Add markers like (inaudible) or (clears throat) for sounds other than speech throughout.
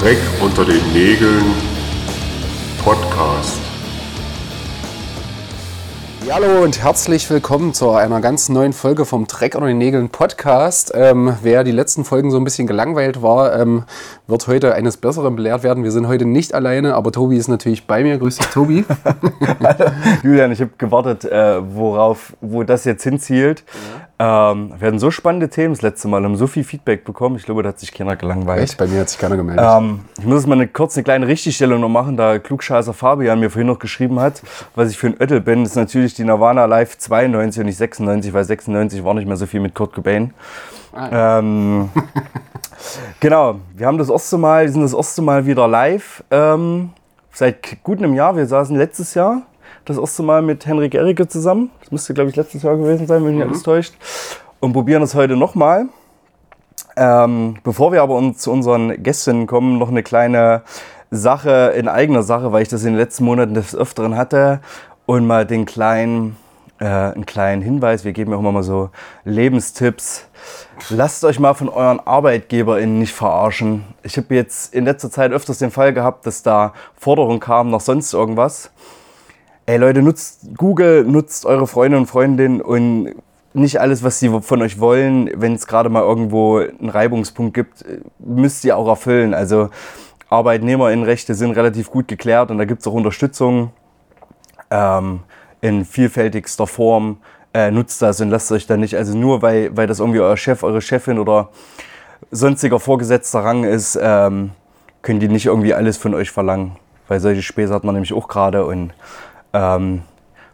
Dreck unter den Nägeln Podcast. Ja, hallo und herzlich willkommen zu einer ganz neuen Folge vom Dreck unter den Nägeln Podcast. Ähm, wer die letzten Folgen so ein bisschen gelangweilt war, ähm, wird heute eines Besseren belehrt werden. Wir sind heute nicht alleine, aber Tobi ist natürlich bei mir. Grüß dich, Tobi. (laughs) Julian, ich habe gewartet, äh, worauf, wo das jetzt hinzielt. Ähm, wir hatten so spannende Themen das letzte Mal, haben so viel Feedback bekommen. Ich glaube, da hat sich keiner gelangweilt. Echt? Bei mir hat sich keiner gemeldet. Ähm, ich muss jetzt mal eine kurz eine kleine Richtigstellung noch machen, da Klugscheißer Fabian mir vorhin noch geschrieben hat, was ich für ein Öttel bin. Das ist natürlich die Nirvana Live 92 und nicht 96, weil 96 war nicht mehr so viel mit Kurt Cobain. Ähm, (laughs) genau, wir haben das erste Mal, wir sind das erste Mal wieder live. Ähm, seit gut einem Jahr. Wir saßen letztes Jahr das erste Mal mit Henrik Erike zusammen. Das müsste, glaube ich, letztes Jahr gewesen sein, wenn mich nicht alles täuscht. Und probieren es heute nochmal. Ähm, bevor wir aber uns zu unseren Gästen kommen, noch eine kleine Sache in eigener Sache, weil ich das in den letzten Monaten des Öfteren hatte. Und mal den kleinen, äh, einen kleinen Hinweis. Wir geben ja auch immer mal so Lebenstipps. Lasst euch mal von euren ArbeitgeberInnen nicht verarschen. Ich habe jetzt in letzter Zeit öfters den Fall gehabt, dass da Forderungen kamen nach sonst irgendwas. Ey Leute, nutzt Google, nutzt eure Freunde und Freundinnen und nicht alles, was sie von euch wollen, wenn es gerade mal irgendwo einen Reibungspunkt gibt, müsst ihr auch erfüllen. Also Arbeitnehmerinnenrechte sind relativ gut geklärt und da gibt es auch Unterstützung ähm, in vielfältigster Form. Äh, nutzt das und lasst euch da nicht, also nur weil, weil das irgendwie euer Chef, eure Chefin oder sonstiger vorgesetzter Rang ist, ähm, können die nicht irgendwie alles von euch verlangen. Weil solche Späße hat man nämlich auch gerade und ähm,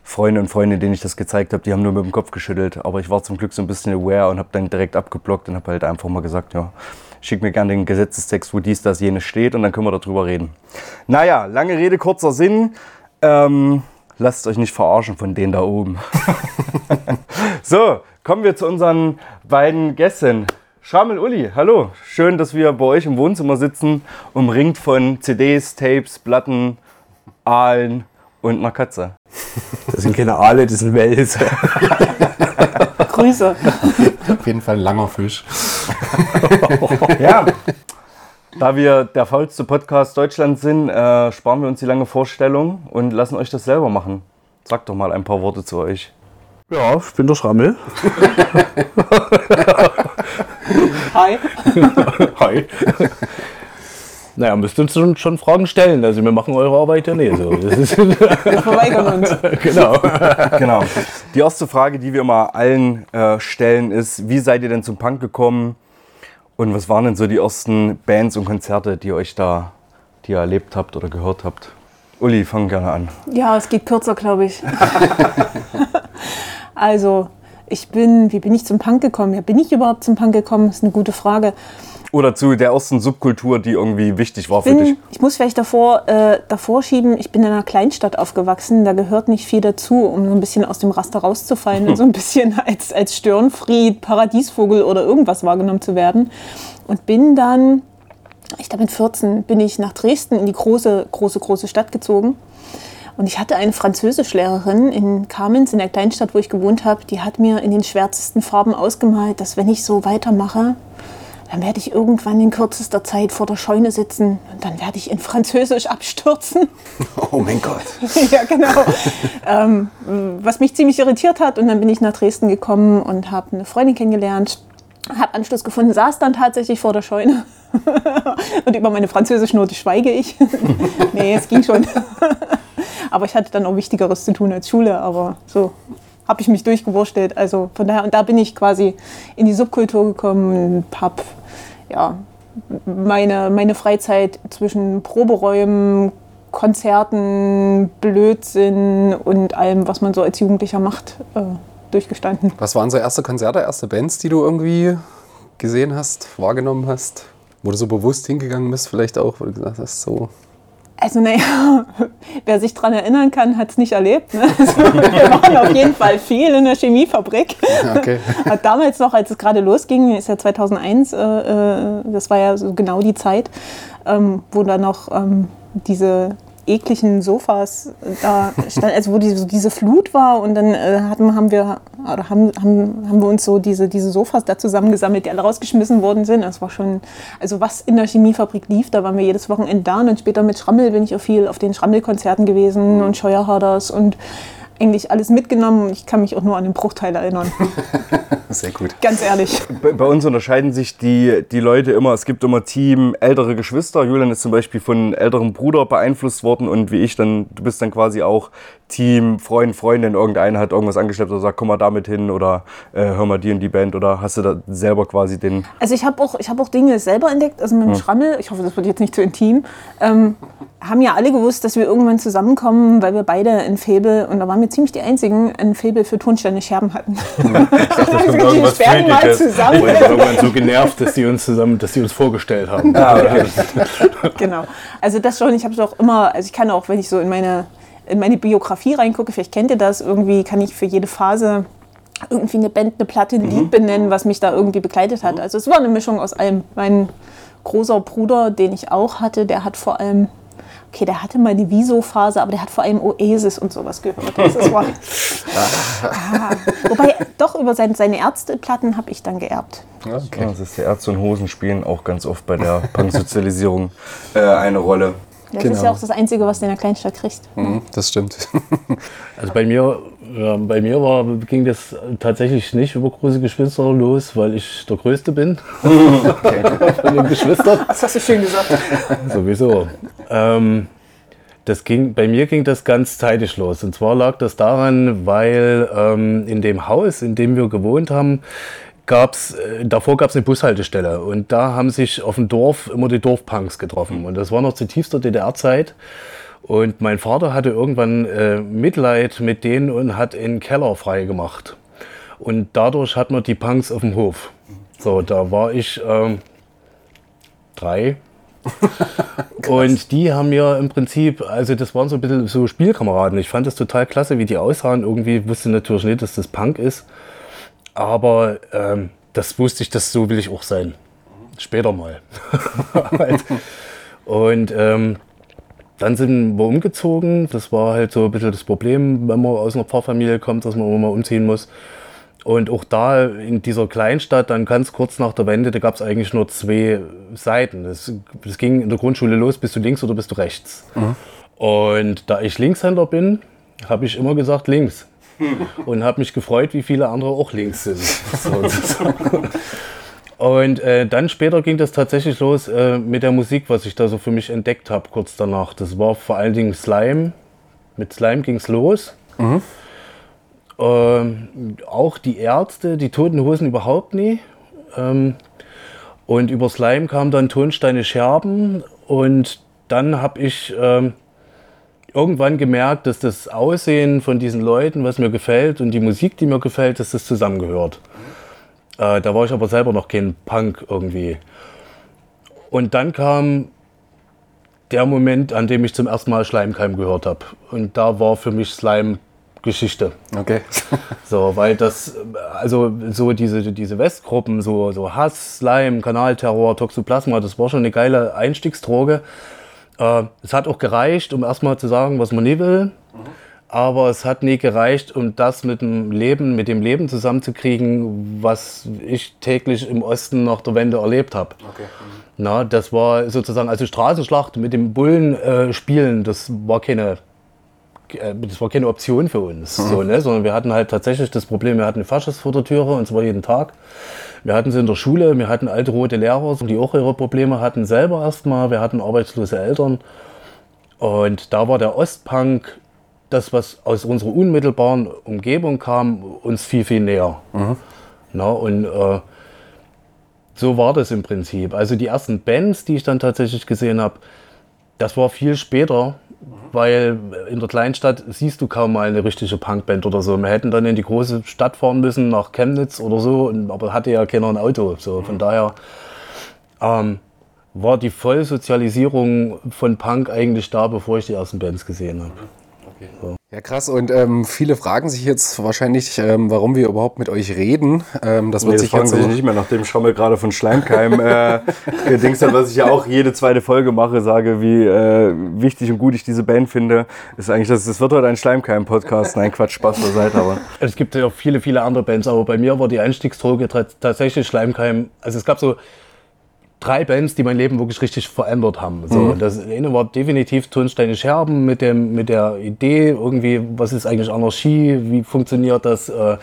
Freunde und Freunde, denen ich das gezeigt habe, die haben nur mit dem Kopf geschüttelt. Aber ich war zum Glück so ein bisschen aware und habe dann direkt abgeblockt und habe halt einfach mal gesagt, ja, schick mir gerne den Gesetzestext, wo dies, das, jenes steht und dann können wir darüber reden. Naja, lange Rede, kurzer Sinn. Ähm, lasst euch nicht verarschen von denen da oben. (laughs) so, kommen wir zu unseren beiden Gästen. Schamel Uli, hallo. Schön, dass wir bei euch im Wohnzimmer sitzen, umringt von CDs, Tapes, Platten, Aalen und einer Katze. Das sind keine Aale, das sind Wels. Grüße. Auf jeden Fall ein langer Fisch. Ja, da wir der faulste Podcast Deutschlands sind, äh, sparen wir uns die lange Vorstellung und lassen euch das selber machen. Sagt doch mal ein paar Worte zu euch. Ja, ich bin der Schrammel. (laughs) Hi. (laughs) Hi. Naja, müsst uns schon, schon Fragen stellen. Also wir machen eure Arbeit ja nicht so. Das ist, Wir verweigern uns. (laughs) genau. Genau. Die erste Frage, die wir immer allen äh, stellen, ist: Wie seid ihr denn zum Punk gekommen? Und was waren denn so die ersten Bands und Konzerte, die ihr euch da, die ihr erlebt habt oder gehört habt? Uli, fang gerne an. Ja, es geht kürzer, glaube ich. (laughs) also, ich bin, wie bin ich zum Punk gekommen? Ja, bin ich überhaupt zum Punk gekommen? Ist eine gute Frage. Oder zu der ersten Subkultur, die irgendwie wichtig war für dich. Bin, ich muss vielleicht davor, äh, davor schieben, ich bin in einer Kleinstadt aufgewachsen, da gehört nicht viel dazu, um so ein bisschen aus dem Raster rauszufallen und (laughs) so ein bisschen als, als Störenfried, Paradiesvogel oder irgendwas wahrgenommen zu werden. Und bin dann, ich glaube mit 14, bin ich nach Dresden in die große, große, große Stadt gezogen. Und ich hatte eine Französischlehrerin in Kamenz, in der Kleinstadt, wo ich gewohnt habe, die hat mir in den schwärzesten Farben ausgemalt, dass wenn ich so weitermache, dann werde ich irgendwann in kürzester Zeit vor der Scheune sitzen und dann werde ich in Französisch abstürzen. (laughs) Oh mein Gott. (laughs) ja, genau. ähm, was mich ziemlich irritiert hat. Und dann bin ich nach Dresden gekommen und habe eine Freundin kennengelernt, habe Anschluss gefunden, saß dann tatsächlich vor der Scheune. (laughs) und über meine Französischnote schweige ich. nee, es ging schon. aber ich hatte dann auch Wichtigeres zu tun als Schule. Aber so habe ich mich durchgewurstelt. Also von daher, und da bin ich quasi in die Subkultur gekommen habe ja, meine, meine Freizeit zwischen Proberäumen, Konzerten, Blödsinn und allem, was man so als Jugendlicher macht, äh, durchgestanden. Was waren so erste Konzerte, erste Bands, die du irgendwie gesehen hast, wahrgenommen hast? Wo du so bewusst hingegangen bist, vielleicht auch, wo du gesagt hast, so. Also naja, (laughs) wer sich daran erinnern kann, hat es nicht erlebt. Ne? Also, (laughs) wir waren auf jeden Fall viel in der Chemiefabrik. Okay. (laughs) Hat damals noch, als es gerade losging, ist ja 2001, äh, äh, das war ja so genau die Zeit, ähm, wo dann noch ähm, diese ekligen Sofas da stand, also wo die, so diese Flut war und dann äh, hatten, haben wir oder haben, haben, haben wir uns so diese, diese Sofas da zusammengesammelt, die alle rausgeschmissen worden sind. Das war schon, also was in der Chemiefabrik lief, da waren wir jedes Wochenende da und später mit Schrammel bin ich auch viel auf den Schrammelkonzerten gewesen und Scheuerharders und eigentlich alles mitgenommen. Ich kann mich auch nur an den Bruchteil erinnern. (laughs) Sehr gut. Ganz ehrlich. Bei, bei uns unterscheiden sich die, die Leute immer. Es gibt immer Team ältere Geschwister. Julian ist zum Beispiel von älterem Bruder beeinflusst worden und wie ich dann, du bist dann quasi auch Team, Freund, Freundin. Irgendeiner hat irgendwas angeschleppt oder sagt, komm mal damit hin oder äh, hör mal die und die Band oder hast du da selber quasi den. Also ich habe auch, ich hab auch Dinge selber entdeckt, also mit dem Schrammel, ich hoffe, das wird jetzt nicht zu intim, ähm, haben ja alle gewusst, dass wir irgendwann zusammenkommen, weil wir beide ein Faible, und da waren wir ziemlich die Einzigen, ein Faible für Tonsteine Scherben hatten. also (laughs) wir irgendwas sperren mal Physisches. zusammen. Und irgendwann so genervt, dass die uns zusammen, dass die uns vorgestellt haben. (laughs) genau. Also das schon, ich habe es auch immer, also ich kann auch, wenn ich so in meine, in meine Biografie reingucke, vielleicht kennt ihr das, irgendwie kann ich für jede Phase irgendwie eine Band, eine Platte, ein Lied benennen, was mich da irgendwie begleitet hat. Also es war eine Mischung aus allem. Mein großer Bruder, den ich auch hatte, der hat vor allem, okay, der hatte mal die Viso-Phase, aber der hat vor allem Oasis und sowas gehört. Das ist war, (laughs) ah. Wobei, doch über sein, seine Ärzteplatten habe ich dann geerbt. Ja, das ist der Ärzte und Hosen spielen auch ganz oft bei der (laughs) Punksozialisierung äh, eine Rolle. Das Genau. ist ja auch das Einzige, was du in der Kleinstadt kriegst. Mhm, das stimmt. (laughs) Also bei mir, ja, bei mir war, ging das tatsächlich nicht über große Geschwister los, weil ich der Größte bin (laughs) von den Geschwistern. Das hast du schön gesagt. (laughs) Sowieso. Ähm, das ging, bei mir ging das ganz zeitig los. Und zwar lag das daran, weil ähm, in dem Haus, in dem wir gewohnt haben, gab's, äh, davor gab es eine Bushaltestelle. Und da haben sich auf dem Dorf immer die Dorfpunks getroffen. Und das war noch zu tiefster DDR-Zeit. Und mein Vater hatte irgendwann äh, Mitleid mit denen und hat einen Keller frei gemacht. Und dadurch hat man die Punks auf dem Hof. So, da war ich ähm, drei. (laughs) und die haben mir im Prinzip, also das waren so ein bisschen so Spielkameraden. Ich fand das total klasse, wie die aussahen. Irgendwie wusste natürlich nicht, dass das Punk ist. Aber ähm, das wusste ich, dass so will ich auch sein. Später mal. (laughs) und ähm, dann sind wir umgezogen. Das war halt so ein bisschen das Problem, wenn man aus einer Pfarrfamilie kommt, dass man immer mal umziehen muss. Und auch da in dieser Kleinstadt, dann ganz kurz nach der Wende, da gab es eigentlich nur zwei Seiten. Das, das ging in der Grundschule los, bist du links oder bist du rechts. Und da ich Linkshänder bin, habe ich immer gesagt links. (laughs) Und habe mich gefreut, wie viele andere auch links sind. (laughs) So, und äh, dann später ging das tatsächlich los äh, mit der Musik, was ich da so für mich entdeckt habe, kurz danach. Das war vor allen Dingen Slime. Mit Slime ging es los. Ähm, auch die Ärzte, die Toten Hosen überhaupt nie. Ähm, und über Slime kam dann Tonsteine Scherben. Und dann habe ich ähm, irgendwann gemerkt, dass das Aussehen von diesen Leuten, was mir gefällt, und die Musik, die mir gefällt, dass das zusammengehört. Äh, da war ich aber selber noch kein Punk irgendwie. Und dann kam der Moment, an dem ich zum ersten Mal Schleimkeim gehört habe. Und da war für mich Slime Geschichte. Okay. (laughs) So, weil das, also so diese, diese Westgruppen, so, so Hass, Slime, Kanalterror, Toxoplasma, das war schon eine geile Einstiegsdroge. Äh, es hat auch gereicht, um erstmal zu sagen, was man nie will. Aber es hat nie gereicht, um das mit dem Leben, mit dem Leben zusammenzukriegen, was ich täglich im Osten nach der Wende erlebt habe. Na, das war sozusagen, also Straßenschlacht mit dem Bullen äh, spielen, das war keine, das war keine Option für uns, so, ne? sondern wir hatten halt tatsächlich das Problem, wir hatten eine Faschist vor der Türe und zwar jeden Tag. Wir hatten sie in der Schule, wir hatten alte rote Lehrer, die auch ihre Probleme hatten selber erstmal, wir hatten arbeitslose Eltern. Und da war der Ostpunk, das, was aus unserer unmittelbaren Umgebung kam, uns viel, viel näher. Na, und äh, so war das im Prinzip. Also die ersten Bands, die ich dann tatsächlich gesehen habe, das war viel später, weil in der Kleinstadt siehst du kaum mal eine richtige Punkband oder so. Wir hätten dann in die große Stadt fahren müssen, nach Chemnitz oder so, aber hatte ja keiner ein Auto. So, von daher ähm, war die Vollsozialisierung von Punk eigentlich da, bevor ich die ersten Bands gesehen habe. Ja, krass. Und ähm, viele fragen sich jetzt wahrscheinlich, ähm, warum wir überhaupt mit euch reden. Ähm, das wird Nee, das sich fragen jetzt sich nicht mehr, nachdem Schammel gerade von Schleimkeim äh, (laughs) gedingst hat, was ich ja auch jede zweite Folge mache, sage, wie äh, wichtig und gut ich diese Band finde. Ist eigentlich, das, das wird heute ein Schleimkeim-Podcast. Nein, Quatsch, Spaß beiseite, aber. Es gibt ja auch viele, viele andere Bands, aber bei mir war die Einstiegsdroge tatsächlich Schleimkeim. Also es gab so drei Bands, die mein Leben wirklich richtig verändert haben. So, und das eine war definitiv Tonsteine Scherben mit, dem, mit der Idee, irgendwie, was ist eigentlich Anarchie, wie funktioniert das äh,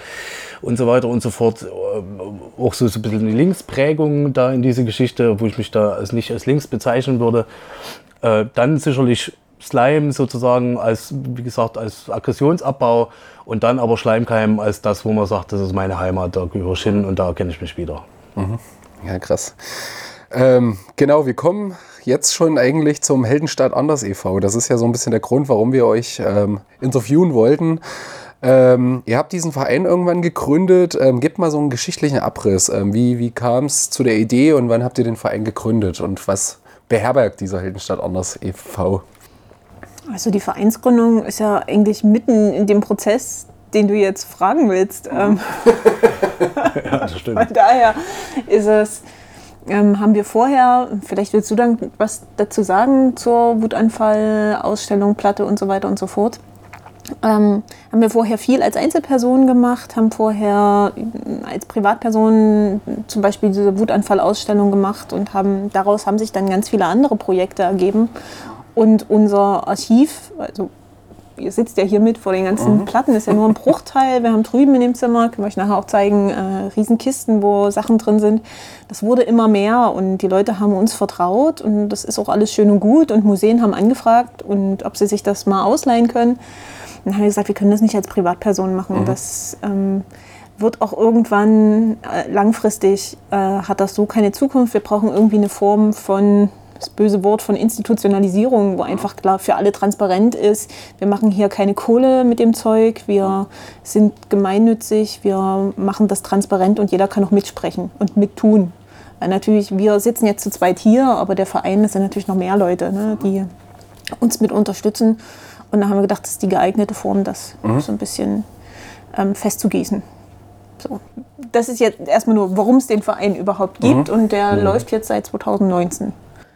und so weiter und so fort. Äh, auch so, so ein bisschen eine Linksprägung da in diese Geschichte, wo ich mich da als nicht als links bezeichnen würde. Äh, dann sicherlich Slime sozusagen als, wie gesagt, als Aggressionsabbau und dann aber Schleimkeim als das, wo man sagt, das ist meine Heimat, da gehöre ich hin und da kenne ich mich wieder. Ja, krass. Ähm, genau, wir kommen jetzt schon eigentlich zum Heldenstadt Anders e.V. Das ist ja so ein bisschen der Grund, warum wir euch ähm, interviewen wollten. Ähm, ihr habt diesen Verein irgendwann gegründet. Ähm, gebt mal so einen geschichtlichen Abriss. Ähm, wie wie kam es zu der Idee und wann habt ihr den Verein gegründet und was beherbergt dieser Heldenstadt Anders e.V.? Also die Vereinsgründung ist ja eigentlich mitten in dem Prozess, den du jetzt fragen willst. Ähm, (laughs) Ja, das stimmt. (laughs) Von daher ist es, ähm, haben wir vorher, vielleicht willst du dann was dazu sagen zur Wutanfall, Ausstellung, Platte und so weiter und so fort. Ähm, haben wir vorher viel als Einzelperson gemacht, haben vorher äh, als Privatperson zum Beispiel diese Wutanfall-Ausstellung gemacht und haben, daraus haben sich dann ganz viele andere Projekte ergeben. Und unser Archiv, also ihr sitzt ja hier mit vor den ganzen Platten, ist ja nur ein Bruchteil. Wir haben drüben in dem Zimmer, können wir euch nachher auch zeigen, äh, Riesenkisten, wo Sachen drin sind. Das wurde immer mehr und die Leute haben uns vertraut und das ist auch alles schön und gut und Museen haben angefragt und ob sie sich das mal ausleihen können. Dann haben wir gesagt, wir können das nicht als Privatperson machen. Das ähm, wird auch irgendwann äh, langfristig, äh, hat das so keine Zukunft. Wir brauchen irgendwie eine Form von, das böse Wort, von Institutionalisierung, wo einfach klar für alle transparent ist. Wir machen hier keine Kohle mit dem Zeug, wir sind gemeinnützig, wir machen das transparent und jeder kann auch mitsprechen und mittun. Weil natürlich, wir sitzen jetzt zu zweit hier, aber der Verein, das sind natürlich noch mehr Leute, ne, die uns mit unterstützen. Und da haben wir gedacht, das ist die geeignete Form, das so ein bisschen ähm, festzugießen. So. Das ist jetzt erstmal nur, warum es den Verein überhaupt gibt. Und der läuft jetzt seit 2019.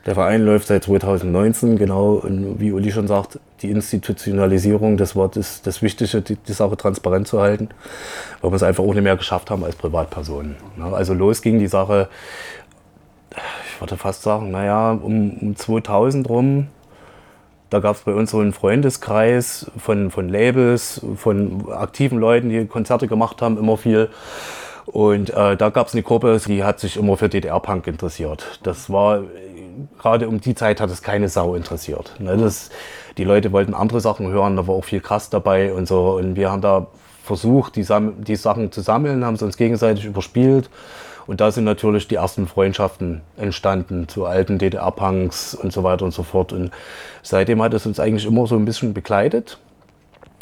Der Verein läuft seit 2019, genau, und wie Uli schon sagt, die Institutionalisierung, das war das, Wichtige, die, die Sache transparent zu halten, weil wir es einfach auch nicht mehr geschafft haben als Privatpersonen. ne. Also los ging die Sache, ich würde fast sagen, naja, um, um 2000 rum, da gab es bei uns so einen Freundeskreis von, von Labels, von aktiven Leuten, die Konzerte gemacht haben, immer viel. Und äh, da gab es eine Gruppe, die hat sich immer für DDR-Punk interessiert. Das war, gerade um die Zeit hat es keine Sau interessiert. Ne? Das, die Leute wollten andere Sachen hören, da war auch viel krass dabei und so. Und wir haben da versucht, die, die Sachen zu sammeln, haben sie uns gegenseitig überspielt. Und da sind natürlich die ersten Freundschaften entstanden zu alten DDR-Punks und so weiter und so fort. Und seitdem hat es uns eigentlich immer so ein bisschen begleitet.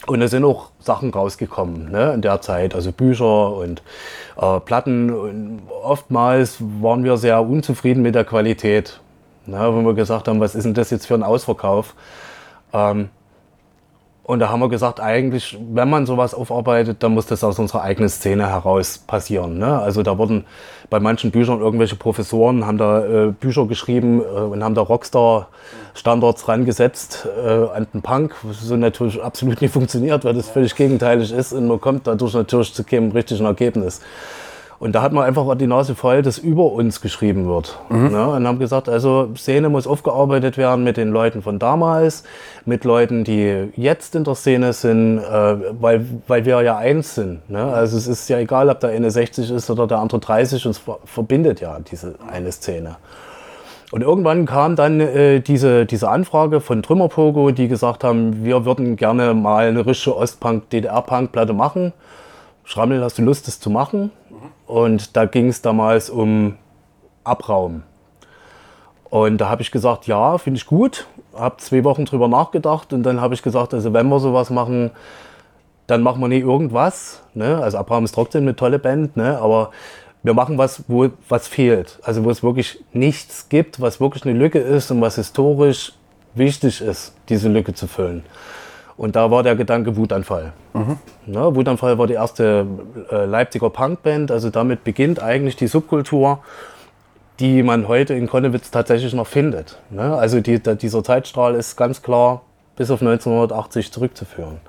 Und es sind auch Sachen rausgekommen ne, in der Zeit, also Bücher und äh, Platten. Und oftmals waren wir sehr unzufrieden mit der Qualität. Ne, wenn wir gesagt haben, was ist denn das jetzt für ein Ausverkauf? Ähm, und da haben wir gesagt, eigentlich, wenn man sowas aufarbeitet, dann muss das aus unserer eigenen Szene heraus passieren. Ne? Also da wurden bei manchen Büchern irgendwelche Professoren haben da äh, Bücher geschrieben äh, und haben da Rockstar-Standards rangesetzt äh, an den Punk, was so natürlich absolut nicht funktioniert, weil das völlig gegenteilig ist und man kommt dadurch natürlich zu keinem richtigen Ergebnis. Und da hat man einfach die Nase voll, dass über uns geschrieben wird. Ne? Und haben gesagt, also Szene muss aufgearbeitet werden mit den Leuten von damals, mit Leuten, die jetzt in der Szene sind, äh, weil, weil wir ja eins sind. Ne? Also es ist ja egal, ob der eine 60 ist oder der andere 30, uns ver- verbindet ja diese eine Szene. Und irgendwann kam dann äh, diese, diese Anfrage von Trümmerpogo, die gesagt haben, wir würden gerne mal eine richtige Ostpunk-DDR-Punk-Platte machen. Schrammel, hast du Lust, das zu machen? Und da ging es damals um Abraum. Und da habe ich gesagt, ja, finde ich gut. Habe zwei Wochen drüber nachgedacht und dann habe ich gesagt, also wenn wir sowas machen, dann machen wir nie irgendwas. Ne? Also Abraham ist trotzdem eine tolle Band, ne? aber wir machen was, wo was fehlt. Also wo es wirklich nichts gibt, was wirklich eine Lücke ist und was historisch wichtig ist, diese Lücke zu füllen. Und da war der Gedanke Wutanfall. Ja, Wutanfall war die erste äh, Leipziger Punkband. Also damit beginnt eigentlich die Subkultur, die man heute in Konnewitz tatsächlich noch findet. Ne? Also die, der, dieser Zeitstrahl ist ganz klar bis auf 1980 zurückzuführen.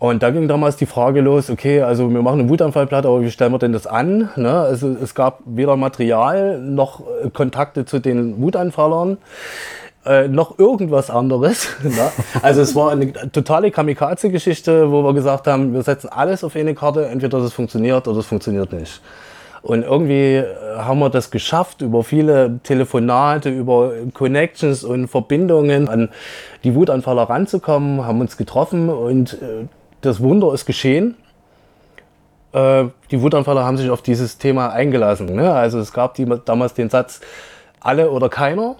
Und da ging damals die Frage los, okay, also wir machen eine Wutanfallplatte, aber wie stellen wir denn das an? Ne? Also es gab weder Material noch Kontakte zu den Wutanfallern. Äh, noch irgendwas anderes. (laughs) ne? Also es war eine totale Kamikaze-Geschichte, wo wir gesagt haben, wir setzen alles auf eine Karte, entweder das funktioniert oder es funktioniert nicht. Und irgendwie äh, haben wir das geschafft, über viele Telefonate, über Connections und Verbindungen an die Wutanfaller ranzukommen, haben uns getroffen und äh, das Wunder ist geschehen. Äh, die Wutanfaller haben sich auf dieses Thema eingelassen. Ne? Also es gab damals den Satz, alle oder keiner.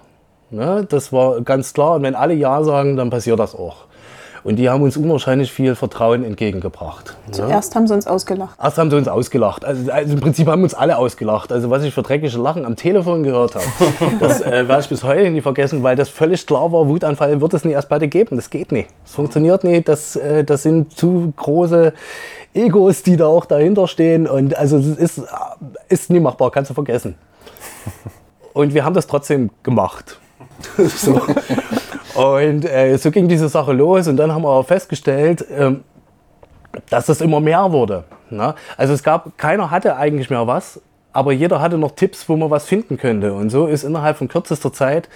Ne? Das war ganz klar. Und wenn alle Ja sagen, dann passiert das auch. Und die haben uns unwahrscheinlich viel Vertrauen entgegengebracht. ne? Zuerst haben sie uns ausgelacht. Erst haben sie uns ausgelacht. Also, also im Prinzip haben uns alle ausgelacht. Also was ich für dreckige Lachen am Telefon gehört habe, (laughs) das äh, werde ich bis heute nie vergessen, weil das völlig klar war, Wutanfall wird es nie erst beide geben. Das geht nicht. Das funktioniert nicht. Das, äh, das sind zu große Egos, die da auch dahinter stehen. Und also es ist, ist nie machbar, kannst du vergessen. (laughs) Und wir haben das trotzdem gemacht. (laughs) so. Und äh, so ging diese Sache los und dann haben wir auch festgestellt, ähm, dass das immer mehr wurde. Ne? Also es gab, keiner hatte eigentlich mehr was, aber jeder hatte noch Tipps, wo man was finden könnte. Und so ist innerhalb von kürzester Zeit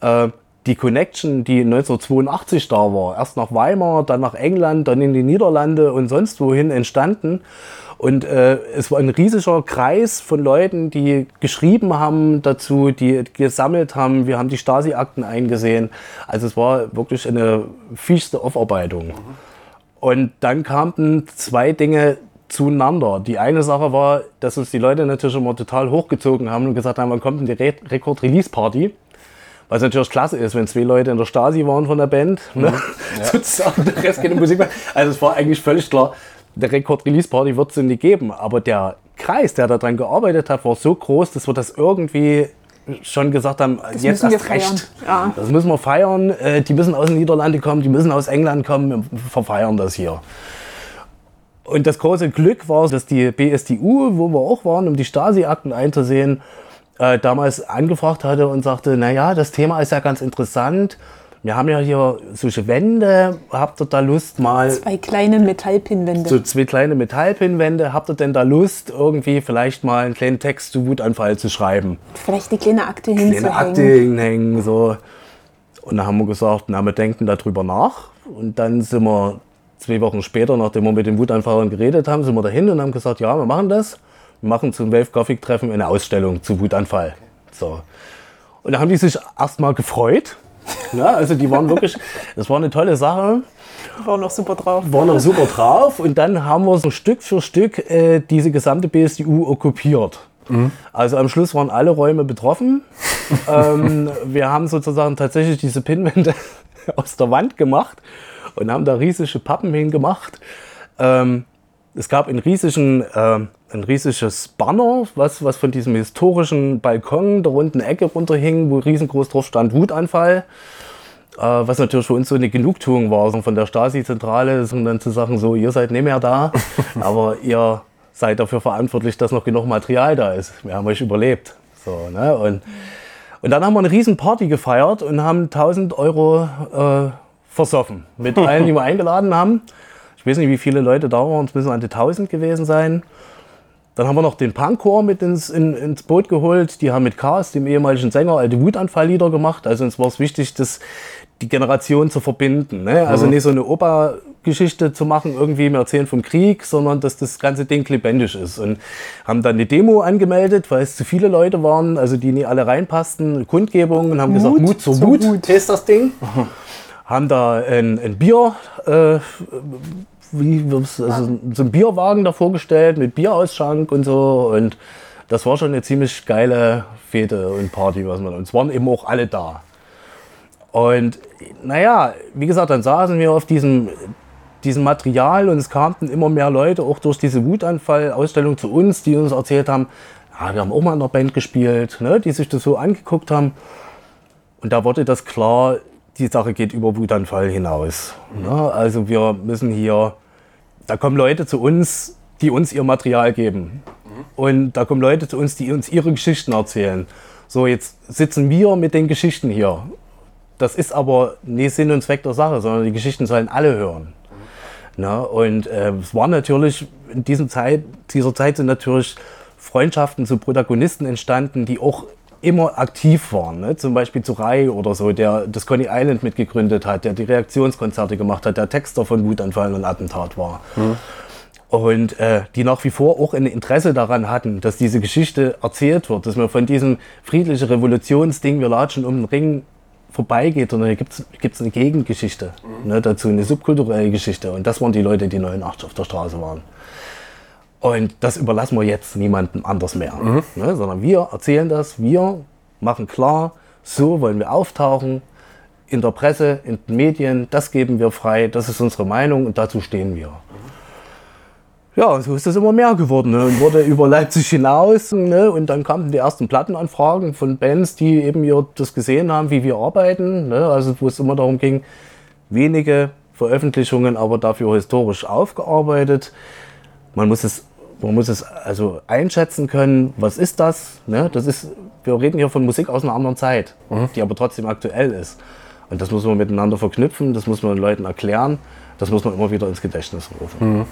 äh, die Connection, die 1982 da war, erst nach Weimar, dann nach England, dann in die Niederlande und sonst wohin entstanden. Und äh, es war ein riesiger Kreis von Leuten, die geschrieben haben dazu, die gesammelt haben. Wir haben die Stasi-Akten eingesehen. Also es war wirklich eine fieste Aufarbeitung. Und dann kamen zwei Dinge zueinander. Die eine Sache war, dass uns die Leute natürlich immer total hochgezogen haben und gesagt haben, wann kommt denn die Re Record-Release-Party? Was natürlich klasse ist, wenn zwei Leute in der Stasi waren von der Band, ne? (laughs) sozusagen, der Rest geht in Musik. Also es war eigentlich völlig klar, der Record-Release-Party wird es nicht geben. Aber der Kreis, der daran gearbeitet hat, war so groß, dass wir das irgendwie schon gesagt haben, Das jetzt erst recht. Ja. Das müssen wir feiern. Äh, Die müssen aus den Niederlanden kommen, die müssen aus England kommen. Wir verfeiern das hier. Und das große Glück war, dass die BSDU, wo wir auch waren, um die Stasi-Akten einzusehen, äh, damals angefragt hatte und sagte, naja, das Thema ist ja ganz interessant. Wir haben ja hier solche Wände. Habt ihr da Lust mal Zwei kleine Metallpinwände. so zwei kleine Metallpinwände? Habt ihr denn da Lust, irgendwie vielleicht mal einen kleinen Text zu Wutanfall zu schreiben? Vielleicht eine kleine Akte kleine hinzuhängen. Akte hinhängen, so. Und dann haben wir gesagt, na, wir denken darüber nach. Und dann sind wir zwei Wochen später, nachdem wir mit den Wutanfallern geredet haben, sind wir dahin und haben gesagt, ja, wir machen das. Wir machen zum Wave Gothic Treffen eine Ausstellung zu Wutanfall. So. Und da haben die sich erstmal gefreut. (laughs) Ja, also die waren wirklich, das war eine tolle Sache War noch super drauf. waren noch super drauf und dann haben wir so Stück für Stück äh, diese gesamte BSDU okkupiert. Also am Schluss waren alle Räume betroffen. (laughs) ähm, wir haben sozusagen tatsächlich diese Pinnwände (laughs) aus der Wand gemacht und haben da riesige Pappen hingemacht. Ähm, es gab einen riesigen, ähm, ein riesiges Banner, was, was von diesem historischen Balkon der runden Ecke runterhing, wo riesengroß drauf stand Wutanfall. Äh, was natürlich für uns so eine Genugtuung war, so von der Stasi-Zentrale, dann zu sagen, so, ihr seid nicht mehr da, (laughs) aber ihr seid dafür verantwortlich, dass noch genug Material da ist. Wir haben euch überlebt. So, ne? und, und dann haben wir eine riesen Party gefeiert und haben 1000 Euro äh, versoffen. Mit allen, die wir (laughs) eingeladen haben. Ich weiß nicht, wie viele Leute da waren, es müssen an die 1000 gewesen sein. Dann haben wir noch den Punkchor mit ins, in, ins Boot geholt. Die haben mit Chaos, dem ehemaligen Sänger, alte Wutanfalllieder gemacht. Also uns war es wichtig, das, die Generation zu verbinden. Ne? Also nicht so eine Opa-Geschichte zu machen, irgendwie wir erzählen vom Krieg, sondern dass das ganze Ding lebendig ist. Und haben dann eine Demo angemeldet, weil es zu viele Leute waren, also die nicht alle reinpassten, eine Kundgebung und haben gesagt, Mut zur Wut, Wut. ist das Ding. haben da ein, ein Bier, äh, wie, also so ein Bierwagen davor gestellt mit Bierausschank und so. Und das war schon eine ziemlich geile Fete und Party, was man. Und es waren eben auch alle da. Und naja, wie gesagt, dann saßen wir auf diesem, diesem Material und es kamen immer mehr Leute, auch durch diese Wutanfall-Ausstellung zu uns, die uns erzählt haben, ja, wir haben auch mal in der Band gespielt, ne, die sich das so angeguckt haben. Und da wurde das klar, die Sache geht über Wutanfall hinaus. Ne? Also wir müssen hier, da kommen Leute zu uns, die uns ihr Material geben. Und da kommen Leute zu uns, die uns ihre Geschichten erzählen. So, jetzt sitzen wir mit den Geschichten hier. Das ist aber nicht Sinn und Zweck der Sache, sondern die Geschichten sollen alle hören. Na, und äh, es war natürlich in diesem Zeit, dieser Zeit sind natürlich Freundschaften zu Protagonisten entstanden, die auch immer aktiv waren. Ne? Zum Beispiel zu Rai oder so, der das Coney Island mitgegründet hat, der die Reaktionskonzerte gemacht hat, der Texter von Wutanfall und Attentat war. Und äh, die nach wie vor auch ein Interesse daran hatten, dass diese Geschichte erzählt wird, dass man von diesem friedlichen Revolutionsding, wir latschen um den Ring, vorbeigeht, sondern hier gibt es eine Gegengeschichte ne, dazu, eine subkulturelle Geschichte. Und das waren die Leute, die 89 auf der Straße waren. Und das überlassen wir jetzt niemandem anders mehr, ne, sondern wir erzählen das, wir machen klar, so wollen wir auftauchen in der Presse, in den Medien, das geben wir frei, das ist unsere Meinung und dazu stehen wir. Ja, und so ist das immer mehr geworden. Ne? Und wurde über Leipzig hinaus. Ne? Und dann kamen die ersten Plattenanfragen von Bands, die eben hier das gesehen haben, wie wir arbeiten. Ne? Also wo es immer darum ging, wenige Veröffentlichungen, aber dafür historisch aufgearbeitet. Man muss es, man muss es also einschätzen können, was ist das? Ne? Das ist, wir reden hier von Musik aus einer anderen Zeit, die aber trotzdem aktuell ist. Und das muss man miteinander verknüpfen, das muss man den Leuten erklären, das muss man immer wieder ins Gedächtnis rufen.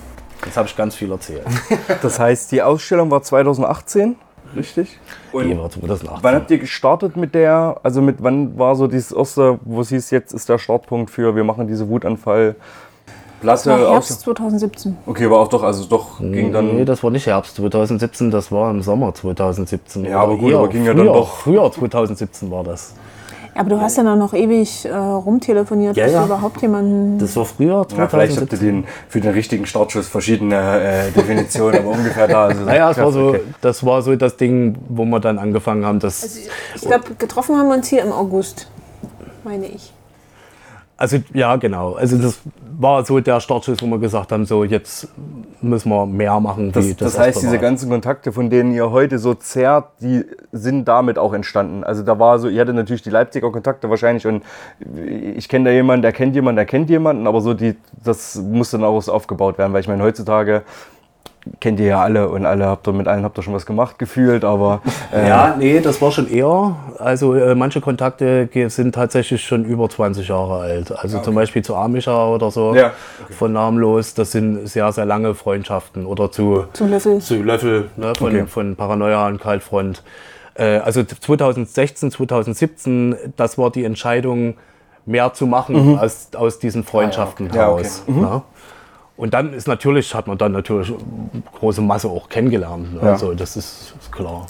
Jetzt habe ich ganz viel erzählt. (laughs) Das heißt, die Ausstellung war 2018, richtig? Die war 2018. Wann habt ihr gestartet mit der, also mit wann war so dieses erste, wo es hieß, jetzt ist der Startpunkt für, wir machen diese Wutanfall Platte War aus- Herbst 2017. Okay, aber auch doch, also doch ging dann. Nee, das war nicht Herbst 2017, das war im Sommer 2017. Ja, aber gut, eher aber ging ja dann früher, doch- Früher 2017 war das. Aber du hast ja dann noch ewig äh, rumtelefoniert, Ja, bis ja. du überhaupt jemanden. Das war früher Ja, vielleicht habt ihr 2017. den, für den richtigen Startschuss verschiedene äh, Definitionen, aber ungefähr da. Also Naja, es war so, okay. das war so das Ding, wo wir dann angefangen haben, das. Ich glaube, getroffen haben wir uns hier im August, meine ich. Also ja, genau. Also das war so der Startschuss, wo wir gesagt haben, so jetzt müssen wir mehr machen. Das, das, das heißt, diese ganzen Kontakte, von denen ihr heute so zehrt, die sind damit auch entstanden. Also da war so, ihr hattet natürlich die Leipziger Kontakte wahrscheinlich und ich kenne da jemanden, der kennt jemanden, der kennt jemanden, aber so die, das muss dann auch aufgebaut werden, weil ich meine, heutzutage kennt ihr ja alle und alle habt ihr mit allen habt ihr schon was gemacht gefühlt, aber (laughs) äh, Ja, nee, das war schon eher. Also äh, manche Kontakte sind tatsächlich schon über 20 Jahre alt. Also zum Beispiel zu Amisha oder so Ja, von Namenlos. Das sind sehr, sehr lange Freundschaften. Oder zu, Zum Löffel. zu Löffel ne, von, Okay. von Paranoia und Kaltfront. Äh, also 2016, 2017, das war die Entscheidung, mehr zu machen aus, aus diesen Freundschaften Ja, okay. heraus. ne? Und dann ist natürlich, hat man dann natürlich große Masse auch kennengelernt. Ne? Ja. Also das ist, ist klar.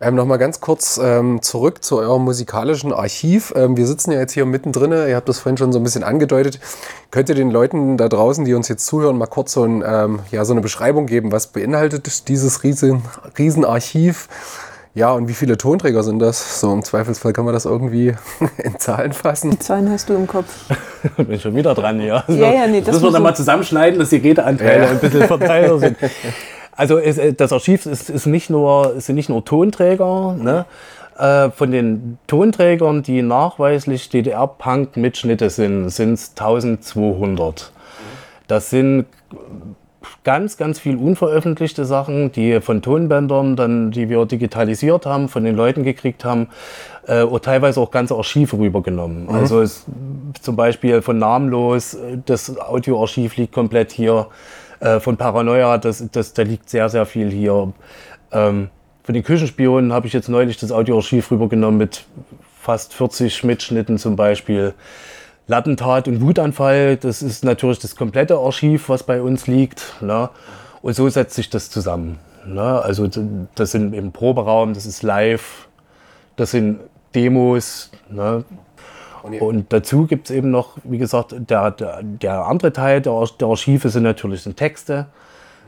Ähm, Nochmal ganz kurz ähm, zurück zu eurem musikalischen Archiv. Ähm, wir sitzen ja jetzt hier mittendrin, ihr habt das vorhin schon so ein bisschen angedeutet. Könnt ihr den Leuten da draußen, die uns jetzt zuhören, mal kurz so, ein, ähm, ja, so eine Beschreibung geben, was beinhaltet dieses riesen, Riesenarchiv? Ja, und wie viele Tonträger sind das? So im Zweifelsfall kann man das irgendwie (laughs) in Zahlen fassen. Die Zahlen hast du im Kopf. (laughs) Bin schon wieder dran, ja. Ja, ja, nee, das müssen wir muss dann mal zusammenschneiden, dass die Redeanteile ein bisschen verteilt sind. (laughs) Also es, äh, das Archiv ist, ist nicht nur, es sind nicht nur Tonträger. Ne? Äh, Von den Tonträgern, die nachweislich DDR-Punk-Mitschnitte sind, sind es 1200. Das sind ganz, ganz viel unveröffentlichte Sachen, die von Tonbändern, dann, die wir digitalisiert haben, von den Leuten gekriegt haben, äh, und teilweise auch ganze Archive rübergenommen. Also es, zum Beispiel von Namenlos, das Audioarchiv liegt komplett hier. Äh, von Paranoia, das, das, da liegt sehr, sehr viel hier. Ähm, von den Küchenspionen habe ich jetzt neulich das Audioarchiv rübergenommen mit fast 40 Mitschnitten zum Beispiel. Lattentat und Wutanfall, das ist natürlich das komplette Archiv, was bei uns liegt. Ne? Und so setzt sich das zusammen. Ne? Also das sind im Proberaum, das ist live, das sind Demos. Ne? Und dazu gibt es eben noch, wie gesagt, der, der, der andere Teil der, der Archive sind natürlich sind Texte,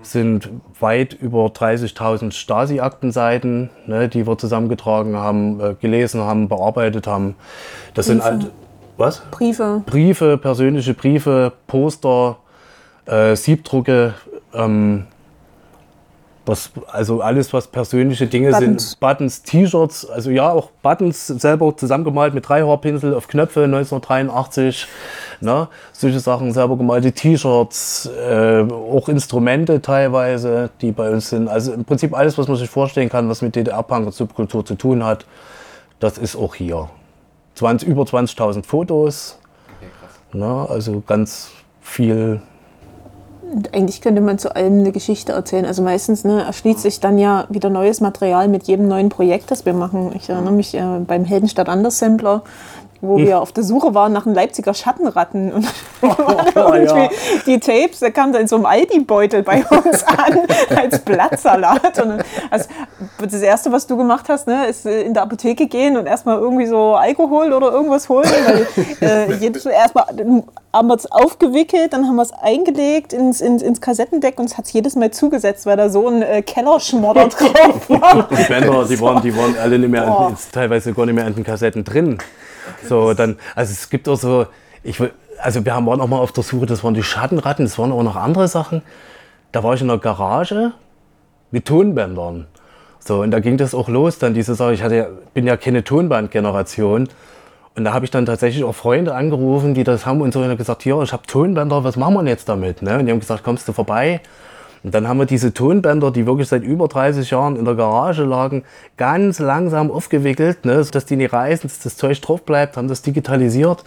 sind weit über 30.000 Stasi-Aktenseiten, ne, die wir zusammengetragen haben, äh, gelesen haben, bearbeitet haben. Das sind halt, was? Briefe. Briefe, persönliche Briefe, Poster, äh, Siebdrucke, ähm, was, also alles, was persönliche Dinge Buttons. sind. Buttons, T-Shirts, also ja, auch Buttons selber zusammengemalt mit Dreihaarpinsel auf Knöpfe 1983. Ne? Solche Sachen, selber gemalte T-Shirts, äh, auch Instrumente teilweise, die bei uns sind. Also im Prinzip alles, was man sich vorstellen kann, was mit DDR-Punk und Subkultur zu tun hat, das ist auch hier. 20, über 20.000 Fotos. Ne? Also ganz viel Und eigentlich könnte man zu allem eine Geschichte erzählen. Also meistens ne, erschließt sich dann ja wieder neues Material mit jedem neuen Projekt, das wir machen. Ich erinnere mich äh, beim Heldenstadt Anders Sampler, wo wir auf der Suche waren nach einem Leipziger Schattenratten. (laughs) Und irgendwie die Tapes, da kam dann in so einem Aldi-Beutel bei (laughs) uns an als Blattsalat. Und also, das Erste, was du gemacht hast, ne, ist äh, in der Apotheke gehen und erstmal irgendwie so Alkohol oder irgendwas holen. Weil, äh, (laughs) jedes erstmal haben wir es aufgewickelt, dann haben wir es eingelegt ins, ins, ins Kassettendeck und es hat es jedes Mal zugesetzt, weil da so ein äh, Kellerschmodder drauf war. Die Bänder, die waren, die waren alle nicht mehr, an, teilweise gar nicht mehr an den Kassetten drin. So, dann, also es gibt auch so, ich, also wir waren auch mal auf der Suche, das waren die Schattenratten, es waren auch noch andere Sachen. Da war ich in der Garage mit Tonbändern. So, und da ging das auch los, dann diese Sache, ich hatte, bin ja keine Tonbandgeneration. Und da habe ich dann tatsächlich auch Freunde angerufen, die das haben und so und gesagt, hier, ich habe Tonbänder, was machen wir denn jetzt damit? Ne? Und die haben gesagt, kommst du vorbei? Und dann haben wir diese Tonbänder, die wirklich seit über 30 Jahren in der Garage lagen, ganz langsam aufgewickelt, ne, dass die nicht reißen, dass das Zeug drauf bleibt, haben das digitalisiert.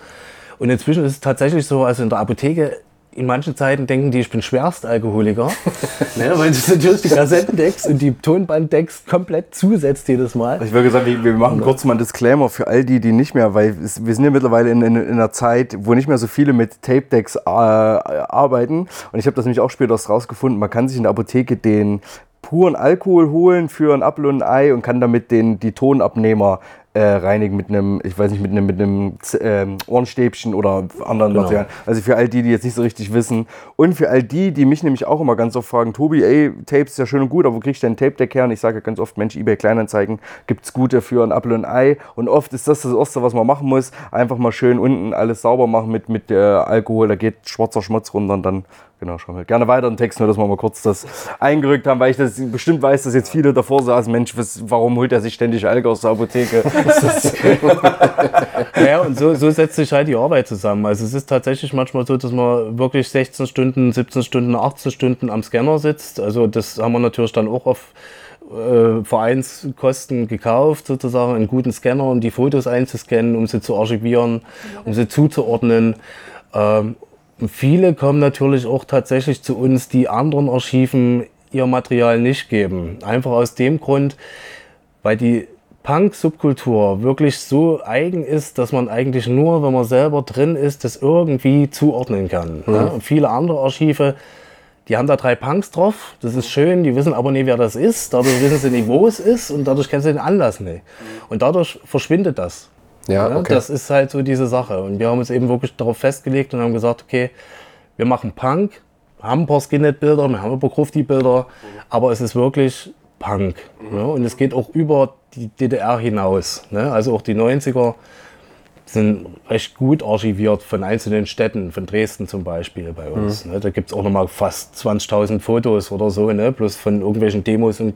Und inzwischen ist es tatsächlich so, also in der Apotheke, in manchen Zeiten denken die, ich bin Schwerstalkoholiker, (laughs) ne, weil das natürlich die Kassettendecks und die Tonbanddecks komplett zusetzt jedes Mal. Ich würde sagen, wir, wir machen kurz mal einen Disclaimer für all die, die nicht mehr, weil es, wir sind ja mittlerweile in, in, in einer Zeit, wo nicht mehr so viele mit Tape-Decks äh, arbeiten. Und ich habe das nämlich auch später rausgefunden, man kann sich in der Apotheke den puren Alkohol holen für ein Apfel und ein Ei und kann damit den, die Tonabnehmer äh, reinigen mit einem, ich weiß nicht, mit einem, mit einem ähm, Ohrenstäbchen oder anderen Genau. Material. Also für all die, die jetzt nicht so richtig wissen. Und für all die, die mich nämlich auch immer ganz oft fragen, Tobi, ey, Tapes ist ja schön und gut, aber wo kriegst du denn ein Tape-Deck her? Und ich sage ja ganz oft, Mensch, eBay Kleinanzeigen gibt's gute für ein Apfel und ein Ei. Und oft ist das das Erste, was man machen muss. Einfach mal schön unten alles sauber machen mit, mit äh, Alkohol. Da geht schwarzer Schmutz runter und dann, genau, schauen wir gerne weiter im Text, nur dass wir mal kurz das eingerückt haben, weil ich das bestimmt weiß, dass jetzt viele davor saßen, Mensch, was, warum holt er sich ständig Alkohol aus der Apotheke? (laughs) Das ist, Ja, und so, so setzt sich halt die Arbeit zusammen. Also es ist tatsächlich manchmal so, dass man wirklich 16 Stunden, 17 Stunden, 18 Stunden am Scanner sitzt. Also das haben wir natürlich dann auch auf äh, Vereinskosten gekauft, sozusagen, einen guten Scanner, um die Fotos einzuscannen, um sie zu archivieren, um sie zuzuordnen. Ähm, viele kommen natürlich auch tatsächlich zu uns, die anderen Archiven ihr Material nicht geben. Einfach aus dem Grund, weil die Punk-Subkultur wirklich so eigen ist, dass man eigentlich nur, wenn man selber drin ist, das irgendwie zuordnen kann. Ne? Und viele andere Archive, die haben da drei Punks drauf, das ist schön, die wissen aber nicht, wer das ist, dadurch wissen sie nicht, wo es ist und dadurch kennen sie den Anlass nicht. Und dadurch verschwindet das. Ja, Ne? okay. Das ist halt so diese Sache. Und wir haben uns eben wirklich darauf festgelegt und haben gesagt, okay, wir machen Punk, haben ein paar Skinhead-Bilder, wir haben ein paar Grufti-Bilder, aber es ist wirklich Punk. Ne? Und es geht auch über die DDR hinaus. Ne? Also auch die 90er sind recht gut archiviert von einzelnen Städten, von Dresden zum Beispiel bei uns. Ne? Da gibt es auch nochmal fast 20.000 Fotos oder so, ne? bloß von irgendwelchen Demos und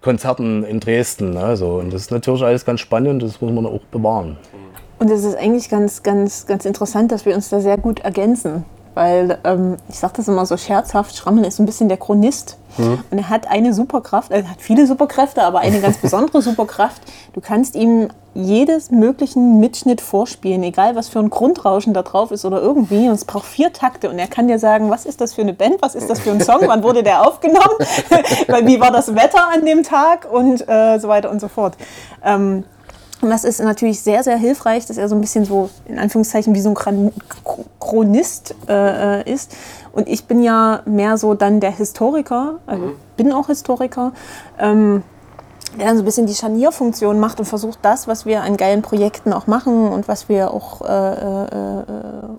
Konzerten in Dresden. Ne? So, und das ist natürlich alles ganz spannend, das muss man auch bewahren. Und es ist eigentlich ganz, ganz, ganz interessant, dass wir uns da sehr gut ergänzen. Weil, ähm, ich sage das immer so scherzhaft, Schrammel ist ein bisschen der Chronist. Und er hat eine Superkraft, er hat viele Superkräfte, aber eine ganz besondere (laughs) Superkraft. Du kannst ihm jedes möglichen Mitschnitt vorspielen, egal was für ein Grundrauschen da drauf ist oder irgendwie. Und es braucht vier Takte. Und er kann dir sagen, was ist das für eine Band, was ist das für ein Song, wann wurde der aufgenommen, (laughs) (laughs) wie war das Wetter an dem Tag und äh, so weiter und so fort. Ähm, und das ist natürlich sehr, sehr hilfreich, dass er so ein bisschen so, in Anführungszeichen, wie so ein Chron- Chronist äh, äh, ist. Und ich bin ja mehr so dann der Historiker, also bin auch Historiker, ähm, der dann so ein bisschen die Scharnierfunktion macht und versucht, das, was wir an geilen Projekten auch machen und was wir auch äh, äh, äh,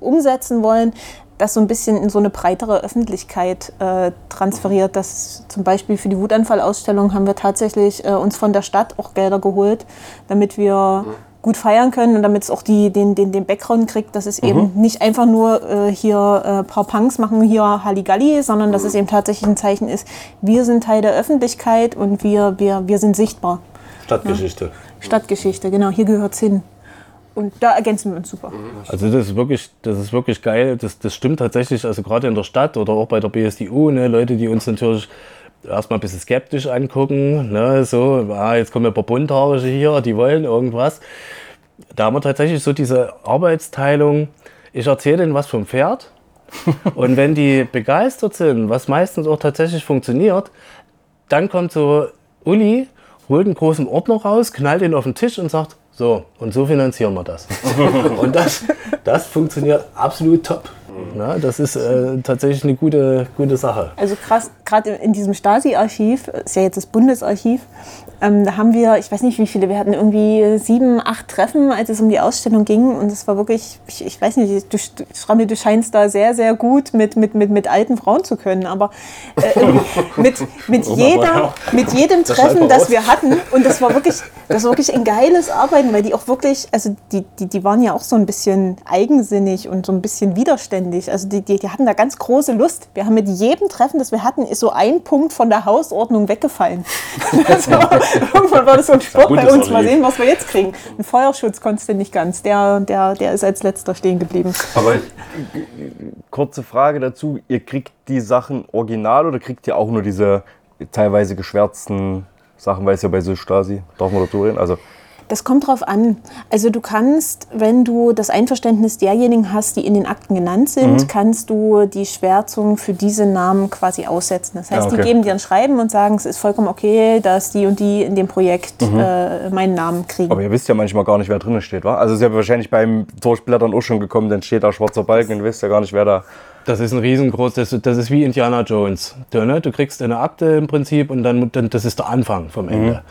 umsetzen wollen, das so ein bisschen in so eine breitere Öffentlichkeit äh, transferiert. Das zum Beispiel für die Wutanfallausstellung haben wir tatsächlich äh, uns von der Stadt auch Gelder geholt, damit wir gut feiern können und damit es auch die, den, den, den Background kriegt, dass es eben nicht einfach nur äh, hier äh, paar Punks machen hier Halligalli, sondern dass es eben tatsächlich ein Zeichen ist, wir sind Teil der Öffentlichkeit und wir, wir, wir sind sichtbar. Stadtgeschichte. Stadtgeschichte, genau, hier gehört's hin. Und da ergänzen wir uns super. Also das ist wirklich, das ist wirklich geil. Das, das stimmt tatsächlich, also gerade in der Stadt oder auch bei der BSDU, ne, Leute, die uns natürlich erstmal ein bisschen skeptisch angucken, ne, so, ah, jetzt kommen ein paar Bunthaarige hier, die wollen irgendwas. Da haben wir tatsächlich so diese Arbeitsteilung, ich erzähle denen was vom Pferd (laughs) und wenn die begeistert sind, was meistens auch tatsächlich funktioniert, dann kommt so Uli, holt einen großen Ordner raus, knallt ihn auf den Tisch und sagt, so, und so finanzieren wir das. (laughs) und das, das funktioniert absolut top. Na, das ist äh, tatsächlich eine gute, gute Sache. Also krass, gerade in diesem Stasi-Archiv, ist ja jetzt das Bundesarchiv, ähm, da haben wir, ich weiß nicht wie viele, wir hatten irgendwie sieben, acht Treffen, als es um die Ausstellung ging. Und es war wirklich, ich, ich weiß nicht, du, Schrammi, du scheinst da sehr, sehr gut mit, mit, mit, mit alten Frauen zu können. Aber äh, (laughs) mit, mit, jeder, mit jedem Treffen, das wir hatten, und das war wirklich, das war wirklich ein geiles Arbeiten, weil die auch wirklich, also die, die, die waren ja auch so ein bisschen eigensinnig und so ein bisschen widerständig. Also die, die, die hatten da ganz große Lust. Wir haben mit jedem Treffen, das wir hatten, ist so ein Punkt von der Hausordnung weggefallen. (laughs) War, irgendwann war das so ein Sport bei uns. Mal sehen, was wir jetzt kriegen. Ein Feuerschutz konntest du nicht ganz. Der, der, der ist als letzter stehen geblieben. Aber kurze Frage dazu, ihr kriegt die Sachen original oder kriegt ihr auch nur diese teilweise geschwärzten Sachen, weil es ja bei so Stasi, darf man dazu reden? Also Das kommt drauf an. Also du kannst, wenn du das Einverständnis derjenigen hast, die in den Akten genannt sind, Mhm. kannst du die Schwärzung für diese Namen quasi aussetzen. Das heißt, Ah, okay. die geben dir ein Schreiben und sagen, es ist vollkommen okay, dass die und die in dem Projekt Mhm. äh, meinen Namen kriegen. Aber ihr wisst ja manchmal gar nicht, wer drin steht, wa? Also ist ja wahrscheinlich beim Durchblättern auch schon gekommen, dann steht da schwarzer Balken und ihr wisst ja gar nicht, wer da. Das ist ein riesengroß, das, das ist wie Indiana Jones. Du, ne? du kriegst eine Akte im Prinzip und dann, dann das ist der Anfang vom Ende.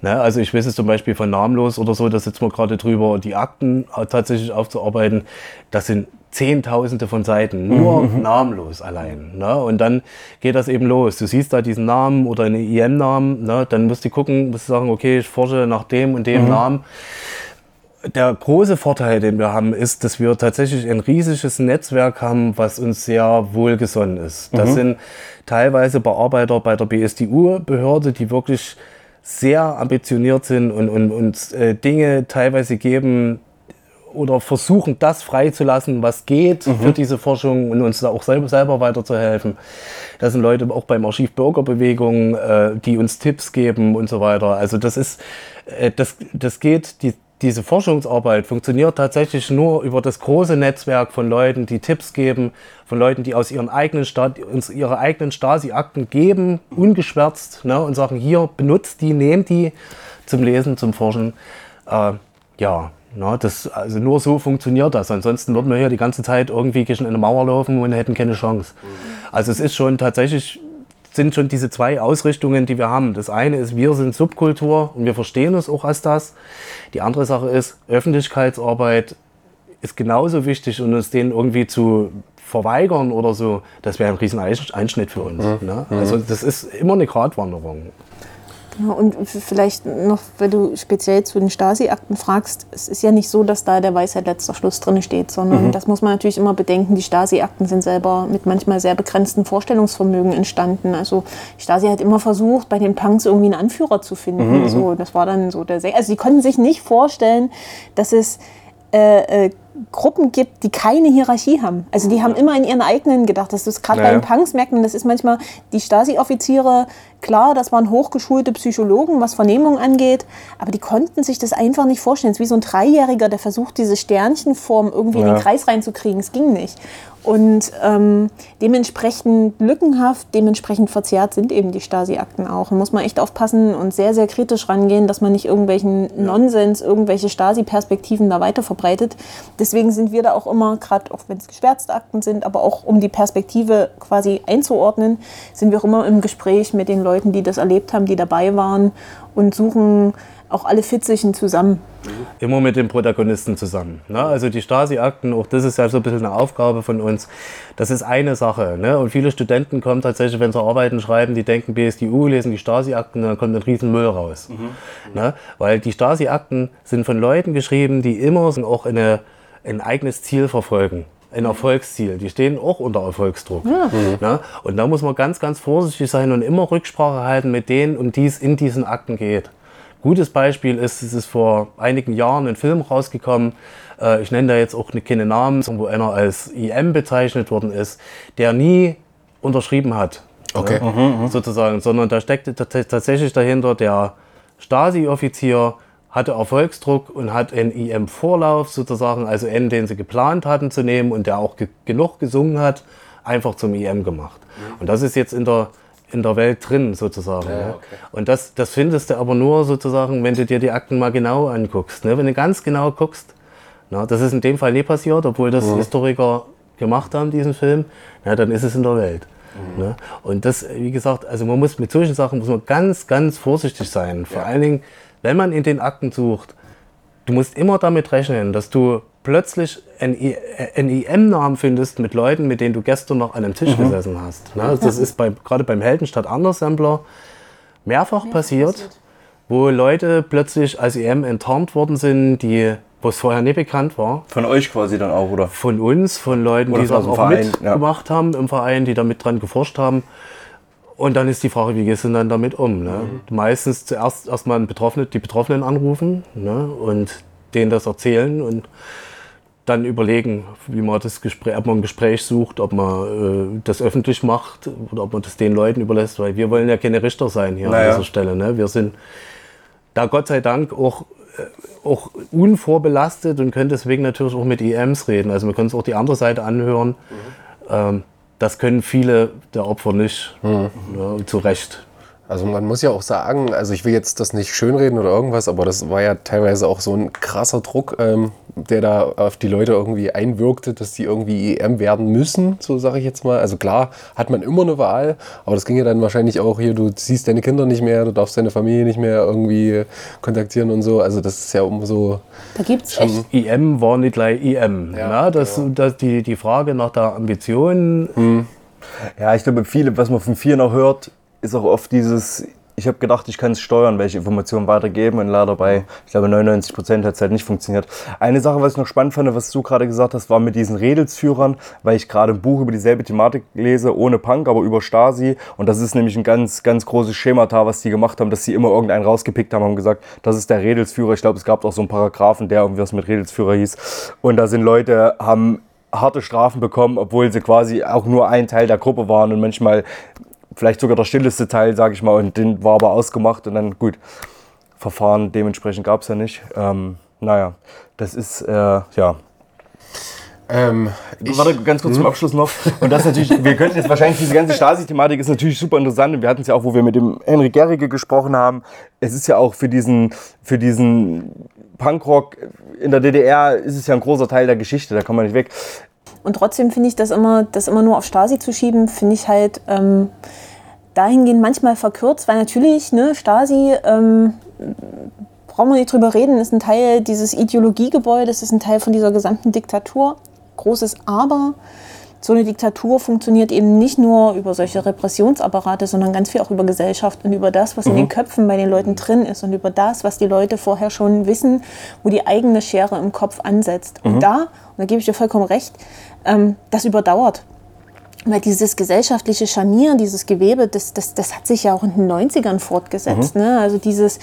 Ne? Also ich weiß es zum Beispiel von Namenlos oder so, da sitzen wir gerade drüber, die Akten tatsächlich aufzuarbeiten. Das sind Zehntausende von Seiten, nur namenlos allein. Ne? Und dann geht das eben los. Du siehst da diesen Namen oder einen IM-Namen, ne? dann musst du gucken, musst du sagen, okay, ich forsche nach dem und dem Namen der große Vorteil, den wir haben, ist, dass wir tatsächlich ein riesiges Netzwerk haben, was uns sehr wohlgesonnen ist. Das sind teilweise Bearbeiter bei der BSDU-Behörde, die wirklich sehr ambitioniert sind und, und uns äh, Dinge teilweise geben oder versuchen, das freizulassen, was geht für diese Forschung und uns da auch selber, selber weiterzuhelfen. Das sind Leute auch beim Archiv Bürgerbewegung, äh, die uns Tipps geben und so weiter. Also das ist, äh, das, das geht, die, diese Forschungsarbeit funktioniert tatsächlich nur über das große Netzwerk von Leuten, die Tipps geben, von Leuten, die aus ihren eigenen Sta uns ihre eigenen Stasi-Akten geben, ungeschwärzt, ne, und sagen, hier, benutzt die, nehmt die zum Lesen, zum Forschen. Äh, ja, na, das, also nur so funktioniert das. Ansonsten würden wir hier die ganze Zeit irgendwie gegen eine Mauer laufen und hätten keine Chance. Also es ist schon tatsächlich, sind schon diese zwei Ausrichtungen, die wir haben. Das eine ist, wir sind Subkultur und wir verstehen es auch als das. Die andere Sache ist, Öffentlichkeitsarbeit ist genauso wichtig und uns den irgendwie zu verweigern oder so, das wäre ein riesen Einschnitt für uns. Ne? Also das ist immer eine Gratwanderung. Genau, und vielleicht noch, wenn du speziell zu den Stasi-Akten fragst, es ist ja nicht so, dass da der Weisheit letzter Schluss drin steht, sondern das muss man natürlich immer bedenken, die Stasi-Akten sind selber mit manchmal sehr begrenzten Vorstellungsvermögen entstanden. Also die Stasi hat immer versucht, bei den Punks irgendwie einen Anführer zu finden. So, das war dann so der Sänger. Also die konnten sich nicht vorstellen, dass es äh, äh, Gruppen gibt, die keine Hierarchie haben. Also die haben immer in ihren eigenen gedacht. Das ist gerade bei Naja. den Punks merkt man, das ist manchmal die Stasi-Offiziere, klar, das waren hochgeschulte Psychologen, was Vernehmung angeht, aber die konnten sich das einfach nicht vorstellen. Es ist wie so ein Dreijähriger, der versucht, diese Sternchenform irgendwie in Ja. den Kreis reinzukriegen. Es ging nicht. Und ähm, dementsprechend lückenhaft, dementsprechend verzerrt sind eben die Stasi-Akten auch. Da muss man echt aufpassen und sehr, sehr kritisch rangehen, dass man nicht irgendwelchen Nonsens, irgendwelche Stasi-Perspektiven da weiter verbreitet. Deswegen sind wir da auch immer, gerade auch wenn es geschwärzte Akten sind, aber auch um die Perspektive quasi einzuordnen, sind wir auch immer im Gespräch mit den Leuten, die das erlebt haben, die dabei waren und suchen auch alle Fitzigen zusammen. Immer mit dem Protagonisten zusammen. Ne? Also die Stasi-Akten, auch das ist ja so ein bisschen eine Aufgabe von uns. Das ist eine Sache. Ne? Und viele Studenten kommen tatsächlich, wenn sie Arbeiten schreiben, die denken BSDU, lesen die Stasi-Akten, dann kommt ein riesen Müll raus. Ne? Weil die Stasi-Akten sind von Leuten geschrieben, die immer auch eine, ein eigenes Ziel verfolgen. Ein Erfolgsziel. Die stehen auch unter Erfolgsdruck. Ne? Und da muss man ganz, ganz vorsichtig sein und immer Rücksprache halten mit denen, um die es in diesen Akten geht. Gutes Beispiel ist, es ist vor einigen Jahren ein Film rausgekommen, äh, ich nenne da jetzt auch keine Namen, wo einer als IM bezeichnet worden ist, der nie unterschrieben hat. Okay. Ne, sozusagen, sondern da steckte tats- tatsächlich dahinter, der Stasi-Offizier hatte Erfolgsdruck und hat einen IM-Vorlauf sozusagen, also einen, den sie geplant hatten zu nehmen und der auch ge genug gesungen hat, einfach zum IM gemacht. Und das ist jetzt in der, in der Welt drin sozusagen. ne? Und das, das findest du aber nur sozusagen, wenn du dir die Akten mal genau anguckst. Ne? Wenn du ganz genau guckst, na, das ist in dem Fall nie passiert, obwohl das Historiker gemacht haben, diesen Film, na, dann ist es in der Welt. Ne? Und das, wie gesagt, also man muss mit solchen Sachen muss man ganz, ganz vorsichtig sein. Vor allen Dingen, wenn man in den Akten sucht, du musst immer damit rechnen, dass du plötzlich einen äh, IM-Namen findest mit Leuten, mit denen du gestern noch an einem Tisch gesessen hast. Ne? Das ist bei, gerade beim Heldenstadt Anders-Sampler mehrfach passiert, wo Leute plötzlich als IM enttarnt worden sind, die, wo es vorher nicht bekannt war. Von euch quasi dann auch, oder? Von uns, von Leuten, Oder die das auch Verein, ja. mitgemacht haben im Verein, die damit dran geforscht haben. Und dann ist die Frage, wie gehst du denn dann damit um? Ne? Mhm. Meistens zuerst erstmal Betroffene, die Betroffenen anrufen ne? und denen das erzählen und dann überlegen, wie man das Gespräch, ob man ein Gespräch sucht, ob man äh, das öffentlich macht oder ob man das den Leuten überlässt, weil wir wollen ja keine Richter sein hier Naja. an dieser Stelle. Ne? Wir sind da Gott sei Dank auch, äh, auch unvorbelastet und können deswegen natürlich auch mit EMs reden. Also wir können uns auch die andere Seite anhören. Ähm, das können viele der Opfer nicht. Ja, zu Recht. Also man muss ja auch sagen, also ich will jetzt das nicht schönreden oder irgendwas, aber das war ja teilweise auch so ein krasser Druck, ähm, der da auf die Leute irgendwie einwirkte, dass die irgendwie EM werden müssen, so sage ich jetzt mal. Also klar hat man immer eine Wahl, aber das ging ja dann wahrscheinlich auch hier, du siehst deine Kinder nicht mehr, du darfst deine Familie nicht mehr irgendwie kontaktieren und so. Also das ist ja immer so, Da gibt es echt IM war nicht gleich IM. Ja, Ja, das, das, die, die Frage nach der Ambition, Ja, ich glaube, viele, was man von vielen noch hört, ist auch oft dieses, ich habe gedacht, ich kann es steuern, welche Informationen weitergeben und leider bei, ich glaube, 99 Prozent hat es halt nicht funktioniert. Eine Sache, was ich noch spannend fand, was du gerade gesagt hast, war mit diesen Redelsführern, weil ich gerade ein Buch über dieselbe Thematik lese, ohne Punk, aber über Stasi und das ist nämlich ein ganz, ganz großes Schemata, was die gemacht haben, dass sie immer irgendeinen rausgepickt haben und gesagt, das ist der Redelsführer. Ich glaube, es gab auch so einen Paragraphen, der irgendwie was mit Redelsführer hieß und da sind Leute, haben harte Strafen bekommen, obwohl sie quasi auch nur ein Teil der Gruppe waren und manchmal vielleicht sogar der stilleste Teil, sage ich mal, und den war aber ausgemacht und dann gut, Verfahren dementsprechend gab es ja nicht. Ähm, naja, das ist, äh, ja. ähm, ich, Warte, ganz kurz zum Abschluss noch. (laughs) Und das natürlich, wir könnten jetzt wahrscheinlich, diese ganze Stasi-Thematik ist natürlich super interessant. Und wir hatten es ja auch, wo wir mit dem Henry Gerrige gesprochen haben. Es ist ja auch für diesen, für diesen Punkrock in der DDR ist es ja ein großer Teil der Geschichte, da kann man nicht weg. Und trotzdem finde ich das immer, das immer nur auf Stasi zu schieben, finde ich halt ähm, dahingehend manchmal verkürzt, weil natürlich, ne, Stasi, ähm, brauchen wir nicht drüber reden, ist ein Teil dieses Ideologiegebäudes, ist ein Teil von dieser gesamten Diktatur. Großes Aber. So eine Diktatur funktioniert eben nicht nur über solche Repressionsapparate, sondern ganz viel auch über Gesellschaft und über das, was in den Köpfen bei den Leuten drin ist und über das, was die Leute vorher schon wissen, wo die eigene Schere im Kopf ansetzt. Und da, und da gebe ich dir vollkommen recht, ähm, das überdauert. Weil dieses gesellschaftliche Scharnier, dieses Gewebe, das, das, das hat sich ja auch in den 90ern fortgesetzt. Ne? Also dieses,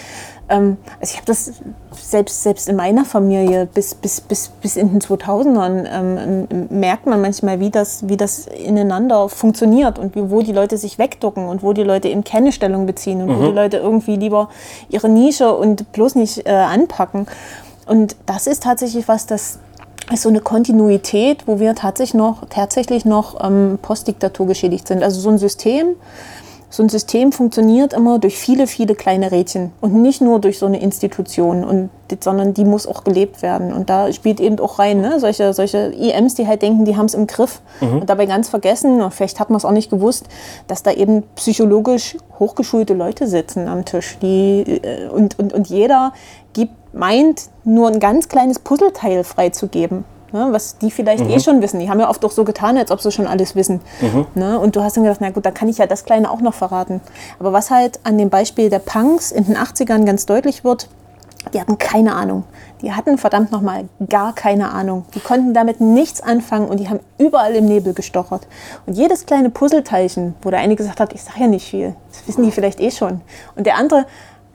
ähm, also ich habe das selbst, selbst in meiner Familie bis, bis, bis, bis in den 2000ern ähm, merkt man manchmal, wie das, wie das ineinander funktioniert und wie, wo die Leute sich wegducken und wo die Leute eben keine Stellung beziehen und wo die Leute irgendwie lieber ihre Nische und bloß nicht äh, anpacken. Und das ist tatsächlich was, das ist so eine Kontinuität, wo wir tatsächlich noch, tatsächlich noch ähm, Postdiktatur geschädigt sind. Also so ein System, so ein System funktioniert immer durch viele, viele kleine Rädchen und nicht nur durch so eine Institution, und, sondern die muss auch gelebt werden. Und da spielt eben auch rein, ne? solche, solche IMs, die halt denken, die haben es im Griff und dabei ganz vergessen, und vielleicht hat man es auch nicht gewusst, dass da eben psychologisch hochgeschulte Leute sitzen am Tisch. Die, äh, und, und, und jeder gibt, meint, nur ein ganz kleines Puzzleteil freizugeben. Ne, was die vielleicht eh schon wissen. Die haben ja oft auch so getan, als ob sie schon alles wissen. Ne, und du hast dann gedacht, na gut, da kann ich ja das Kleine auch noch verraten. Aber was halt an dem Beispiel der Punks in den 80ern ganz deutlich wird, die hatten keine Ahnung. Die hatten verdammt nochmal gar keine Ahnung. Die konnten damit nichts anfangen und die haben überall im Nebel gestochert. Und jedes kleine Puzzleteilchen, wo der eine gesagt hat, ich sage ja nicht viel, das wissen die vielleicht eh schon. Und der andere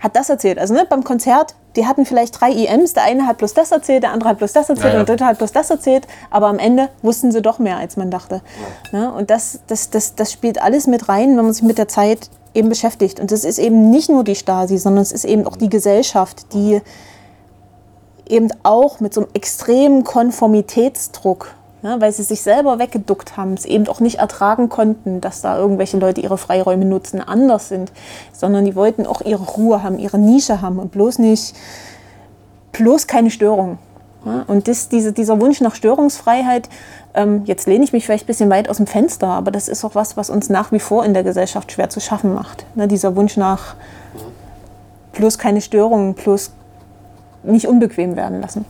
hat das erzählt. Also ne, beim Konzert, die hatten vielleicht drei IMs, der eine hat bloß das erzählt, der andere hat bloß das erzählt Ja, ja. und der dritte hat bloß das erzählt, aber am Ende wussten sie doch mehr, als man dachte. Ne, und das, das, das, das spielt alles mit rein, wenn man sich mit der Zeit eben beschäftigt. Und das ist eben nicht nur die Stasi, sondern es ist eben auch die Gesellschaft, die eben auch mit so einem extremen Konformitätsdruck, ja, weil sie sich selber weggeduckt haben, es eben auch nicht ertragen konnten, dass da irgendwelche Leute ihre Freiräume nutzen, anders sind, sondern die wollten auch ihre Ruhe haben, ihre Nische haben und bloß nicht, bloß keine Störung. Ja, und das, diese, dieser Wunsch nach Störungsfreiheit, ähm, jetzt lehne ich mich vielleicht ein bisschen weit aus dem Fenster, aber das ist auch was, was uns nach wie vor in der Gesellschaft schwer zu schaffen macht. Ne, dieser Wunsch nach bloß keine Störungen, bloß nicht unbequem werden lassen.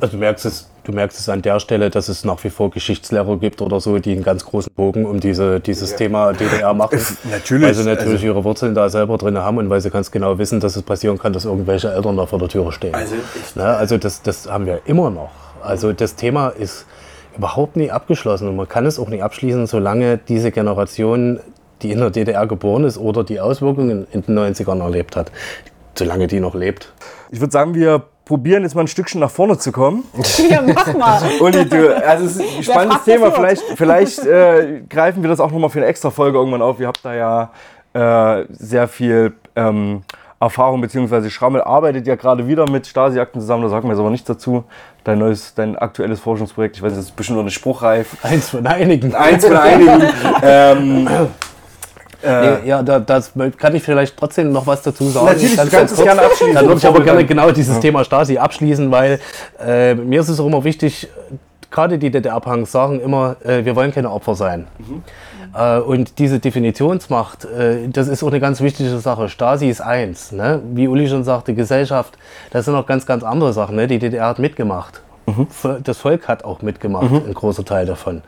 Also du merkst es, du merkst es an der Stelle, dass es nach wie vor Geschichtslehrer gibt oder so, die einen ganz großen Bogen um diese, dieses Thema DDR machen. natürlich, Weil sie natürlich also- ihre Wurzeln da selber drin haben und weil sie ganz genau wissen, dass es passieren kann, dass irgendwelche Eltern da vor der Türe stehen. Also, also das, das haben wir immer noch. Also das Thema ist überhaupt nie abgeschlossen und man kann es auch nicht abschließen, solange diese Generation, die in der DDR geboren ist oder die Auswirkungen in den 90ern erlebt hat, solange die noch lebt. Ich würde sagen, wir probieren jetzt mal ein Stückchen nach vorne zu kommen. (laughs) Ja, mach mal. Uli, du, also es ist ein spannendes Thema. Vielleicht, vielleicht äh, greifen wir das auch nochmal für eine extra Folge irgendwann auf. Ihr habt da ja äh, sehr viel ähm, Erfahrung, beziehungsweise Schrammel arbeitet ja gerade wieder mit Stasi-Akten zusammen. Da sagen wir jetzt aber nichts dazu. Dein neues, dein aktuelles Forschungsprojekt, ich weiß, das ist bestimmt noch nicht spruchreif. Eins von einigen. Eins von einigen. (laughs) ähm, Nee, ja, da, das kann ich vielleicht trotzdem noch was dazu sagen. Natürlich, Ganz, du kannst es gerne abschließen, Dann würde ich aber gerne genau dieses Thema Stasi abschließen, weil äh, mir ist es auch immer wichtig, gerade die DDR-Punks sagen immer, äh, wir wollen keine Opfer sein. Äh, und diese Definitionsmacht, äh, das ist auch eine ganz wichtige Sache. Stasi ist eins. Ne? Wie Uli schon sagte, Gesellschaft, das sind noch ganz, ganz andere Sachen. Ne? Die DDR hat mitgemacht. Vo- Das Volk hat auch mitgemacht, ein großer Teil davon.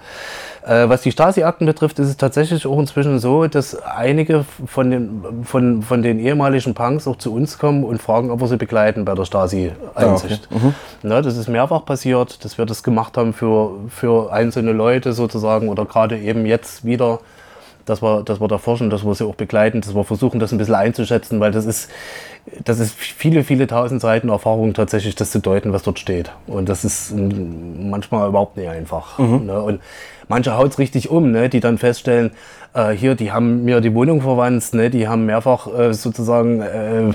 Äh, was die Stasi-Akten betrifft, ist es tatsächlich auch inzwischen so, dass einige von den, von, von den ehemaligen Punks auch zu uns kommen und fragen, ob wir sie begleiten bei der Stasi-Einsicht. Na, das ist mehrfach passiert, dass wir das gemacht haben für, für einzelne Leute sozusagen oder gerade eben jetzt wieder, dass wir, dass wir da forschen, dass wir sie auch begleiten, dass wir versuchen, das ein bisschen einzuschätzen, weil das ist, das ist viele, viele tausend Seiten Erfahrung tatsächlich, das zu deuten, was dort steht. Und das ist mm, manchmal überhaupt nicht einfach. Ne? Und manche haut es richtig um, ne? die dann feststellen, äh, hier, die haben mir die Wohnung verwandt, ne? die haben mehrfach äh, sozusagen äh,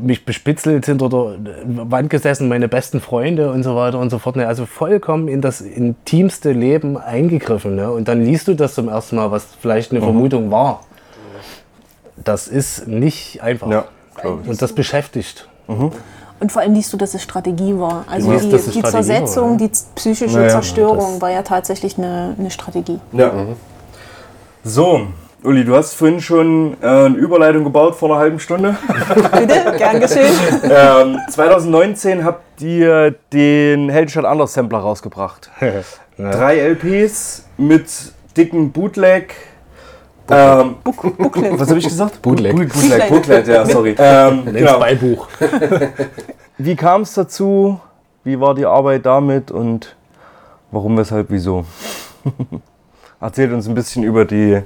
mich bespitzelt, hinter der Wand gesessen, meine besten Freunde und so weiter und so fort. Ne? Also vollkommen in das intimste Leben eingegriffen. Ne? Und dann liest du das zum ersten Mal, was vielleicht eine Vermutung war. Das ist nicht einfach. Ja, glaub ich. und das beschäftigt. Und vor allem liest du, dass es Strategie war. Also liest, die, die Strategie Zersetzung, war, ja. die psychische Naja, Zerstörung war ja tatsächlich eine, eine Strategie. Ja. So, Uli, du hast vorhin schon äh, eine Überleitung gebaut vor einer halben Stunde. (laughs) Bitte, gern geschehen. (laughs) ähm, 2019 habt ihr den Heldenstadt Anders Sampler rausgebracht. (laughs) Drei LPs mit dicken Bootleg. Ähm, Booklet. was habe ich gesagt? Bootleg. Boot- Bootleg, Bootleg, ja, sorry. (laughs) Ähm, genau. Beibuch. (laughs) Wie kam es dazu? Wie war die Arbeit damit und warum, weshalb, wieso? (laughs) Erzählt uns ein bisschen über die,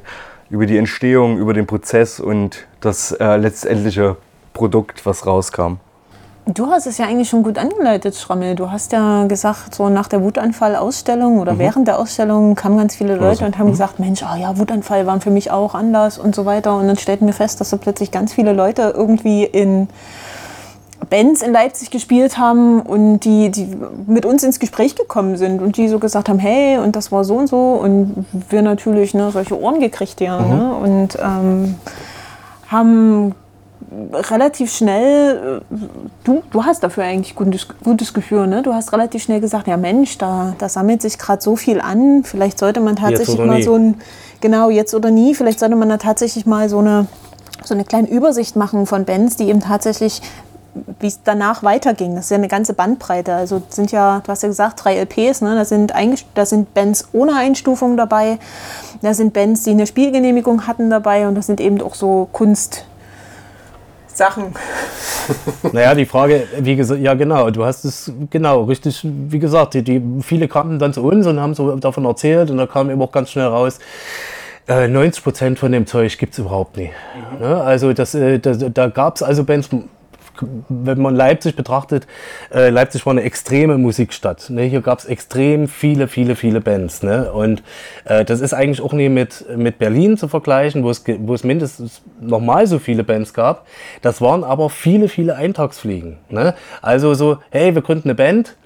über die Entstehung, über den Prozess und das äh, letztendliche Produkt, was rauskam. Du hast es ja eigentlich schon gut angeleitet, Schrammel. Du hast ja gesagt, so nach der Wutanfall-Ausstellung oder während der Ausstellung kamen ganz viele Leute und haben gesagt, Mensch, ah ja, Wutanfall war für mich auch anders und so weiter. Und dann stellten wir fest, dass so plötzlich ganz viele Leute irgendwie in Bands in Leipzig gespielt haben und die, die mit uns ins Gespräch gekommen sind und die so gesagt haben, hey, und das war so und so und wir natürlich ne, solche Ohren gekriegt ja ne? und ähm, haben relativ schnell, äh, du, du hast dafür eigentlich gutes, gutes Gefühl, ne? Du hast relativ schnell gesagt, ja Mensch, da, da sammelt sich gerade so viel an, vielleicht sollte man tatsächlich mal nie. so ein, genau, jetzt oder nie, vielleicht sollte man da tatsächlich mal so eine, so eine kleine Übersicht machen von Bands, die eben tatsächlich wie es danach weiterging. Das ist ja eine ganze Bandbreite. Also es sind ja, du hast ja gesagt, drei LPs, ne? da, sind da sind Bands ohne Einstufung dabei, da sind Bands, die eine Spielgenehmigung hatten dabei und das sind eben auch so Kunstsachen. Naja, die Frage, wie gesagt, ja genau, du hast es genau richtig, wie gesagt, die, die viele kamen dann zu uns und haben so davon erzählt und da kam eben auch ganz schnell raus, äh, 90 Prozent von dem Zeug gibt es überhaupt nie. Ne? Also das, äh, das, da gab es also Bands, wenn man Leipzig betrachtet, äh, Leipzig war eine extreme Musikstadt. Ne? Hier gab es extrem viele, viele, viele Bands. Ne? Und äh, das ist eigentlich auch nie mit, mit Berlin zu vergleichen, wo es, mindestens nochmal so viele Bands gab. Das waren aber viele, viele Eintagsfliegen. Ne? Also so, hey, wir gründen eine Band,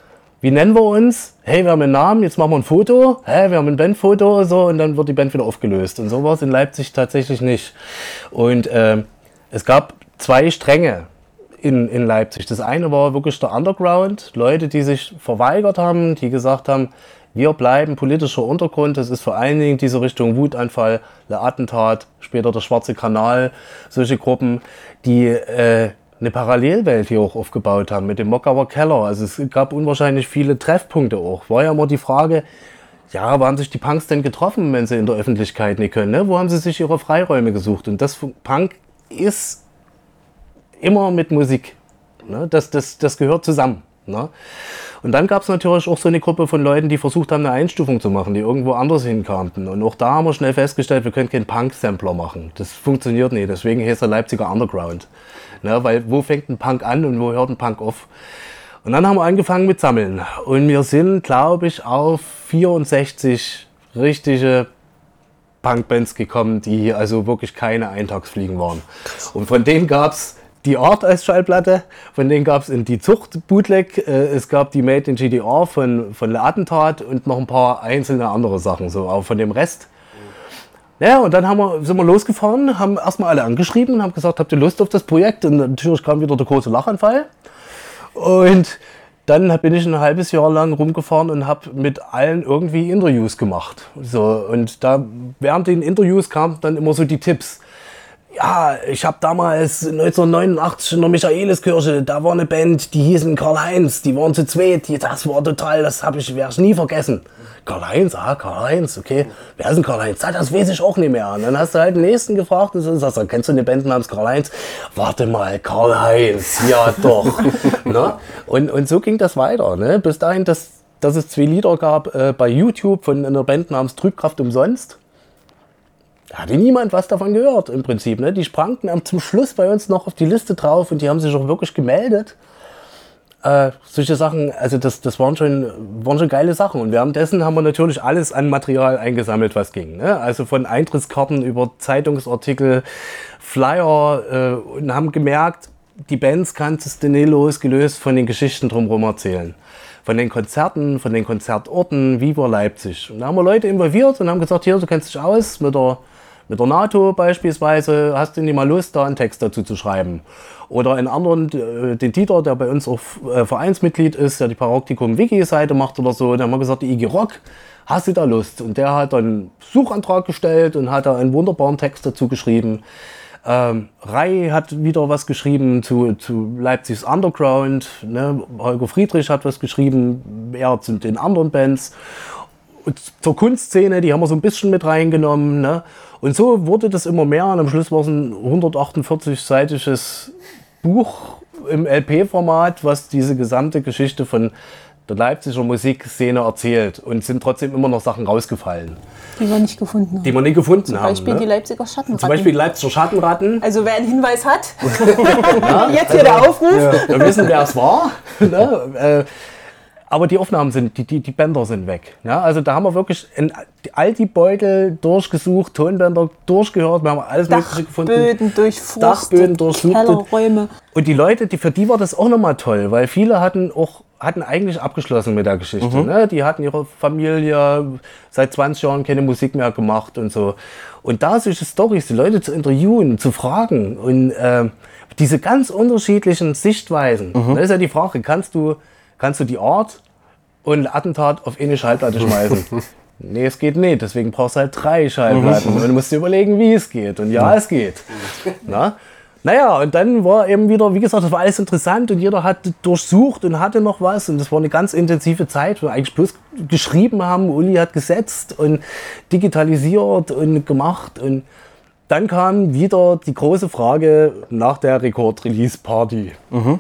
wie nennen wir uns? Hey, wir haben einen Namen, jetzt machen wir ein Foto. Hey, wir haben ein Bandfoto, so, und dann wird die Band wieder aufgelöst. Und so war es in Leipzig tatsächlich nicht. Und ähm, es gab zwei Stränge in, in Leipzig. Das eine war wirklich der Underground, Leute, die sich verweigert haben, die gesagt haben, wir bleiben politischer Untergrund. Das ist vor allen Dingen diese Richtung Wutanfall, der Attentat, später der Schwarze Kanal, solche Gruppen, die äh, eine Parallelwelt hier auch aufgebaut haben mit dem Mockauer Keller. Also es gab unwahrscheinlich viele Treffpunkte auch. War ja immer die Frage, ja, wo haben sich die Punks denn getroffen, wenn sie in der Öffentlichkeit nicht können? Ne? Wo haben sie sich ihre Freiräume gesucht? Und das Punk ist immer mit Musik. Ne? Das, das, das gehört zusammen. Ne? Und dann gab es natürlich auch so eine Gruppe von Leuten, die versucht haben, eine Einstufung zu machen, die irgendwo anders hinkamten. Und auch da haben wir schnell festgestellt, wir können keinen Punk-Sampler machen. Das funktioniert nicht. Deswegen heißt er Leipziger Underground. Ne? Weil wo fängt ein Punk an und wo hört ein Punk auf? Und dann haben wir angefangen mit Sammeln. Und wir sind, glaube ich, auf 64 richtige Punkbands gekommen, die hier also wirklich keine Eintagsfliegen waren. Und von denen gab es die Art als Schallplatte, von denen gab es in die Zucht Bootleg, äh, es gab die Made in GDR von, von Attentat und noch ein paar einzelne andere Sachen, so, aber von dem Rest. Ja, und dann haben wir, sind wir losgefahren, haben erstmal alle angeschrieben und haben gesagt, habt ihr Lust auf das Projekt? Und natürlich kam wieder der große Lachanfall. Und dann bin ich ein halbes Jahr lang rumgefahren und habe mit allen irgendwie Interviews gemacht. So, und da während den Interviews kamen dann immer so die Tipps. Ja, ich habe damals 1989 in der Michaeliskirche, da war eine Band, die hießen Karl-Heinz, die waren zu zweit, die, das war total, das habe ich, werde ich nie vergessen. Karl-Heinz, ah, Karl-Heinz, okay. Wer ist denn Karl-Heinz? Ah, das weiß ich auch nicht mehr. Und dann hast du halt den nächsten gefragt und so, sagst du, kennst du eine Band namens Karl-Heinz? Warte mal, Karl-Heinz, ja doch. (laughs) ne? und, und so ging das weiter, ne? bis dahin, dass, dass es zwei Lieder gab äh, bei YouTube von einer Band namens Trübkraft umsonst. Hatte niemand was davon gehört im Prinzip. Ne? Die sprangten am- zum Schluss bei uns noch auf die Liste drauf und die haben sich auch wirklich gemeldet. Äh, solche Sachen, also das, das waren, schon, waren schon geile Sachen. Und währenddessen haben wir natürlich alles an Material eingesammelt, was ging. Ne? Also von Eintrittskarten über Zeitungsartikel, Flyer äh, und haben gemerkt, die Bands kannst du nicht losgelöst von den Geschichten drumherum erzählen. Von den Konzerten, von den Konzertorten, wie war Leipzig. Und da haben wir Leute involviert und haben gesagt, hier, du kennst dich aus mit der, mit der NATO beispielsweise, hast du nicht mal Lust, da einen Text dazu zu schreiben? Oder in anderen, äh, den Dieter, der bei uns auch äh, Vereinsmitglied ist, der die Paraktikum Wiki-Seite macht oder so, da haben wir gesagt, die IG Rock, hast du da Lust? Und der hat dann einen Suchantrag gestellt und hat da einen wunderbaren Text dazu geschrieben. Ähm, Rai hat wieder was geschrieben zu, zu Leipzigs Underground. Ne? Holger Friedrich hat was geschrieben, eher zu den anderen Bands. Zur Kunstszene, die haben wir so ein bisschen mit reingenommen. Ne? Und so wurde das immer mehr. Und am Schluss war es ein 148-seitiges Buch im LP-Format, was diese gesamte Geschichte von der Leipziger Musikszene erzählt. Und sind trotzdem immer noch Sachen rausgefallen, die wir nicht gefunden haben. die wir nie gefunden Zum haben. Beispiel die ne? Leipziger Schattenratten. Zum Beispiel die Leipziger Schattenratten. also wer einen Hinweis hat, (laughs) (laughs) jetzt hier der Aufruf. Wir wissen, wer es war. (laughs) ne? äh, Aber die Aufnahmen sind, die, die, die Bänder sind weg. Ja, also da haben wir wirklich in, all die Beutel durchgesucht, Tonbänder durchgehört, wir haben alles Mögliche gefunden. Dachböden durchforstet, Dachböden durchsucht. Kellerräume. Und die Leute, die, für die war das auch nochmal toll, weil viele hatten auch hatten eigentlich abgeschlossen mit der Geschichte. Ne? Die hatten ihre Familie seit 20 Jahren keine Musik mehr gemacht und so. Und da solche Stories, die Leute zu interviewen, zu fragen und ähm, diese ganz unterschiedlichen Sichtweisen. Da ist ja die Frage, kannst du, kannst du die Art und ein Attentat auf eine Schallplatte schmeißen? (laughs) Nee, es geht nicht. Deswegen brauchst du halt drei Schallplatten. Und du musst dir überlegen, wie es geht. Und ja, es geht. Na? Naja, und dann war eben wieder, wie gesagt, das war alles interessant und jeder hat durchsucht und hatte noch was. Und das war eine ganz intensive Zeit, wo wir eigentlich bloß geschrieben haben. Uli hat gesetzt und digitalisiert und gemacht. Und dann kam wieder die große Frage nach der Rekord-Release-Party.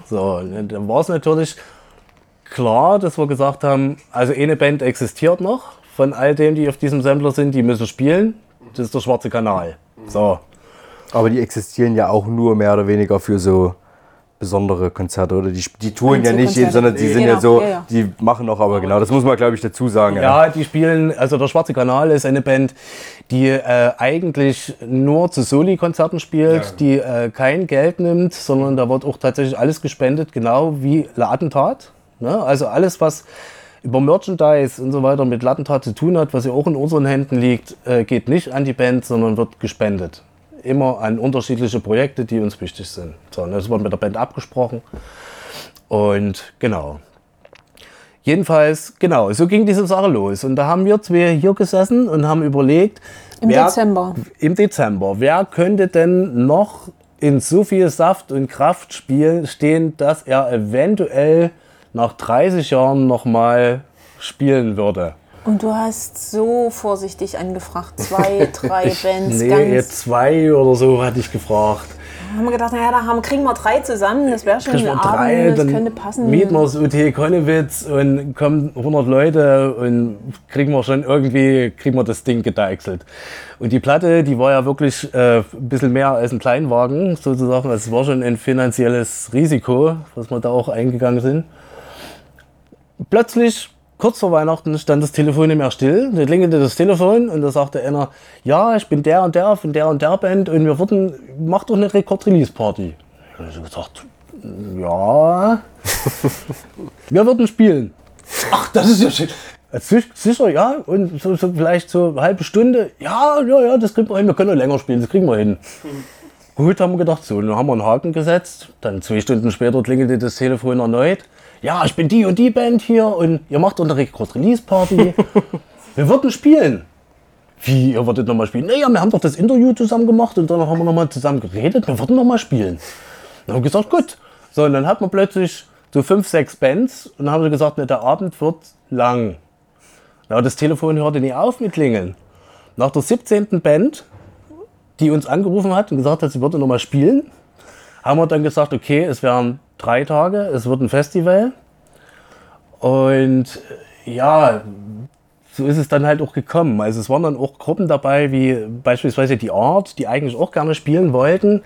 So, und dann war es natürlich klar, dass wir gesagt haben, also eine Band existiert noch von all denen, die auf diesem Sampler sind, die müssen spielen. Das ist der Schwarze Kanal. So. Aber die existieren ja auch nur mehr oder weniger für so besondere Konzerte, oder? Die, die touren ja nicht, sondern die sind Genau, ja so, ja, ja. die machen auch aber genau, das muss man glaube ich dazu sagen. Ja, die spielen, also der Schwarze Kanal ist eine Band, die äh, eigentlich nur zu Soli-Konzerten spielt, die äh, kein Geld nimmt, sondern da wird auch tatsächlich alles gespendet, genau wie La Attentat. Ne? Also alles, was über Merchandise und so weiter mit Lattentat zu tun hat, was ja auch in unseren Händen liegt, äh, geht nicht an die Band, sondern wird gespendet. Immer an unterschiedliche Projekte, die uns wichtig sind. So, das wird mit der Band abgesprochen. Und genau. Jedenfalls, genau, so ging diese Sache los. Und da haben wir zwei hier gesessen und haben überlegt, Im Dezember. Im Dezember. Wer könnte denn noch in so viel Saft und Kraft spielen, stehen, dass er eventuell nach 30 Jahren nochmal spielen würde? Und du hast so vorsichtig angefragt. Zwei, (laughs) drei Bands. Nee, ganz, zwei oder so hatte ich gefragt. haben wir gedacht, naja, da haben, kriegen wir drei zusammen. Das wäre schon ein Abend, drei, das dann könnte passen. mieten wir das UT Konnewitz und kommen 100 Leute und kriegen wir schon irgendwie, kriegen wir das Ding gedeichselt. Und die Platte, die war ja wirklich äh, ein bisschen mehr als ein Kleinwagen sozusagen. Es war schon ein finanzielles Risiko, was wir da auch eingegangen sind. Plötzlich, kurz vor Weihnachten, stand das Telefon nicht mehr still. Da klingelte das Telefon und da sagte einer, ja, ich bin der und der von der und der Band und wir würden, mach doch eine Rekord-Release-Party. Ich hab gesagt, ja, (laughs) wir würden spielen. Ach, das ist ja schön. Sich- Sicher, ja, und so, so vielleicht so eine halbe Stunde. Ja, ja, ja, das kriegen wir hin. Wir können noch länger spielen, das kriegen wir hin. (laughs) Gut, haben wir gedacht, so, dann haben wir einen Haken gesetzt. Dann zwei Stunden später klingelte das Telefon erneut. Ja, ich bin die und die Band hier und ihr macht eine Rekord-Release-Party. (laughs) wir würden spielen. Wie, ihr würdet nochmal spielen? Naja, wir haben doch das Interview zusammen gemacht und dann haben wir nochmal zusammen geredet. Wir würden nochmal spielen. Dann haben wir gesagt, gut. So, und dann hat man plötzlich so fünf, sechs Bands und dann haben sie gesagt, ne, der Abend wird lang. Na, das Telefon hörte nie auf mit Klingeln. Nach der 17. Band, die uns angerufen hat und gesagt hat, sie würde nochmal spielen, haben wir dann gesagt, okay, es wären drei Tage, es wird ein Festival. Und äh, ja, so ist es dann halt auch gekommen. Also es waren dann auch Gruppen dabei, wie beispielsweise die Art, die eigentlich auch gerne spielen wollten,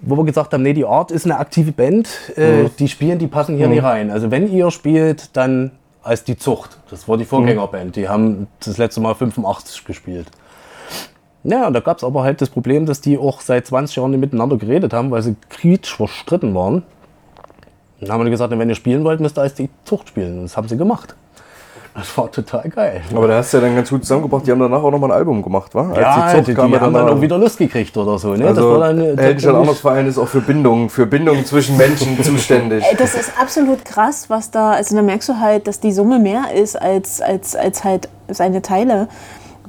wo wir gesagt haben, nee, die Art ist eine aktive Band, äh, die spielen, die passen hier nicht rein. Also wenn ihr spielt, dann als die Zucht. Das war die Vorgängerband. Die haben das letzte Mal 85 gespielt. Ja, und da gab es aber halt das Problem, dass die auch seit 20 Jahren nicht miteinander geredet haben, weil sie krieg verstritten waren. Dann haben wir gesagt, wenn ihr spielen wollt, müsst ihr als die Zucht spielen. Und das haben sie gemacht. Das war total geil. Aber da hast du ja dann ganz gut zusammengebracht. Die haben danach auch nochmal ein Album gemacht, wa? ja, die, die, kam ja haben dann da- auch wieder Lust gekriegt oder so. Ne? Also, das war dann, äh, Heldenstadt Andersverein ist auch für Bindungen, für Bindungen zwischen Menschen (laughs) zuständig. Ey, das ist absolut krass, was da, also da merkst du halt, dass die Summe mehr ist als, als, als halt seine Teile.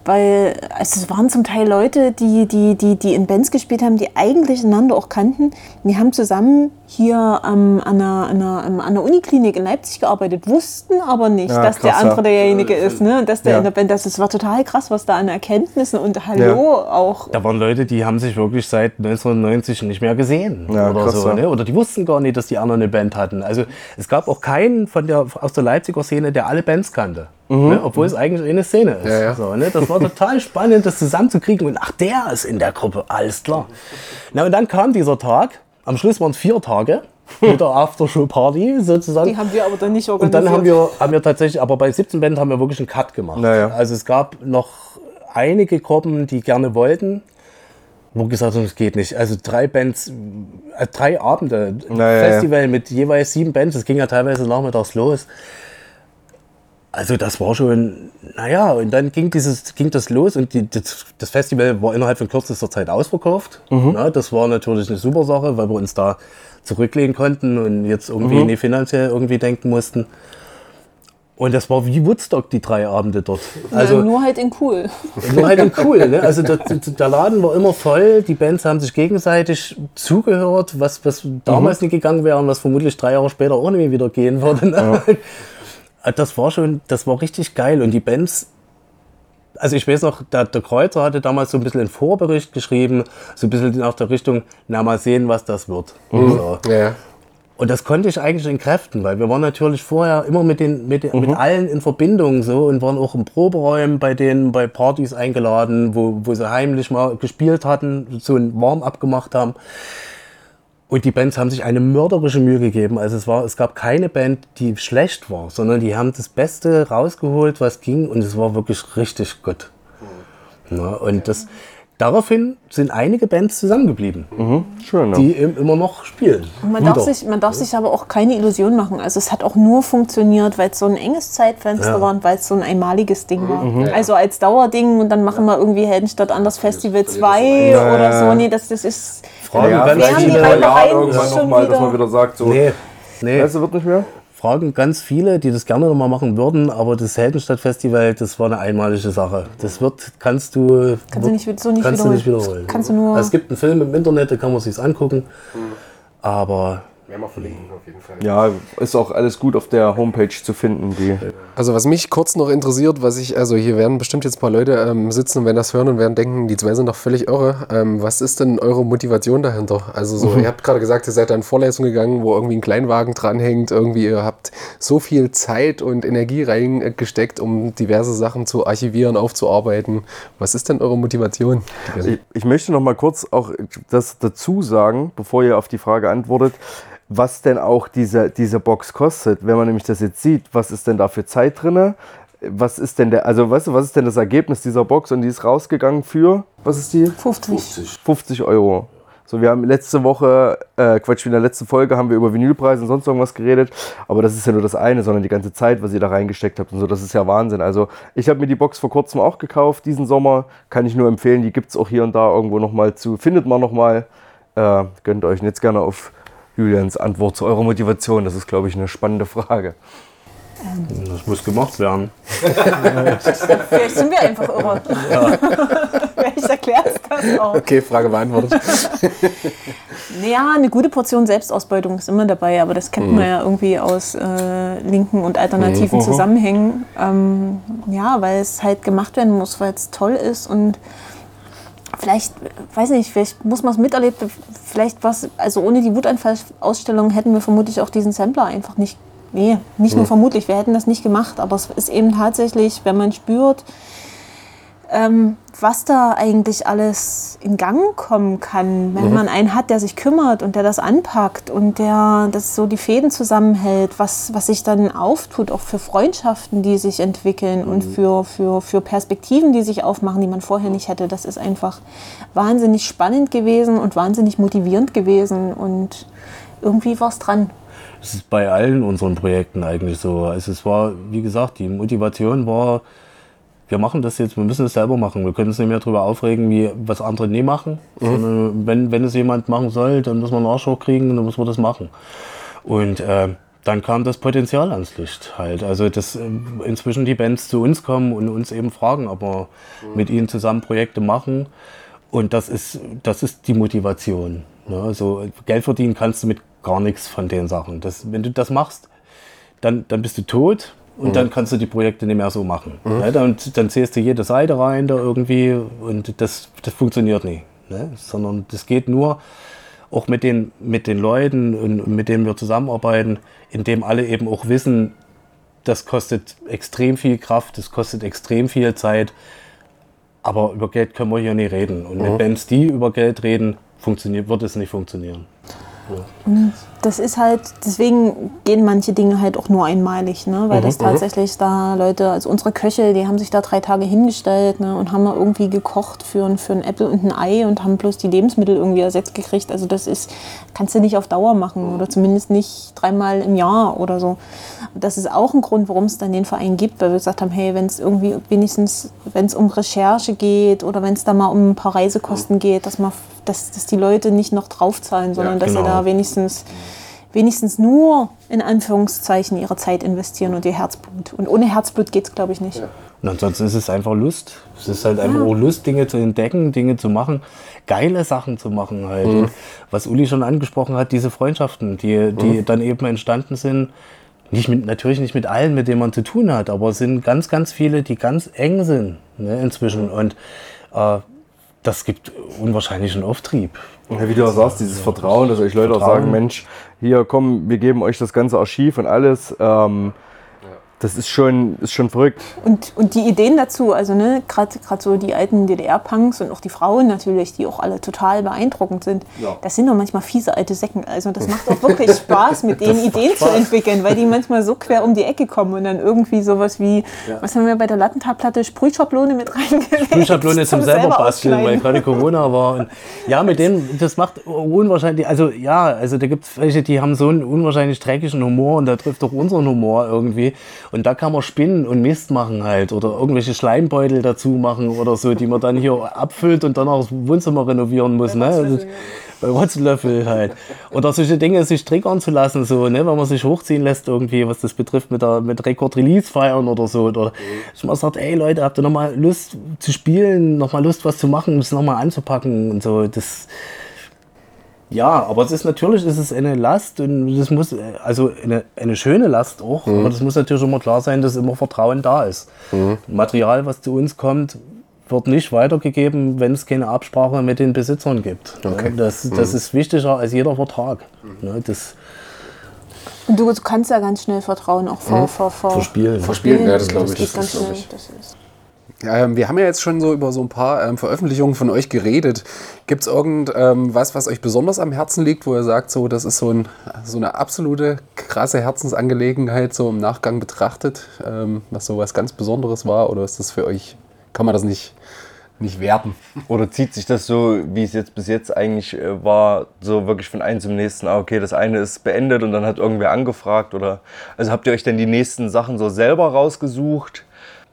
Weil also es waren zum Teil Leute, die, die, die, die in Bands gespielt haben, die eigentlich einander auch kannten. Die haben zusammen hier ähm, an, der, an, der, ähm, an der Uniklinik in Leipzig gearbeitet, wussten aber nicht, Ja, dass der krass, andere ja. derjenige ist. Ne? Und Dass der Ja. in der Band, das, das war total krass, was da an Erkenntnissen und Hallo auch. Da waren Leute, die haben sich wirklich seit 1990 nicht mehr gesehen. Ja, oder krass, so. ja. Ne? Oder die wussten gar nicht, dass die anderen eine Band hatten. Also es gab auch keinen von der, aus der Leipziger Szene, der alle Bands kannte. Ne? Obwohl es eigentlich eine Szene ist. Mhm. Ja, ja. So, ne? Das war total (laughs) spannend, das zusammenzukriegen. Und ach, der ist in der Gruppe, alles klar. Na, und dann kam dieser Tag. Am Schluss waren es vier Tage. mit der (laughs) Aftershow-Party sozusagen. Die haben wir aber dann nicht Und organisiert. dann haben wir, haben wir tatsächlich, aber bei 17 Band haben wir wirklich einen Cut gemacht. Naja. Also es gab noch einige Gruppen, die gerne wollten, wo gesagt haben, es geht nicht. Also drei Bands, äh, drei Abende, Naja, Festival mit jeweils sieben Bands, das ging ja teilweise nachmittags los. Also das war schon, naja, und dann ging, dieses, ging das los und die, das, das Festival war innerhalb von kürzester Zeit ausverkauft. Ja, das war natürlich eine super Sache, weil wir uns da zurücklegen konnten und jetzt irgendwie nicht finanziell irgendwie denken mussten. Und das war wie Woodstock, die drei Abende dort. also Also nur halt in cool. (laughs) nur halt in cool. Ne? (laughs) Also der, der Laden war immer voll, die Bands haben sich gegenseitig zugehört, was, was damals nicht gegangen wäre und was vermutlich drei Jahre später auch nicht mehr wieder gehen würde. Ne? (laughs) Das war schon, das war richtig geil. Und die Bands, also ich weiß noch, der, der Kreuzer hatte damals so ein bisschen einen Vorbericht geschrieben, so ein bisschen nach der Richtung, na mal sehen, was das wird. So. Ja. Und das konnte ich eigentlich entkräften, weil wir waren natürlich vorher immer mit, den, mit, den- mit allen in Verbindung so und waren auch im Proberäumen bei denen bei Partys eingeladen, wo, wo sie heimlich mal gespielt hatten, so ein Warm-up gemacht haben. Und die Bands haben sich eine mörderische Mühe gegeben. Also es, war, es gab keine Band, die schlecht war, sondern die haben das Beste rausgeholt, was ging und es war wirklich richtig gut. Ja, und das, daraufhin sind einige Bands zusammengeblieben, Schön, ne? die im, immer noch spielen. Man darf, sich, man darf sich aber auch keine Illusion machen. Also es hat auch nur funktioniert, weil es so ein enges Zeitfenster Ja. war und weil es so ein einmaliges Ding war. Also als Dauerding und dann machen wir irgendwie Heldenstadt Anders Festival 2 oder so. Nee, das, das ist... Fragen Ja, ganz viele, Reihen irgendwann nochmal, dass man wieder sagt, so, nee, nee, weißt du, wird nicht mehr? fragen ganz viele, die das gerne nochmal machen würden, aber das Heldenstadt-Festival, das war eine einmalige Sache. Das wird, kannst du, Kannst du nicht, so nicht kannst wiederholen. du nicht wiederholen. Kannst du nur... Also es gibt einen Film im Internet, da kann man sich's angucken, aber Werden wir verlinken auf jeden Fall. Ja, ist auch alles gut auf der Homepage zu finden, die. Also was mich kurz noch interessiert, was ich, also hier werden bestimmt jetzt ein paar Leute ähm, sitzen und werden das hören und werden denken, die zwei sind doch völlig irre. Ähm, was ist denn eure Motivation dahinter? Also so, (laughs) ihr habt gerade gesagt, ihr seid da in Vorlesung gegangen, wo irgendwie ein Kleinwagen dranhängt, irgendwie ihr habt so viel Zeit und Energie reingesteckt, um diverse Sachen zu archivieren, aufzuarbeiten. Was ist denn eure Motivation? Ich, ich möchte noch mal kurz auch das dazu sagen, bevor ihr auf die Frage antwortet, was denn auch diese, diese Box kostet. Wenn man nämlich das jetzt sieht, was ist denn da für Zeit drin? Was ist denn der, also weißt du, was ist denn das Ergebnis dieser Box und die ist rausgegangen für, was ist die? 50. 50 Euro. So, wir haben letzte Woche, äh, Quatsch, in der letzten Folge haben wir über Vinylpreise und sonst irgendwas geredet, aber das ist ja nur das eine, sondern die ganze Zeit, was ihr da reingesteckt habt und so, das ist ja Wahnsinn. Also ich habe mir die Box vor kurzem auch gekauft, diesen Sommer, kann ich nur empfehlen, die gibt es auch hier und da irgendwo nochmal zu, findet man nochmal, äh, gönnt euch und jetzt gerne auf Julians Antwort zu eurer Motivation, das ist, glaube ich, eine spannende Frage. das muss gemacht werden. Vielleicht sind wir einfach irre. Vielleicht erklärst das auch. Okay, Frage beantwortet. (laughs) Naja, eine gute Portion Selbstausbeutung ist immer dabei, aber das kennt man ja irgendwie aus äh, linken und alternativen Zusammenhängen. Ähm, ja, weil es halt gemacht werden muss, weil es toll ist und vielleicht, weiß nicht, vielleicht muss man es miterlebt, vielleicht was, also ohne die Wutanfall-Ausstellung hätten wir vermutlich auch diesen Sampler einfach nicht, nee, nicht nur vermutlich, wir hätten das nicht gemacht, aber es ist eben tatsächlich, wenn man spürt, ähm, was da eigentlich alles in Gang kommen kann, wenn man einen hat, der sich kümmert und der das anpackt und der das so die Fäden zusammenhält, was, was sich dann auftut, auch für Freundschaften, die sich entwickeln und für, für, für Perspektiven, die sich aufmachen, die man vorher nicht hätte. Das ist einfach wahnsinnig spannend gewesen und wahnsinnig motivierend gewesen und irgendwie war es dran. Es ist bei allen unseren Projekten eigentlich so. Also es war, wie gesagt, die Motivation war, wir machen das jetzt, wir müssen es selber machen. Wir können uns nicht mehr darüber aufregen, wie was andere nie machen. Sondern wenn, wenn es jemand machen soll, dann muss man Nachschau kriegen und dann muss man das machen. Und äh, dann kam das Potenzial ans Licht halt. Also dass äh, inzwischen die Bands zu uns kommen und uns eben fragen, ob wir mit ihnen zusammen Projekte machen. Und das ist, das ist die Motivation. Ne? Also Geld verdienen kannst du mit gar nichts von den Sachen. Das, wenn du das machst, dann, dann bist du tot und dann kannst du die Projekte nicht mehr so machen. Ne? Dann, dann zählst du jede Seite rein da irgendwie und das, das funktioniert nicht. Ne? Sondern das geht nur auch mit den, mit den Leuten und mit denen wir zusammenarbeiten, indem alle eben auch wissen, das kostet extrem viel Kraft, das kostet extrem viel Zeit, aber über Geld können wir hier nicht reden. Und mit Bands, die über Geld reden, funktioniert, wird es nicht funktionieren. Das ist halt, deswegen gehen manche Dinge halt auch nur einmalig, ne? weil das tatsächlich da Leute, also unsere Köche, die haben sich da drei Tage hingestellt ne? und haben da irgendwie gekocht für, für ein Apple und ein Ei und haben bloß die Lebensmittel irgendwie ersetzt gekriegt. Also das ist, kannst du nicht auf Dauer machen oder zumindest nicht dreimal im Jahr oder so. Das ist auch ein Grund, warum es dann den Verein gibt, weil wir gesagt haben, hey, wenn es irgendwie wenigstens, wenn es um Recherche geht oder wenn es da mal um ein paar Reisekosten geht, dass man, dass, dass die Leute nicht noch draufzahlen, sondern dass sie genau. da wenigstens wenigstens nur in Anführungszeichen ihre Zeit investieren und ihr Herzblut. Und ohne Herzblut geht es, glaube ich, nicht. Und ansonsten ist es einfach Lust. Es ist halt einfach auch Lust, Dinge zu entdecken, Dinge zu machen, geile Sachen zu machen halt. Und was Uli schon angesprochen hat, diese Freundschaften, die, die dann eben entstanden sind. Nicht mit, natürlich nicht mit allen, mit denen man zu tun hat, aber es sind ganz, ganz viele, die ganz eng sind ne, inzwischen. Und äh, das gibt unwahrscheinlichen Auftrieb. Ja, wie du auch sagst, dieses Vertrauen, dass euch Leute auch Vertrauen. sagen, Mensch, hier komm, wir geben euch das ganze Archiv und alles. Ähm, das ist schon, ist schon verrückt. Und, und die Ideen dazu, also ne, gerade so die alten DDR-Punks und auch die Frauen natürlich, die auch alle total beeindruckend sind, das sind doch manchmal fiese alte Säcken. Also das macht auch (laughs) wirklich Spaß, mit denen Ideen zu entwickeln, weil die manchmal so quer um die Ecke kommen und dann irgendwie sowas wie, was haben wir bei der Lattentabplatte, Sprühschablone mit reingelegt. Sprühschablone (laughs) zum selber basteln, weil gerade Corona war. Und ja, mit denen, das macht unwahrscheinlich, also ja, also da gibt es welche, die haben so einen unwahrscheinlich dreckigen Humor und da trifft doch unseren Humor irgendwie. Und da kann man spinnen und Mist machen halt oder irgendwelche Schleimbeutel dazu machen oder so, die man dann hier abfüllt und dann auch das Wohnzimmer renovieren muss. Ne? Also, bei Rotzlöffel halt. Oder solche Dinge sich triggern zu lassen, so, ne, wenn man sich hochziehen lässt irgendwie, was das betrifft mit, der, mit Rekord-Release feiern oder so. Oder dass man sagt, ey Leute, habt ihr nochmal Lust zu spielen, nochmal Lust was zu machen, das nochmal anzupacken und so. Das, ja, aber es ist natürlich ist es eine Last und das muss, also eine, eine schöne Last auch, aber das muss natürlich immer klar sein, dass immer Vertrauen da ist. Material, was zu uns kommt, wird nicht weitergegeben, wenn es keine Absprache mit den Besitzern gibt. Okay. Das, das ist wichtiger als jeder Vertrag. Ne, Das du kannst ja ganz schnell Vertrauen auch vor, vor, vor, Verspielen. Verspielen, ja, das glaube ich. ganz Das glaub schnell. ich. Das ist Ähm, wir haben ja jetzt schon so über so ein paar ähm, Veröffentlichungen von euch geredet. Gibt es irgendwas, ähm, was, euch besonders am Herzen liegt, wo ihr sagt, so, das ist so, ein, so eine absolute krasse Herzensangelegenheit, so im Nachgang betrachtet, ähm, was so was ganz Besonderes war? Oder ist das für euch, kann man das nicht, nicht werten? Oder zieht sich das so, wie es jetzt bis jetzt eigentlich äh, war, so wirklich von einem zum nächsten? Ah, okay, das eine ist beendet und dann hat irgendwer angefragt oder also habt ihr euch denn die nächsten Sachen so selber rausgesucht?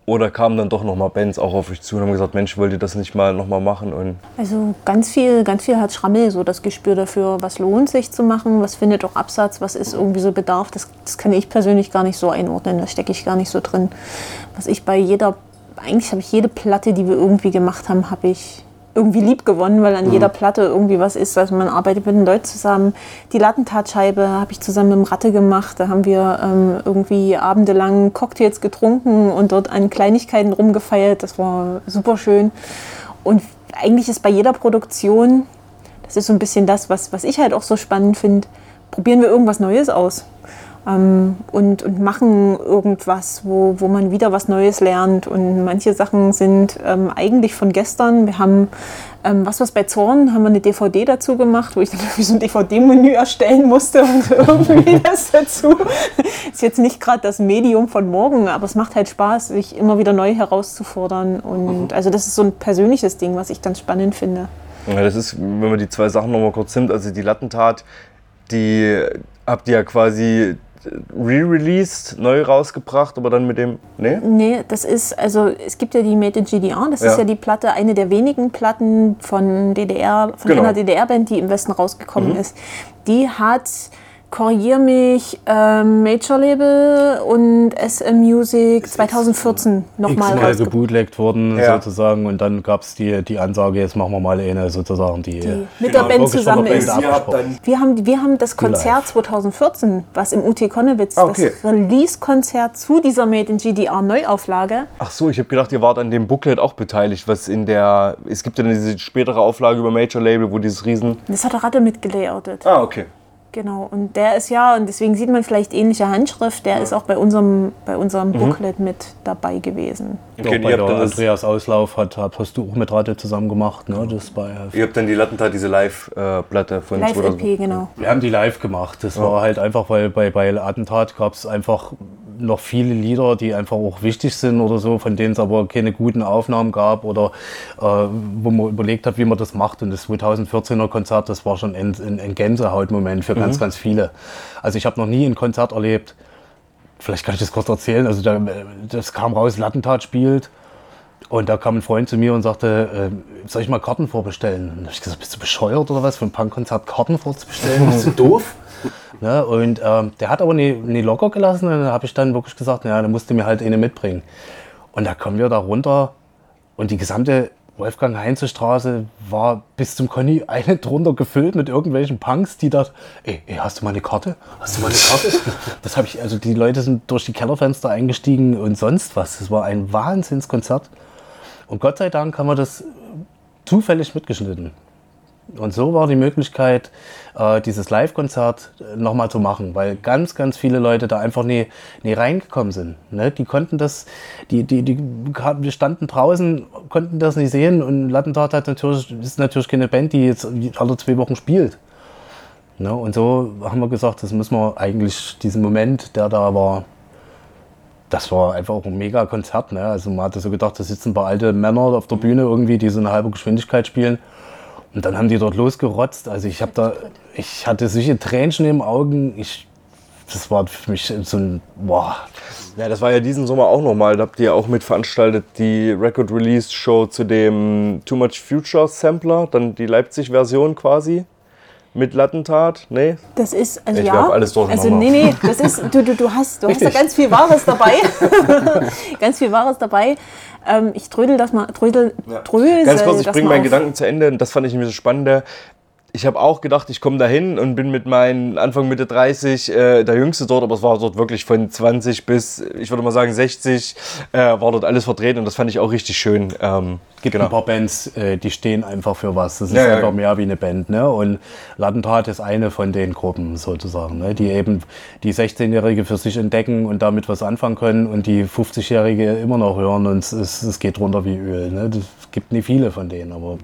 Oder kamen dann doch nochmal Bands auch auf euch zu und haben gesagt, Mensch, wollt ihr das nicht mal nochmal machen? Und Also ganz viel, ganz viel hat Schrammel, so das Gespür dafür, was lohnt sich zu machen, was findet auch Absatz, was ist irgendwie so Bedarf. Das, das kann ich persönlich gar nicht so einordnen, da stecke ich gar nicht so drin. Was ich bei jeder, eigentlich habe ich jede Platte, die wir irgendwie gemacht haben, habe ich irgendwie lieb gewonnen, weil an jeder Platte irgendwie was ist. Also man arbeitet mit den Leuten zusammen. Die Lattentatscheibe habe ich zusammen mit dem Ratte gemacht. Da haben wir ähm, irgendwie abendelang Cocktails getrunken und dort an Kleinigkeiten rumgefeiert. Das war super schön. Und eigentlich ist bei jeder Produktion, das ist so ein bisschen das, was, was ich halt auch so spannend finde, probieren wir irgendwas Neues aus. Ähm, und, und machen irgendwas, wo, wo man wieder was Neues lernt. Und manche Sachen sind ähm, eigentlich von gestern. Wir haben, ähm, was was bei Zorn, haben wir eine DVD dazu gemacht, wo ich dann (laughs) irgendwie so ein DVD-Menü erstellen musste und (laughs) irgendwie das dazu. Ist jetzt nicht gerade das Medium von morgen, aber es macht halt Spaß, sich immer wieder neu herauszufordern. Und also das ist so ein persönliches Ding, was ich ganz spannend finde. Ja, das ist, wenn man die zwei Sachen nochmal kurz nimmt, also die Lattentat, die habt ihr ja quasi re-released, neu rausgebracht, aber dann mit dem. Nee? Nee, das ist, also es gibt ja die Made in GDR, das Ja. ist ja die Platte, eine der wenigen Platten von DDR, von Genau. einer DDR-Band, die im Westen rausgekommen ist. Die hat, korrigier mich, ähm, Major Label und SM Music 2014 nochmal x-mal rausgebracht. gebootleggt worden Ja. sozusagen und dann gab es die, die Ansage, jetzt machen wir mal eine sozusagen, die, Die mit der Band zusammen der Band ist. abgesprochen. Wir haben, wir haben das Konzert 2014, was im UT Konnewitz, Ah, okay. das Release-Konzert zu dieser Made in GDR Neuauflage, Ach so, ich habe gedacht, ihr wart an dem Booklet auch beteiligt, was in der. Es gibt ja diese spätere Auflage über Major Label, wo dieses Riesen. das hat der Ratte mitgelayoutet. Ah, okay. Genau, und der ist ja, und deswegen sieht man vielleicht ähnliche Handschrift, der ist auch bei unserem, bei unserem Booklet mit dabei gewesen. Okay, ihr, bei habt der Andreas Auslauf hat, hast du auch mit Rate zusammen gemacht. Ne? Das bei, ihr habt dann die Lattentat, diese Live-Platte von 2000. Live-LP, genau. wir haben die live gemacht. Das war halt einfach, weil bei, bei Attentat gab es einfach noch viele Lieder, die einfach auch wichtig sind oder so, von denen es aber keine guten Aufnahmen gab oder äh, wo man überlegt hat, wie man das macht. Und das 2014er Konzert, das war schon ein, ein, ein Gänsehautmoment für ganz, ganz viele. Also ich habe noch nie ein Konzert erlebt, vielleicht kann ich das kurz erzählen, also da, das kam raus, Lattentat spielt. Und da kam ein Freund zu mir und sagte, äh, soll ich mal Karten vorbestellen? Und da habe ich gesagt, bist du bescheuert oder was, für ein Punkkonzert Karten vorzubestellen? (laughs) Bist du doof? Ne, und ähm, der hat aber nie, nie locker gelassen. Und dann habe ich dann wirklich gesagt, naja, dann musst du mir halt eine mitbringen. Und da kommen wir da runter und die gesamte Wolfgang-Heinze-Straße war bis zum Conny (laughs) eine drunter gefüllt mit irgendwelchen Punks, die da, ey, ey, hast du mal eine Karte? Hast du mal eine Karte? (laughs) das habe ich, also die Leute sind durch die Kellerfenster eingestiegen und sonst was. Das war ein Wahnsinnskonzert. Und Gott sei Dank haben wir das zufällig mitgeschnitten. Und so war die Möglichkeit, äh, dieses Live-Konzert nochmal zu machen, weil ganz, ganz viele Leute da einfach nie, nie reingekommen sind. Ne? Die konnten das, die, die, die, standen draußen, konnten das nicht sehen und Lattentat hat natürlich, ist natürlich keine Band, die jetzt alle zwei Wochen spielt. Ne? Und so haben wir gesagt, das müssen wir eigentlich, diesen Moment, der da war, das war einfach auch ein mega Konzert. Ne? Also man hatte so gedacht, da sitzen ein paar alte Männer auf der Bühne irgendwie, die so eine halbe Geschwindigkeit spielen. Und dann haben die dort losgerotzt. Also ich habe da, ich hatte solche Tränchen im Augen. Ich, das war für mich so ein, boah. Ja, das war ja diesen Sommer auch nochmal. Da habt ihr auch mit veranstaltet die Record Release Show zu dem Too Much Future Sampler, dann die Leipzig-Version quasi. Mit Lattentat? Nee? Das ist, also Ich ja. glaub, alles durcheinander. Also nee, nee, das ist, du, du, du hast, du hast da ganz viel Wahres dabei. (laughs) ganz viel Wahres dabei. Ähm, ich trödel das mal, trödel, drösel Ganz kurz, ich das bringe meinen auf. Gedanken zu Ende und das fand ich nämlich so spannend. Ich habe auch gedacht, ich komme dahin und bin mit meinen Anfang Mitte 30 äh, der Jüngste dort, aber es war dort wirklich von 20 bis, ich würde mal sagen 60, äh, war dort alles vertreten und das fand ich auch richtig schön. Ähm, gibt ein paar Bands, äh, die stehen einfach für was. Das ist Ja, ja. einfach mehr wie eine Band. Ne? Und Lattentat ist eine von den Gruppen sozusagen, ne? die eben die 16-Jährige für sich entdecken und damit was anfangen können und die 50-Jährige immer noch hören und es, es, es geht runter wie Öl. Ne? Das gibt nicht viele von denen, aber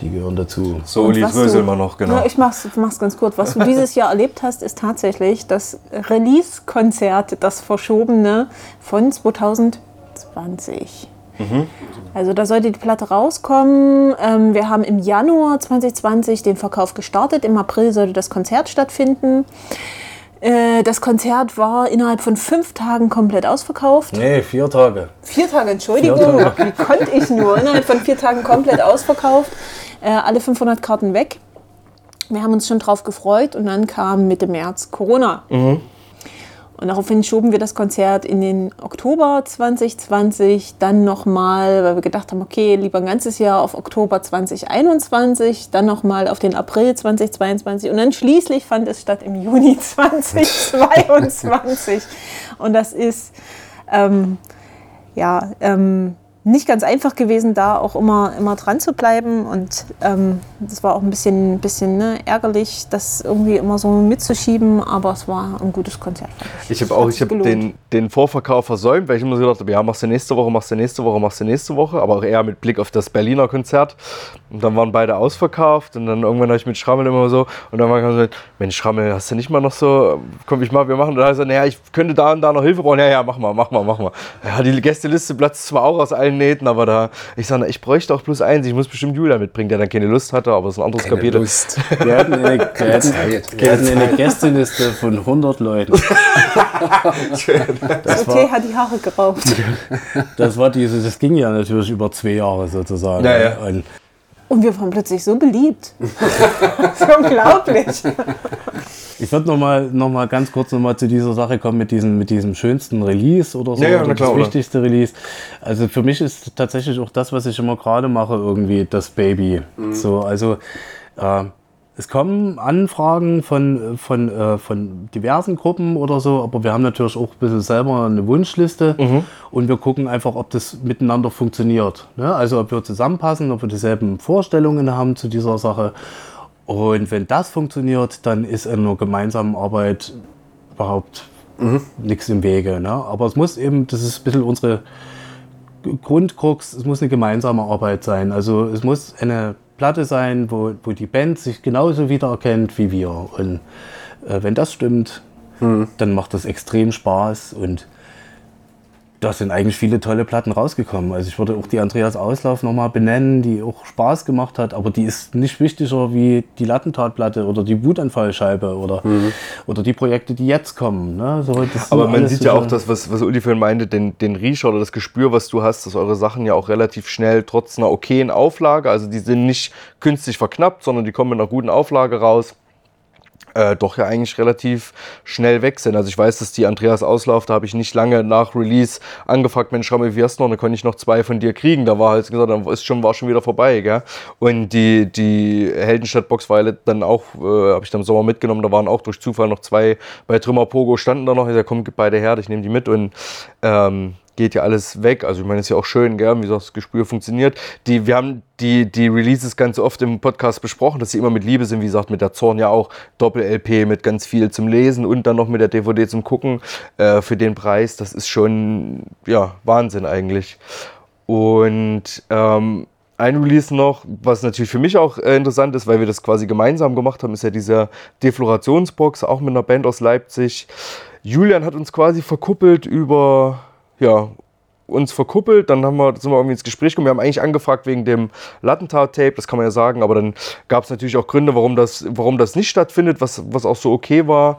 die gehören dazu. so, du- mal noch, genau. Ja, ich mach's, mach's ganz kurz. Was du (laughs) dieses Jahr erlebt hast, ist tatsächlich das Release-Konzert, das verschobene von 2020. Also da sollte die Platte rauskommen. Ähm, wir haben im Januar 2020 den Verkauf gestartet. Im April sollte das Konzert stattfinden. Äh, das Konzert war innerhalb von fünf Tagen komplett ausverkauft. Nee, vier Tage. Vier Tage, Entschuldigung. Vier Wie konnte ich nur? Innerhalb von vier Tagen komplett ausverkauft. Äh, alle 500 Karten weg. Wir haben uns schon drauf gefreut und dann kam Mitte März Corona. Und daraufhin schoben wir das Konzert in den Oktober 2020, dann nochmal, weil wir gedacht haben, okay, lieber ein ganzes Jahr auf Oktober 2021, dann nochmal auf den April 2022 und dann schließlich fand es statt im Juni (laughs) 2022. Und das ist, ähm, ja, ähm, nicht ganz einfach gewesen, da auch immer, immer dran zu bleiben. Und ähm, das war auch ein bisschen, bisschen ne, ärgerlich, das irgendwie immer so mitzuschieben. Aber es war ein gutes Konzert. Ich habe auch, ich habe den, den Vorverkauf versäumt, weil ich immer so gedacht habe, ja, machst du nächste Woche, machst du nächste Woche, machst du nächste Woche, aber auch eher mit Blick auf das Berliner Konzert. Und dann waren beide ausverkauft und dann irgendwann habe ich mit Schrammel immer so und dann war ich so, Mensch, Schrammel, hast du nicht mal noch so, komm ich mal, wir machen. Und dann hat er gesagt, naja, ich könnte da und da noch Hilfe brauchen. Ja, ja, mach mal, mach mal, mach mal. Ja, die Gästeliste platzt zwar auch aus allen Nähten, aber da, ich sage, ich bräuchte auch bloß eins, ich muss bestimmt Julia mitbringen, der dann keine Lust hatte, aber es ist ein anderes Keine Kapitel. Lust. (laughs) Wir hatten eine, wir hatten, Zeit. wir hatten eine Gästeliste von 100 Leuten. (laughs) (laughs) Das Tee hat die Haare geraucht. Das war diese, das ging ja natürlich über zwei Jahre sozusagen. Ja, ja. Und Und wir waren plötzlich so beliebt. (laughs) das ist unglaublich. ich würde noch mal, noch mal ganz kurz noch mal zu dieser Sache kommen mit diesem, mit diesem schönsten Release oder so. Ja, ja, oder klar, das oder? wichtigste Release. Also für mich ist tatsächlich auch das, was ich immer gerade mache, irgendwie das Baby. Mhm. So, also äh, es kommen Anfragen von, von, äh, von diversen Gruppen oder so, aber wir haben natürlich auch ein bisschen selber eine Wunschliste Mhm. und wir gucken einfach, ob das miteinander funktioniert. Ne? Also ob wir zusammenpassen, ob wir dieselben Vorstellungen haben zu dieser Sache. Und wenn das funktioniert, dann ist in einer gemeinsamen Arbeit überhaupt nichts im Wege. Ne? Aber es muss eben, das ist ein bisschen unsere Grundkrux, es muss eine gemeinsame Arbeit sein. Also es muss eine Platte sein, wo, wo die Band sich genauso wiedererkennt wie wir. Und äh, wenn das stimmt, dann macht das extrem Spaß und da sind eigentlich viele tolle Platten rausgekommen. Also ich würde auch die Andreas Auslauf nochmal benennen, die auch Spaß gemacht hat, aber die ist nicht wichtiger wie die Lattentatplatte oder die Wutanfallscheibe oder, oder die Projekte, die jetzt kommen. Ne? So, Aber man sieht ja auch das, was, was Uli vorhin meinte, den, den Riecher oder das Gespür, was du hast, dass eure Sachen ja auch relativ schnell trotz einer okayen Auflage, also die sind nicht künstlich verknappt, sondern die kommen mit einer guten Auflage raus. Äh, doch ja eigentlich relativ schnell weg sind. Also ich weiß, dass die Andreas Auslauf, da habe ich nicht lange nach Release angefragt, Mensch, Rammel, wie hast du noch? Da konnte ich noch zwei von dir kriegen. Da war halt gesagt, dann ist schon, war schon wieder vorbei, gell? Und die, die Heldenstadt-Box war ja dann auch, äh, habe ich dann im Sommer mitgenommen, da waren auch durch Zufall noch zwei bei Trümmer Pogo standen da noch. Ich sag, komm, gib beide her, ich nehme die mit und ähm, geht ja alles weg. Also ich meine, ist ja auch schön, gell? wie gesagt, das Gespür funktioniert. Die, wir haben die, die Releases ganz oft im Podcast besprochen, dass sie immer mit Liebe sind, wie gesagt, mit der Zorn ja auch Doppel-LP mit ganz viel zum Lesen und dann noch mit der DVD zum Gucken äh, für den Preis. Das ist schon, ja, Wahnsinn eigentlich. Und ähm, ein Release noch, was natürlich für mich auch äh, interessant ist, weil wir das quasi gemeinsam gemacht haben, ist ja diese Deflorationsbox, auch mit einer Band aus Leipzig. Julian hat uns quasi verkuppelt über, ja, uns verkuppelt, dann haben wir, sind wir irgendwie ins Gespräch gekommen. Wir haben eigentlich angefragt wegen dem Lattentat-Tape, das kann man ja sagen, aber dann gab es natürlich auch Gründe, warum das, warum das nicht stattfindet, was, was auch so okay war.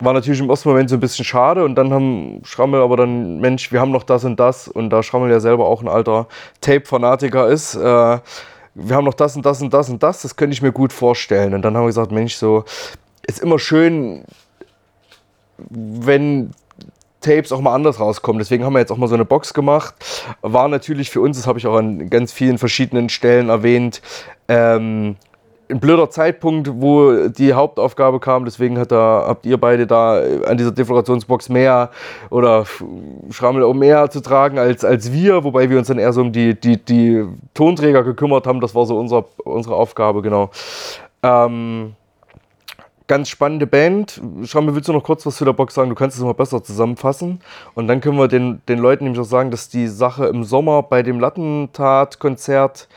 War natürlich im ersten Moment so ein bisschen schade und dann haben Schrammel aber dann, Mensch, wir haben noch das und das und da Schrammel ja selber auch ein alter Tape-Fanatiker ist, äh, wir haben noch das und das und das und das, das könnte ich mir gut vorstellen. Und dann haben wir gesagt, Mensch, so, ist immer schön, wenn Tapes auch mal anders rauskommen. Deswegen haben wir jetzt auch mal so eine Box gemacht. War natürlich für uns, das habe ich auch an ganz vielen verschiedenen Stellen erwähnt, ähm, ein blöder Zeitpunkt, wo die Hauptaufgabe kam. Deswegen da, habt ihr beide da an dieser Deflorationsbox mehr oder Schrammel auch mehr zu tragen als, als wir, wobei wir uns dann eher so um die, die, die Tonträger gekümmert haben. Das war so unser, unsere Aufgabe, genau. Ähm, ganz spannende Band. Schrammel, willst du noch kurz was zu der Box sagen? Du kannst es mal besser zusammenfassen. Und dann können wir den, den Leuten nämlich auch sagen, dass die Sache im Sommer bei dem Lattentat-Konzert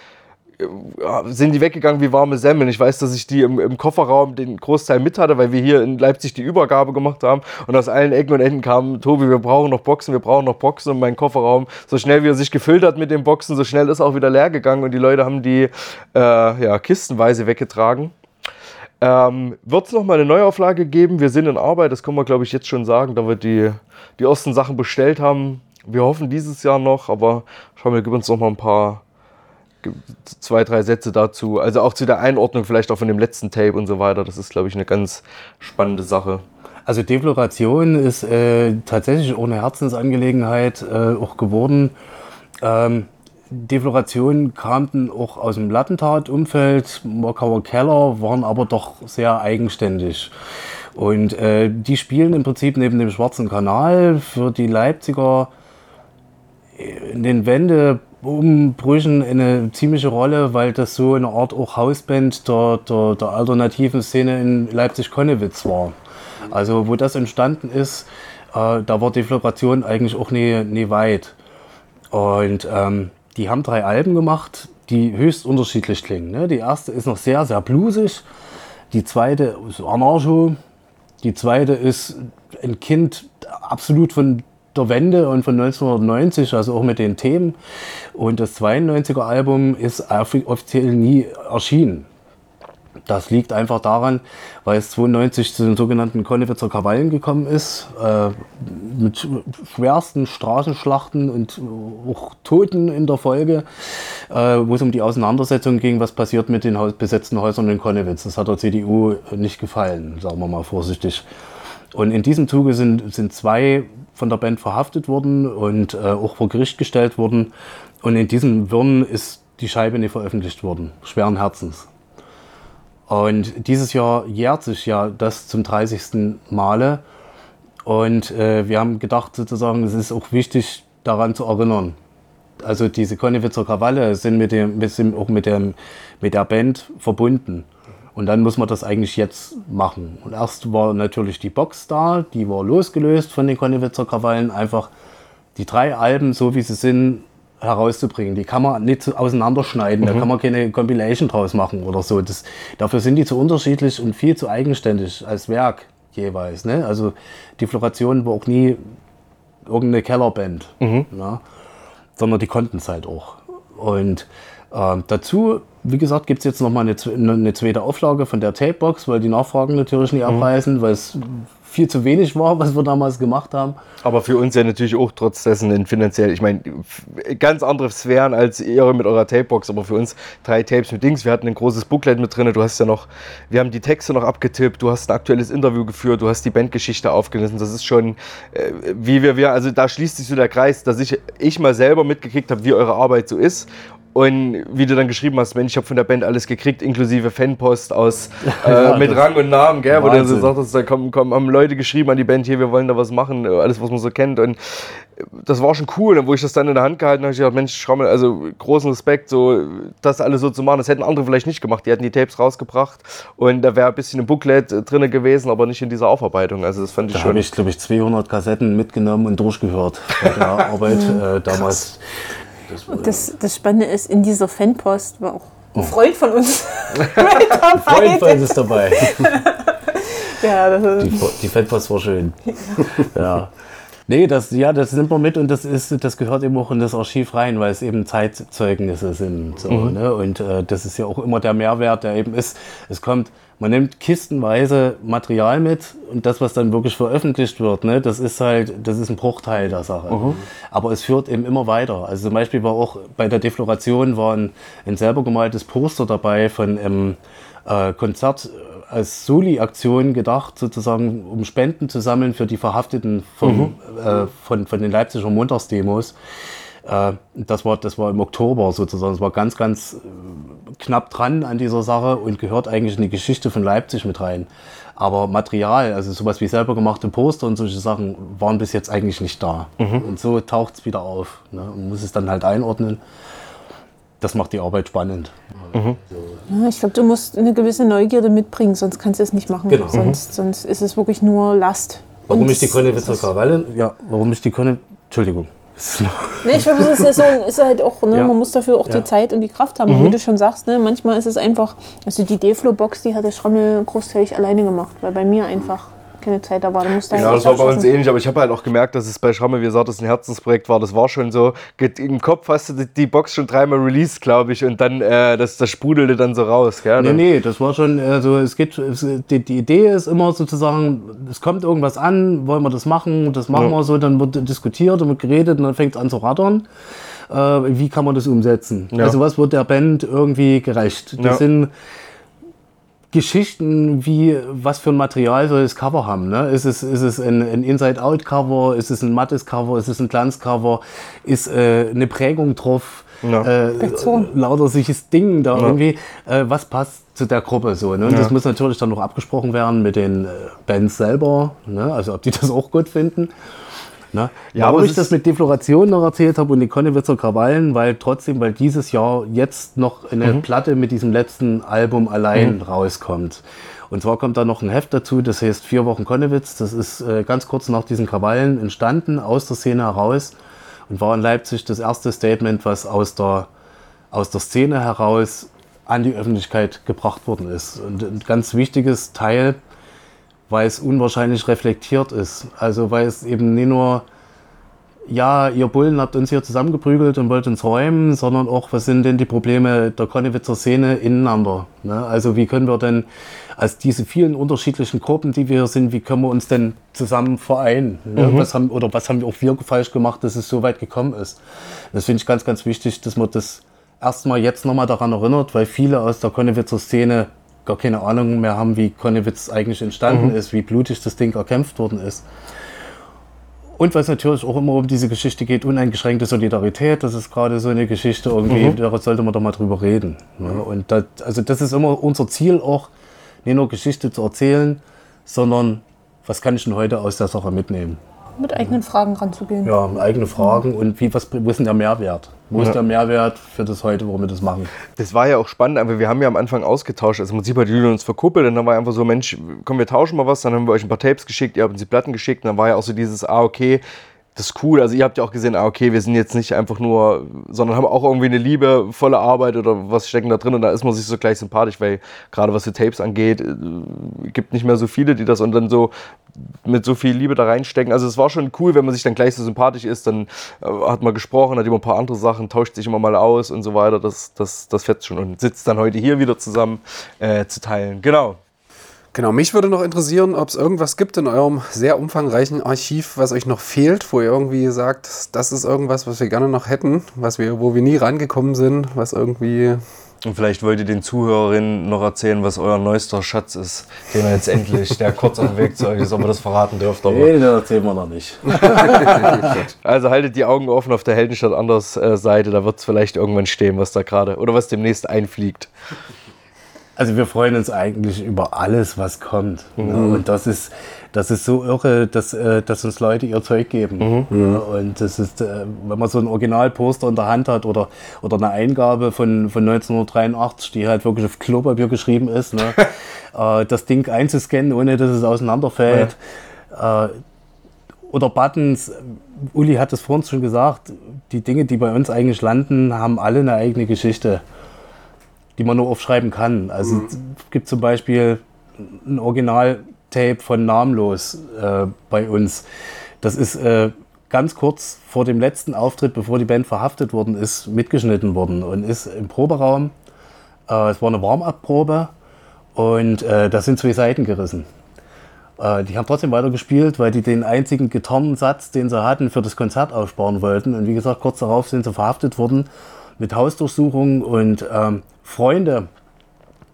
ja, sind die weggegangen wie warme Semmeln. Ich weiß, dass ich die im, im Kofferraum den Großteil mit hatte, weil wir hier in Leipzig die Übergabe gemacht haben und aus allen Ecken und Enden kam, Tobi, wir brauchen noch Boxen, wir brauchen noch Boxen und mein Kofferraum, so schnell wie er sich gefüllt hat mit den Boxen, so schnell ist auch wieder leer gegangen und die Leute haben die äh, ja, kistenweise weggetragen. Ähm, Wird es nochmal eine Neuauflage geben? Wir sind in Arbeit, das können wir glaube ich jetzt schon sagen, da wir die, die ersten Sachen bestellt haben. Wir hoffen dieses Jahr noch, aber schauen wir, gib uns noch mal ein paar zwei, drei Sätze dazu. Also auch zu der Einordnung vielleicht auch von dem letzten Tape und so weiter. Das ist, glaube ich, eine ganz spannende Sache. Also Defloration ist äh, tatsächlich auch eine Herzensangelegenheit äh, auch geworden. Ähm, Defloration kam auch aus dem Lattentat-Umfeld. Mockauer Keller waren aber doch sehr eigenständig. Und äh, die spielen im Prinzip neben dem Schwarzen Kanal für die Leipziger in den Wendeumbrüchen eine ziemliche Rolle, weil das so eine Art auch Hausband der, der, der alternativen Szene in Leipzig-Konnewitz war. Also wo das entstanden ist, äh, da war Deflagration eigentlich auch nie, nie weit. Und ähm, die haben drei Alben gemacht, die höchst unterschiedlich klingen. Ne? Die erste ist noch sehr, sehr bluesig. Die zweite ist Anarcho. Die zweite ist ein Kind absolut von der Wende und von 1990, also auch mit den Themen. Und das 92er Album ist offi- offiziell nie erschienen. Das liegt einfach daran, weil es 92 zu den sogenannten Konnewitzer Krawallen gekommen ist, äh, mit schwersten Straßenschlachten und auch Toten in der Folge, äh, wo es um die Auseinandersetzung ging, was passiert mit den besetzten Häusern in Konnewitz. Das hat der CDU nicht gefallen, sagen wir mal vorsichtig. Und in diesem Zuge sind, sind zwei von der Band verhaftet worden und äh, auch vor Gericht gestellt worden. Und in diesem Wirren ist die Scheibe nicht veröffentlicht worden, schweren Herzens. Und dieses Jahr jährt sich ja das zum 30. Male. Und äh, wir haben gedacht, sozusagen, es ist auch wichtig, daran zu erinnern. Also diese Konnewitzer Krawalle sind, mit dem, sind auch mit, dem, mit der Band verbunden. Und dann muss man das eigentlich jetzt machen. Und erst war natürlich die Box da, die war losgelöst von den Konnewitzer Krawallen, einfach die drei Alben, so wie sie sind, herauszubringen. Die kann man nicht auseinanderschneiden, da kann man keine Compilation draus machen oder so. Das, dafür sind die zu unterschiedlich und viel zu eigenständig als Werk jeweils. Ne? Also die Floration war auch nie irgendeine Kellerband, ne? sondern die konnten es halt auch. Und ähm, dazu, wie gesagt, gibt es jetzt nochmal eine, zwe- eine zweite Auflage von der Tapebox, weil die Nachfragen natürlich nicht abreißen, weil es viel zu wenig war, was wir damals gemacht haben. Aber für uns ja natürlich auch trotz dessen ein finanziell, ich meine, ganz andere Sphären als ihr mit eurer Tapebox, aber für uns drei Tapes mit Dings. Wir hatten ein großes Booklet mit drin, du hast ja noch, wir haben die Texte noch abgetippt, du hast ein aktuelles Interview geführt, du hast die Bandgeschichte aufgelesen. Das ist schon, äh, wie wir, wir, also da schließt sich so der Kreis, dass ich, ich mal selber mitgekriegt habe, wie eure Arbeit so ist. Und wie du dann geschrieben hast, Mensch, ich habe von der Band alles gekriegt, inklusive Fanpost aus (laughs) äh, Ja, mit Rang und Namen, gell, wo du so sagtest, da kommen, kommen, haben Leute geschrieben an die Band, hier, wir wollen da was machen, alles, was man so kennt. Und das war schon cool. Und wo ich das dann in der Hand gehalten habe, ich gedacht, Mensch, schau mal, also großen Respekt, so das alles so zu machen. Das hätten andere vielleicht nicht gemacht. Die hätten die Tapes rausgebracht und da wäre ein bisschen ein Booklet äh, drin gewesen, aber nicht in dieser Aufarbeitung. Also das fand ich Da schon. habe ich, glaube ich, 200 Kassetten mitgenommen und durchgehört bei der (laughs) Arbeit äh, damals. Das, das Spannende ist, in dieser Fanpost war auch ein Freund von uns (laughs) (laughs) dabei. Freund von ist dabei. (laughs) Ja, das Die, ist, die Fanpost war schön. Ja. Nee, das, ja, das nimmt man mit und das, ist, das gehört eben auch in das Archiv rein, weil es eben Zeitzeugnisse sind. So, ne? Und äh, das ist ja auch immer der Mehrwert, der eben ist. Es kommt, man nimmt kistenweise Material mit und das, was dann wirklich veröffentlicht wird, ne, das ist halt, das ist ein Bruchteil der Sache. Aber es führt eben immer weiter. Also zum Beispiel war auch bei der Defloration war ein, ein selber gemaltes Poster dabei von einem äh, Konzert als Soli-Aktion gedacht, sozusagen, um Spenden zu sammeln für die Verhafteten vom, äh, von, von den Leipziger Montagsdemos. Äh, das, war, das war im Oktober sozusagen. Das war ganz, ganz äh, knapp dran an dieser Sache und gehört eigentlich in die Geschichte von Leipzig mit rein. Aber Material, also sowas wie selber gemachte Poster und solche Sachen, waren bis jetzt eigentlich nicht da. Und so taucht es wieder auf. Ne? Und muss es dann halt einordnen. Das macht die Arbeit spannend. ja, ich glaube, du musst eine gewisse Neugierde mitbringen, sonst kannst du es nicht machen. Genau. Sonst, sonst ist es wirklich nur Last. Warum ich die das- Krawalle? Ja, warum ich die Konne... Entschuldigung. Nee, ich glaube, es ist, ja so, ist halt auch, ne, Ja. man muss dafür auch Ja. die Zeit und die Kraft haben. Und wie du schon sagst, ne, manchmal ist es einfach, also die Deflo-Box, die hat der Schrammel großteilig alleine gemacht, weil bei mir einfach keine Zeit da war. Da musste Ja, halt das war bei uns ähnlich, aber ich habe halt auch gemerkt, dass es bei Schramme, wie gesagt, das ein Herzensprojekt war. Das war schon so, im Kopf hast du die, die Box schon dreimal released, glaube ich, und dann, äh, das, das sprudelte dann so raus, gell? Nee, nee, das war schon, also es geht, es, die, die Idee ist immer sozusagen, es kommt irgendwas an, wollen wir das machen, das machen Ja. wir so, dann wird diskutiert und wird geredet und dann fängt es an zu rattern. Äh, wie kann man das umsetzen? Ja. Also was wird der Band irgendwie gerecht? Das Ja. sind Geschichten wie, was für ein Material soll das Cover haben? Ne? Ist es, ist es ein, ein Inside-Out-Cover? Ist es ein mattes Cover? Ist es ein Glanzcover? Ist äh, eine Prägung drauf? Ja. Äh, lauter solches Ding da irgendwie. Äh, was passt zu der Gruppe so? Ne? Und das muss natürlich dann noch abgesprochen werden mit den äh, Bands selber. Ne? Also ob die (laughs) das auch gut finden. Ne? Ja, Warum aber ich das mit Defloration noch erzählt habe und die Konnewitzer Krawallen, weil trotzdem, weil dieses Jahr jetzt noch eine Mhm. Platte mit diesem letzten Album allein rauskommt. Und zwar kommt da noch ein Heft dazu, das heißt Vier Wochen Konnewitz. Das ist äh, ganz kurz nach diesen Krawallen entstanden, aus der Szene heraus und war in Leipzig das erste Statement, was aus der, aus der Szene heraus an die Öffentlichkeit gebracht worden ist. Und ein ganz wichtiges Teil, weil es unwahrscheinlich reflektiert ist. Also weil es eben nicht nur, ja, ihr Bullen habt uns hier zusammengeprügelt und wollt uns räumen, sondern auch, was sind denn die Probleme der Konnewitzer Szene ineinander? Ne? Also wie können wir denn als diese vielen unterschiedlichen Gruppen, die wir hier sind, wie können wir uns denn zusammen vereinen? Ne? Was haben, oder was haben auch wir falsch gemacht, dass es so weit gekommen ist? Das finde ich ganz, ganz wichtig, dass man das erstmal jetzt nochmal daran erinnert, weil viele aus der Konnewitzer Szene gar keine Ahnung mehr haben, wie Konnewitz eigentlich entstanden ist, wie blutig das Ding erkämpft worden ist. Und es natürlich auch immer um diese Geschichte geht, uneingeschränkte Solidarität, das ist gerade so eine Geschichte irgendwie, da sollte man doch mal drüber reden. Ne? Und das, also das ist immer unser Ziel auch, nicht nur Geschichte zu erzählen, sondern was kann ich denn heute aus der Sache mitnehmen? Mit eigenen Fragen ranzugehen. Ja, eigene Fragen und wie, was, wo ist denn der Mehrwert? Wo ist der Mehrwert für das heute, warum wir das machen? Das war ja auch spannend, aber wir haben ja am Anfang ausgetauscht. Also im Prinzip hat Julian uns verkuppelt und dann war einfach so, Mensch, komm, wir tauschen mal was. Dann haben wir euch ein paar Tapes geschickt, ihr habt uns die Platten geschickt. Und dann war ja auch so dieses, ah, okay, das ist cool. Also ihr habt ja auch gesehen, ah, okay, wir sind jetzt nicht einfach nur, sondern haben auch irgendwie eine Liebe, volle Arbeit oder was stecken da drin. Und da ist man sich so gleich sympathisch, weil gerade was die Tapes angeht, äh, gibt nicht mehr so viele, die das und dann so mit so viel Liebe da reinstecken. Also es war schon cool, wenn man sich dann gleich so sympathisch ist, dann äh, hat man gesprochen, hat immer ein paar andere Sachen, tauscht sich immer mal aus und so weiter. Das, das, das fetzt schon und sitzt dann heute hier wieder zusammen äh, zu teilen. Genau. Genau, mich würde noch interessieren, ob es irgendwas gibt in eurem sehr umfangreichen Archiv, was euch noch fehlt, wo ihr irgendwie sagt, das ist irgendwas, was wir gerne noch hätten, was wir, wo wir nie rangekommen sind, was irgendwie. Und vielleicht wollt ihr den Zuhörerinnen noch erzählen, was euer neuester Schatz ist, den er jetzt endlich, der kurz auf dem Weg zu euch ist, ob ihr das verraten dürft. Aber Nee, das erzählen wir noch nicht. (laughs) Also haltet die Augen offen auf der Heldenstadt Anders äh, Seite, da wird es vielleicht irgendwann stehen, was da gerade oder was demnächst einfliegt. Also wir freuen uns eigentlich über alles, was kommt. Ne? Und das ist, das ist so irre, dass, äh, dass uns Leute ihr Zeug geben. Ja, und das ist, äh, wenn man so ein Originalposter in der Hand hat oder, oder eine Eingabe von, von 1983, die halt wirklich auf Klopapier geschrieben ist, ne? (laughs) äh, das Ding einzuscannen, ohne dass es auseinanderfällt. Äh, oder Buttons, Uli hat es vorhin schon gesagt, die Dinge, die bei uns eigentlich landen, haben alle eine eigene Geschichte die man nur aufschreiben kann. Also es gibt zum Beispiel ein Original-Tape von Namenlos äh, bei uns. Das ist äh, ganz kurz vor dem letzten Auftritt, bevor die Band verhaftet worden ist, mitgeschnitten worden und ist im Proberaum. Äh, es war eine Warm-up-Probe und äh, da sind zwei Seiten gerissen. Äh, die haben trotzdem weiter gespielt, weil die den einzigen Gitarrensatz, den sie hatten, für das Konzert aufsparen wollten. Und wie gesagt, kurz darauf sind sie verhaftet worden mit Hausdurchsuchung und ähm, Freunde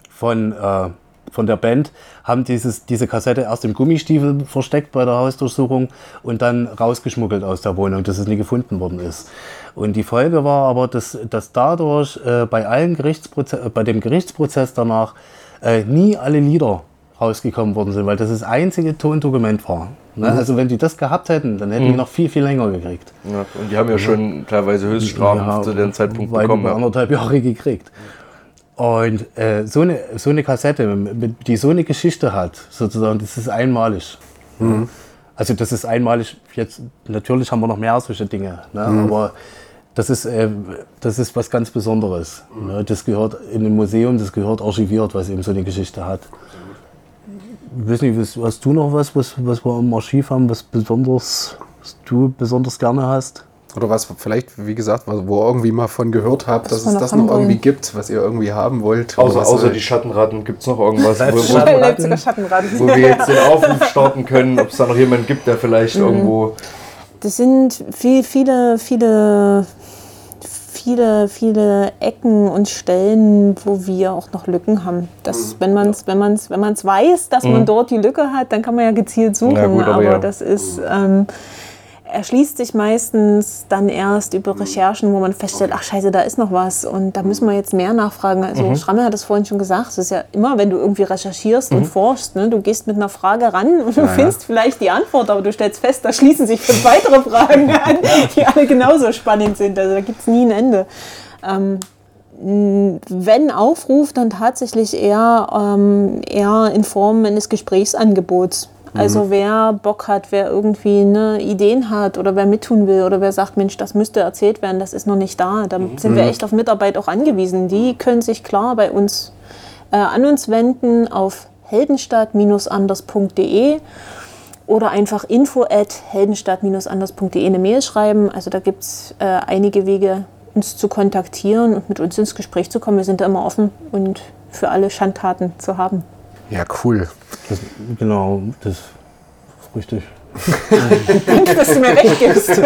von, äh, von der Band haben dieses, diese Kassette erst im Gummistiefel versteckt bei der Hausdurchsuchung und dann rausgeschmuggelt aus der Wohnung, dass es nie gefunden worden ist. Und die Folge war aber, dass, dass dadurch äh, bei, allen Gerichtsproze bei dem Gerichtsprozess danach äh, nie alle Lieder rausgekommen worden sind, weil das das einzige Tondokument war. Ne? Also wenn die das gehabt hätten, dann hätten die noch viel, viel länger gekriegt. Ja, und die haben ja schon teilweise Höchststrafen Ja, zu dem Zeitpunkt bekommen. Ja. anderthalb Jahre gekriegt. Und äh, so, eine, so eine Kassette, die so eine Geschichte hat, sozusagen, das ist einmalig. Also das ist einmalig, jetzt natürlich haben wir noch mehr solche Dinge, ne? aber das ist, äh, das ist was ganz Besonderes. Ne? Das gehört in ein Museum, das gehört archiviert, was eben so eine Geschichte hat. Ich weiß nicht, was- hast du noch was, was, was wir im Archiv haben, was besonders, was du besonders gerne hast? Oder was vielleicht, wie gesagt, wo ihr irgendwie mal von gehört habt, dass es noch das noch irgendwie wollen. gibt, was ihr irgendwie haben wollt. Außer, außer die Schattenratten gibt es noch irgendwas, wo, wo, Schattenratten. Leipziger Schattenrad. wo wir jetzt den Aufruf starten können, ob es da noch jemanden gibt, der vielleicht irgendwo. Das sind viel, viele, viele, viele, viele Ecken und Stellen, wo wir auch noch Lücken haben. Das, wenn man es wenn man's, wenn man's weiß, dass man dort die Lücke hat, dann kann man ja gezielt suchen. Ja, gut, aber aber ja. das ist. Ähm, erschließt sich meistens dann erst über Recherchen, wo man feststellt, ach scheiße, da ist noch was und da müssen wir jetzt mehr nachfragen. Also Schramme hat es vorhin schon gesagt, es ist ja immer, wenn du irgendwie recherchierst und forschst, ne, du gehst mit einer Frage ran und du findest vielleicht die Antwort, aber du stellst fest, da schließen sich fünf weitere Fragen (laughs) an, die alle genauso spannend sind. Also da gibt es nie ein Ende. Ähm, wenn Aufruf, dann tatsächlich eher, ähm, eher in Form eines Gesprächsangebots. Also wer Bock hat, wer irgendwie ne, Ideen hat oder wer mittun will oder wer sagt, Mensch, das müsste erzählt werden, das ist noch nicht da. Da sind wir echt auf Mitarbeit auch angewiesen. Die können sich klar bei uns äh, an uns wenden auf heldenstadt-anders.de oder einfach info at heldenstadt-anders.de eine Mail schreiben. Also da gibt es äh, einige Wege, uns zu kontaktieren und mit uns ins Gespräch zu kommen. Wir sind da immer offen und für alle Schandtaten zu haben. Ja, cool. Das, genau, das ist richtig. Danke, dass du mir recht gibst.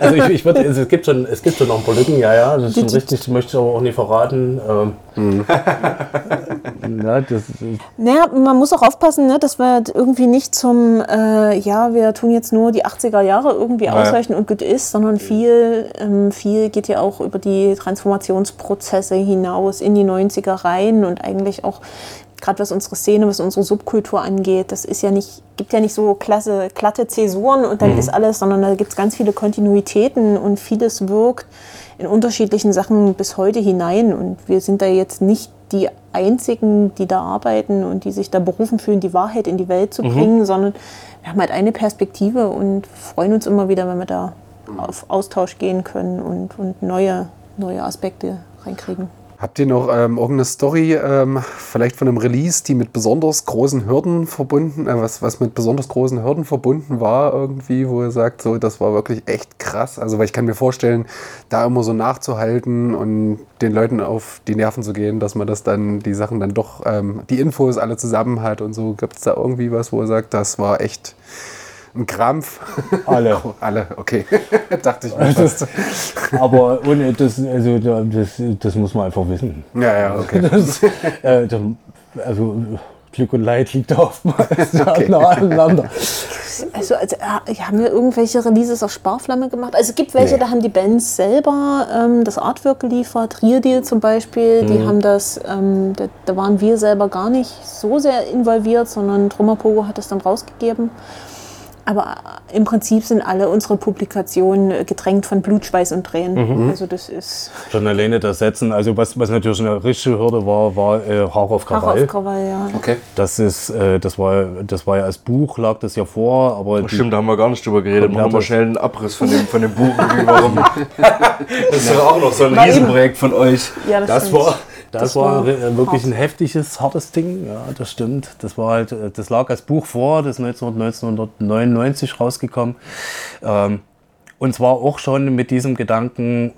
Also, ich, ich würd, also es, gibt schon, es gibt schon noch ein paar Lücken, ja, ja, das ist schon richtig, das möchte ich aber auch nicht verraten. Ähm, (laughs) ja, das, Naja, man muss auch aufpassen, ne, dass wir irgendwie nicht zum, äh, ja, wir tun jetzt nur die 80er Jahre irgendwie ausreichen und gut ist, sondern viel, ähm, viel geht ja auch über die Transformationsprozesse hinaus in die 90er rein und eigentlich auch gerade was unsere Szene, was unsere Subkultur angeht, das ist ja nicht, gibt ja nicht so klasse, glatte Zäsuren und dann ist alles, sondern da gibt es ganz viele Kontinuitäten und vieles wirkt in unterschiedlichen Sachen bis heute hinein. Und wir sind da jetzt nicht die einzigen, die da arbeiten und die sich da berufen fühlen, die Wahrheit in die Welt zu bringen, sondern wir haben halt eine Perspektive und freuen uns immer wieder, wenn wir da auf Austausch gehen können und, und neue, neue Aspekte reinkriegen. Habt ihr noch ähm, irgendeine Story, ähm, vielleicht von einem Release, die mit besonders großen Hürden verbunden, äh, was, was mit besonders großen Hürden verbunden war irgendwie, wo ihr sagt, so, das war wirklich echt krass. Also, weil ich kann mir vorstellen, da immer so nachzuhalten und den Leuten auf die Nerven zu gehen, dass man das dann, die Sachen dann doch, ähm, die Infos alle zusammen hat und so. Gibt es da irgendwie was, wo ihr sagt, das war echt ein Krampf? (laughs) Alle. (laughs) alle, okay. (laughs) Dachte ich mir fast. Aber ohne das, also da- das, das muss man einfach wissen. Ja, ja, okay. Das, äh, also Glück und Leid liegt da oftmals nah aneinander. Also, also äh, haben wir irgendwelche Releases auf Sparflamme gemacht? Also es gibt welche, Nee. da haben die Bands selber ähm, das Artwork geliefert. Real Deal zum Beispiel, die haben das, ähm, da, da waren wir selber gar nicht so sehr involviert, sondern Trummerpogo hat das dann rausgegeben. Aber im Prinzip sind alle unsere Publikationen äh, gedrängt von Blut, Schweiß und Tränen. Also das ist Schon alleine das Setzen, also was, was natürlich eine richtige Hürde war, war äh, Haar auf Krawall. auf Krawall, ja. Okay. Das ist, äh, das war, das war ja als Buch, lag das ja vor, aber die- Stimmt, da haben wir gar nicht drüber geredet. Machen wir schnell einen Abriss von dem, von dem Buch. warum. (laughs) Das ist ja auch noch so ein Riesenprojekt von euch. Ja, Das stimmt. war, das, Das war, war äh, wirklich hart. ein heftiges, hartes Ding. Ja, das stimmt. Das war halt, äh, das lag als Buch vor, das ist 1900, 1999 rausgekommen. Ähm, und zwar auch schon mit diesem Gedanken,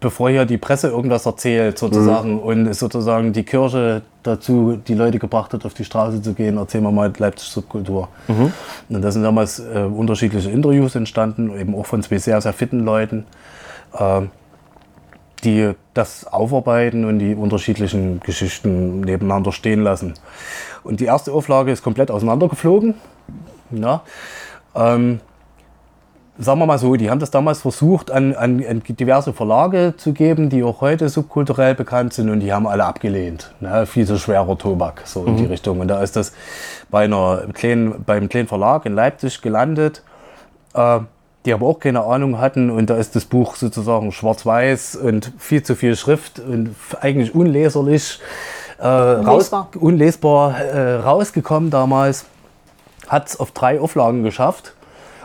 bevor hier die Presse irgendwas erzählt, sozusagen, und es sozusagen die Kirche dazu die Leute gebracht hat, auf die Straße zu gehen, erzählen wir mal Leipzig Subkultur. Und da sind damals äh, unterschiedliche Interviews entstanden, eben auch von zwei sehr, sehr fitten Leuten. Ähm, die das aufarbeiten und die unterschiedlichen Geschichten nebeneinander stehen lassen. Und die erste Auflage ist komplett auseinandergeflogen. Ja. Ähm, sagen wir mal so, die haben das damals versucht, an, an, an diverse Verlage zu geben, die auch heute subkulturell bekannt sind und die haben alle abgelehnt. Ne? Viel zu schwerer Tobak, so in die Richtung. Und da ist das bei einer kleinen, beim kleinen Verlag in Leipzig gelandet. Äh, die aber auch keine Ahnung hatten und da ist das Buch sozusagen schwarz-weiß und viel zu viel Schrift und eigentlich unleserlich, äh, raus, Unlesbar. unlesbar äh, rausgekommen damals, hat es auf drei Auflagen geschafft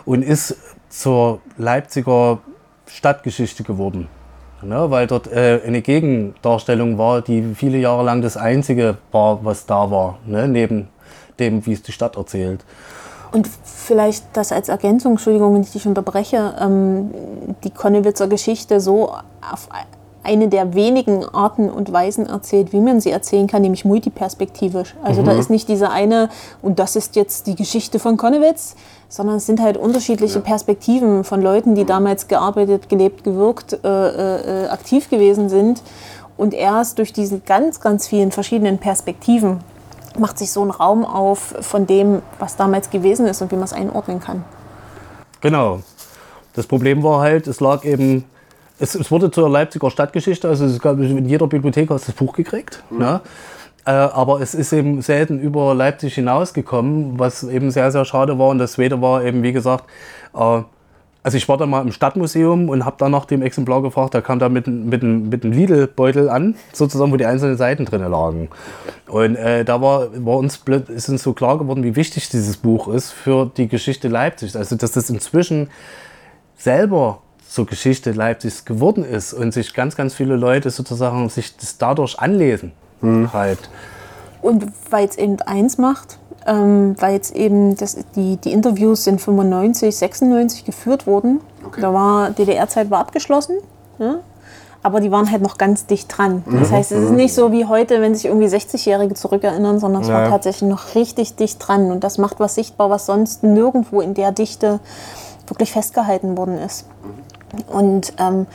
und ist zur Leipziger Stadtgeschichte geworden. Ne, weil dort äh, eine Gegendarstellung war, die viele Jahre lang das einzige war, was da war, ne, neben dem, wie es die Stadt erzählt. Und vielleicht das als Ergänzung, Entschuldigung, wenn ich dich unterbreche, ähm, die Konnewitzer Geschichte so auf eine der wenigen Arten und Weisen erzählt, wie man sie erzählen kann, nämlich multiperspektivisch. Also da ist nicht diese eine, und das ist jetzt die Geschichte von Konnewitz, sondern es sind halt unterschiedliche Perspektiven von Leuten, die damals gearbeitet, gelebt, gewirkt, äh, äh, aktiv gewesen sind. Und erst durch diese ganz, ganz vielen verschiedenen Perspektiven macht sich so ein Raum auf von dem, was damals gewesen ist und wie man es einordnen kann. Genau. Das Problem war halt, es lag eben, es, es wurde zur Leipziger Stadtgeschichte, also es gab, in jeder Bibliothek hast du das Buch gekriegt. Ne? Äh, aber es ist eben selten über Leipzig hinausgekommen, was eben sehr, sehr schade war. Und das Zweite war eben, wie gesagt, äh, also ich war da mal im Stadtmuseum und habe dann nach dem Exemplar gefragt, da kam da mit, einem- mit, mit einem Lidl-Beutel an, sozusagen, wo die einzelnen Seiten drin lagen. Und äh, da war, war uns, ist uns so klar geworden, wie wichtig dieses Buch ist für die Geschichte Leipzigs. Also dass das inzwischen selber zur Geschichte Leipzigs geworden ist und sich ganz, ganz viele Leute sozusagen sich das dadurch anlesen. Halt. Und weil es eben eins macht, ähm, weil jetzt eben das, die, die Interviews sind 95, 96 geführt worden. Da war DDR-Zeit war abgeschlossen. Ja? Aber die waren halt noch ganz dicht dran. Das heißt, es ist nicht so wie heute, wenn sich irgendwie 60-Jährige zurückerinnern, sondern es war Ja. tatsächlich noch richtig dicht dran. Und das macht was sichtbar, was sonst nirgendwo in der Dichte wirklich festgehalten worden ist. Und ähm,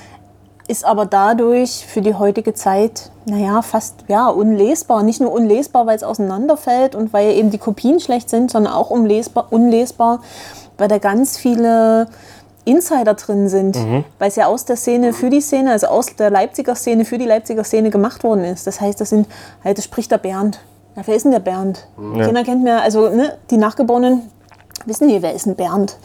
ist aber dadurch für die heutige Zeit, naja, fast ja, unlesbar. Nicht nur unlesbar, weil es auseinanderfällt und weil eben die Kopien schlecht sind, sondern auch unlesbar, unlesbar weil da ganz viele Insider drin sind, weil es ja aus der Szene für die Szene, also aus der Leipziger Szene für die Leipziger Szene gemacht worden ist. Das heißt, das sind halt, das spricht der Bernd. Na, wer ist denn der Bernd? Keiner kennt mehr, also ne, die Nachgeborenen wissen nie, wer ist denn Bernd?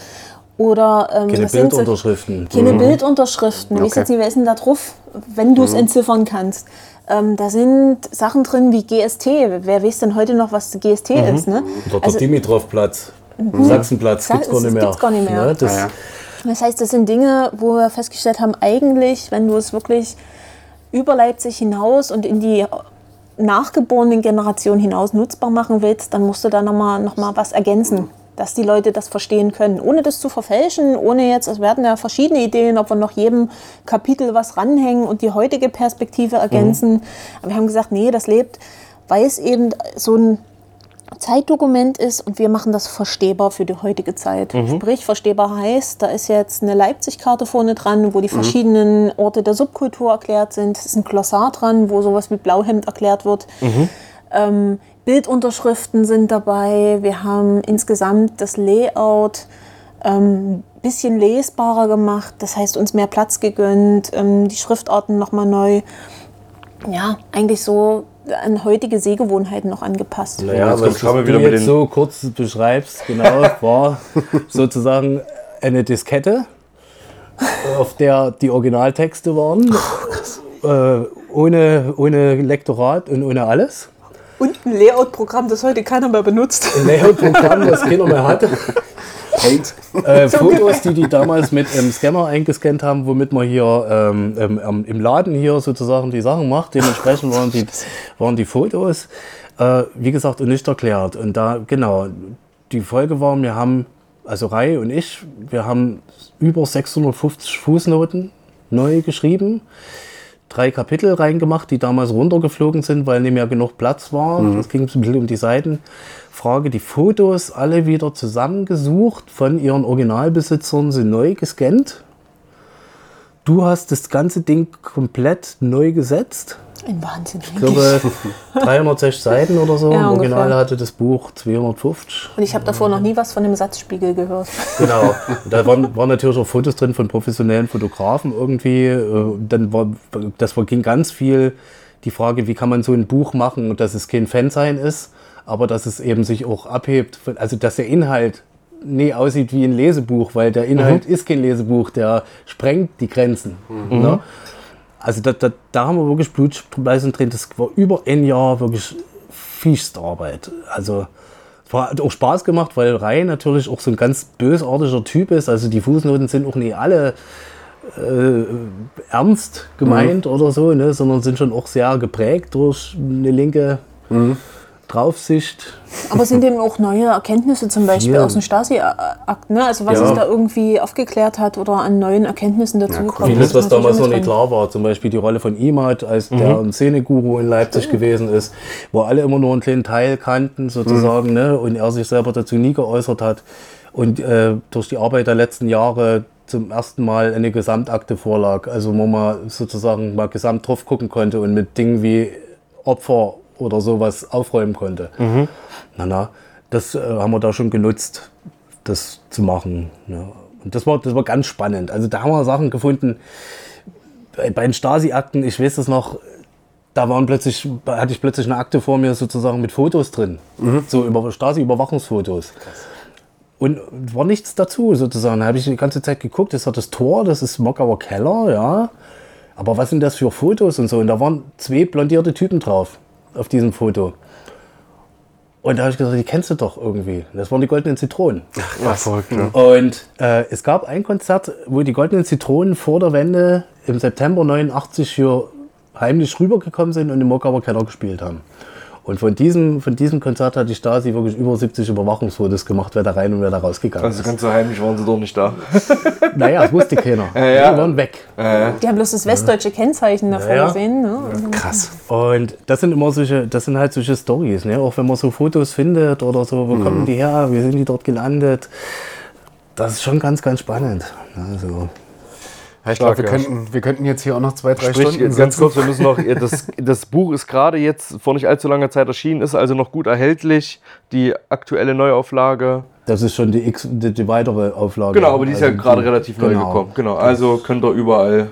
Oder ähm, Keine sind so- Bildunterschriften. Keine Bildunterschriften. Ich Okay. jetzt nicht, wer ist denn da drauf, wenn du es entziffern kannst. Ähm, da sind Sachen drin wie GST. Wer weiß denn heute noch, was GST ist? Ne? Oder der Also, Dimitrovplatz, Sachsenplatz Sa- gibt es gar nicht mehr. gibt's gar nicht mehr. Ne, das, Ja, ja. das heißt, das sind Dinge, wo wir festgestellt haben, eigentlich, wenn du es wirklich über Leipzig hinaus und in die nachgeborenen Generationen hinaus nutzbar machen willst, dann musst du da nochmal noch mal was ergänzen, dass die Leute das verstehen können, ohne das zu verfälschen, ohne jetzt, es werden ja verschiedene Ideen, ob wir noch jedem Kapitel was ranhängen und die heutige Perspektive ergänzen. Aber wir haben gesagt, nee, das lebt, weil es eben so ein Zeitdokument ist und wir machen das verstehbar für die heutige Zeit. Sprich, verstehbar heißt, da ist jetzt eine Leipzig-Karte vorne dran, wo die verschiedenen Orte der Subkultur erklärt sind. Es ist ein Glossar dran, wo sowas wie Blauhemd erklärt wird. Ähm, Bildunterschriften sind dabei. Wir haben insgesamt das Layout ein bisschen lesbarer gemacht. Das heißt, uns mehr Platz gegönnt, ähm, die Schriftarten nochmal neu. Ja, eigentlich so an heutige Sehgewohnheiten noch angepasst. Naja, jetzt kommt was du wieder mit jetzt den- so kurz beschreibst, genau, war (laughs) sozusagen eine Diskette, auf der die Originaltexte waren, äh, ohne, ohne Lektorat und ohne alles. Und ein Layout-Programm, das heute keiner mehr benutzt. Ein Layout-Programm, das keiner mehr hatte. Äh, Fotos, die die damals mit einem Scanner eingescannt haben, womit man hier ähm, ähm, im Laden hier sozusagen die Sachen macht. Dementsprechend waren die, waren die Fotos, äh, wie gesagt, und nicht erklärt. Und da, genau, die Folge war, wir haben, also Rai und ich, wir haben über 650 Fußnoten neu geschrieben drei Kapitel reingemacht, die damals runtergeflogen sind, weil nicht mehr genug Platz war. Das ging so ein bisschen um die Seitenfrage. Die Fotos alle wieder zusammengesucht von ihren Originalbesitzern, sind neu gescannt. Du hast das ganze Ding komplett neu gesetzt. Ein Wahnsinn. Ich glaube 360 Seiten oder so. (laughs) Ja, Im Original ungefähr. hatte das Buch 250. Und ich habe davor noch nie was von dem Satzspiegel gehört. Genau. (laughs) Da waren, waren natürlich auch Fotos drin von professionellen Fotografen irgendwie. Äh, Dann war, das war, ging ganz viel die Frage, wie kann man so ein Buch machen, dass es kein Fansein ist, aber dass es eben sich auch abhebt. Also, dass der Inhalt nie aussieht wie ein Lesebuch, weil der Inhalt ist kein Lesebuch, der sprengt die Grenzen. Ne? Also da, da, da haben wir wirklich Blutbeißen drin. Das war über ein Jahr wirklich fiesste Arbeit. Also es hat auch Spaß gemacht, weil Rai natürlich auch so ein ganz bösartiger Typ ist. Also die Fußnoten sind auch nicht alle äh, ernst gemeint oder so, ne, sondern sind schon auch sehr geprägt durch eine linke Draufsicht. Aber sind eben auch neue Erkenntnisse zum Beispiel Ja. aus dem Stasi-Akt, ne? Also was Ja. sich da irgendwie aufgeklärt hat oder an neuen Erkenntnissen dazugekommen Vieles, ist. was damals noch nicht klar war, zum Beispiel die Rolle von Imad, als der ein Szeneguru in Leipzig gewesen ist, wo alle immer nur einen kleinen Teil kannten sozusagen ne? und er sich selber dazu nie geäußert hat und äh, durch die Arbeit der letzten Jahre zum ersten Mal eine Gesamtakte vorlag, also wo man sozusagen mal gesamt drauf gucken konnte und mit Dingen wie Opfer oder sowas aufräumen konnte. Na, na, das äh, haben wir da schon genutzt, das zu machen. Ja. Und das war, das war ganz spannend. Also da haben wir Sachen gefunden, bei, bei den Stasi-Akten, ich weiß das noch, da waren plötzlich, hatte ich plötzlich eine Akte vor mir sozusagen mit Fotos drin. So über Stasi-Überwachungsfotos. Und war nichts dazu sozusagen. Da habe ich die ganze Zeit geguckt, das hat das Tor, das ist Mockauer Keller, ja. Aber was sind das für Fotos und so? Und da waren zwei blondierte Typen drauf auf diesem Foto. Und da habe ich gesagt, die kennst du doch irgendwie. Das waren die goldenen Zitronen. Ja, verrückt, ja. Und äh, es gab ein Konzert, wo die Goldenen Zitronen vor der Wende im September 89 hier heimlich rübergekommen sind und im Mockauer Keller gespielt haben. Und von diesem, von diesem Konzert hat die Stasi wirklich über 70 Überwachungsfotos gemacht, wer da rein und wer da rausgegangen Also ist. ganz so heimlich waren sie doch nicht da. (laughs) Naja, das wusste keiner. ja. Die waren weg. Die haben bloß das westdeutsche Kennzeichen davor Ja. gesehen. Ne? Krass. Und das sind immer solche, das sind halt solche Stories, ne? Auch wenn man so Fotos findet oder so, wo Mhm. kommen die her, wie sind die dort gelandet? Das ist schon ganz, ganz spannend. Also, Ich glaube, wir ja. könnten, wir könnten jetzt hier auch noch zwei, drei Sprich, Stunden ganz sitzen. kurz, wir müssen noch, das, das Buch ist gerade jetzt vor nicht allzu langer Zeit erschienen, ist also noch gut erhältlich. Die aktuelle Neuauflage. das ist schon die, X, die, die weitere Auflage. Genau, aber die ist ja Also gerade relativ neu genau. gekommen. Genau, also könnt ihr überall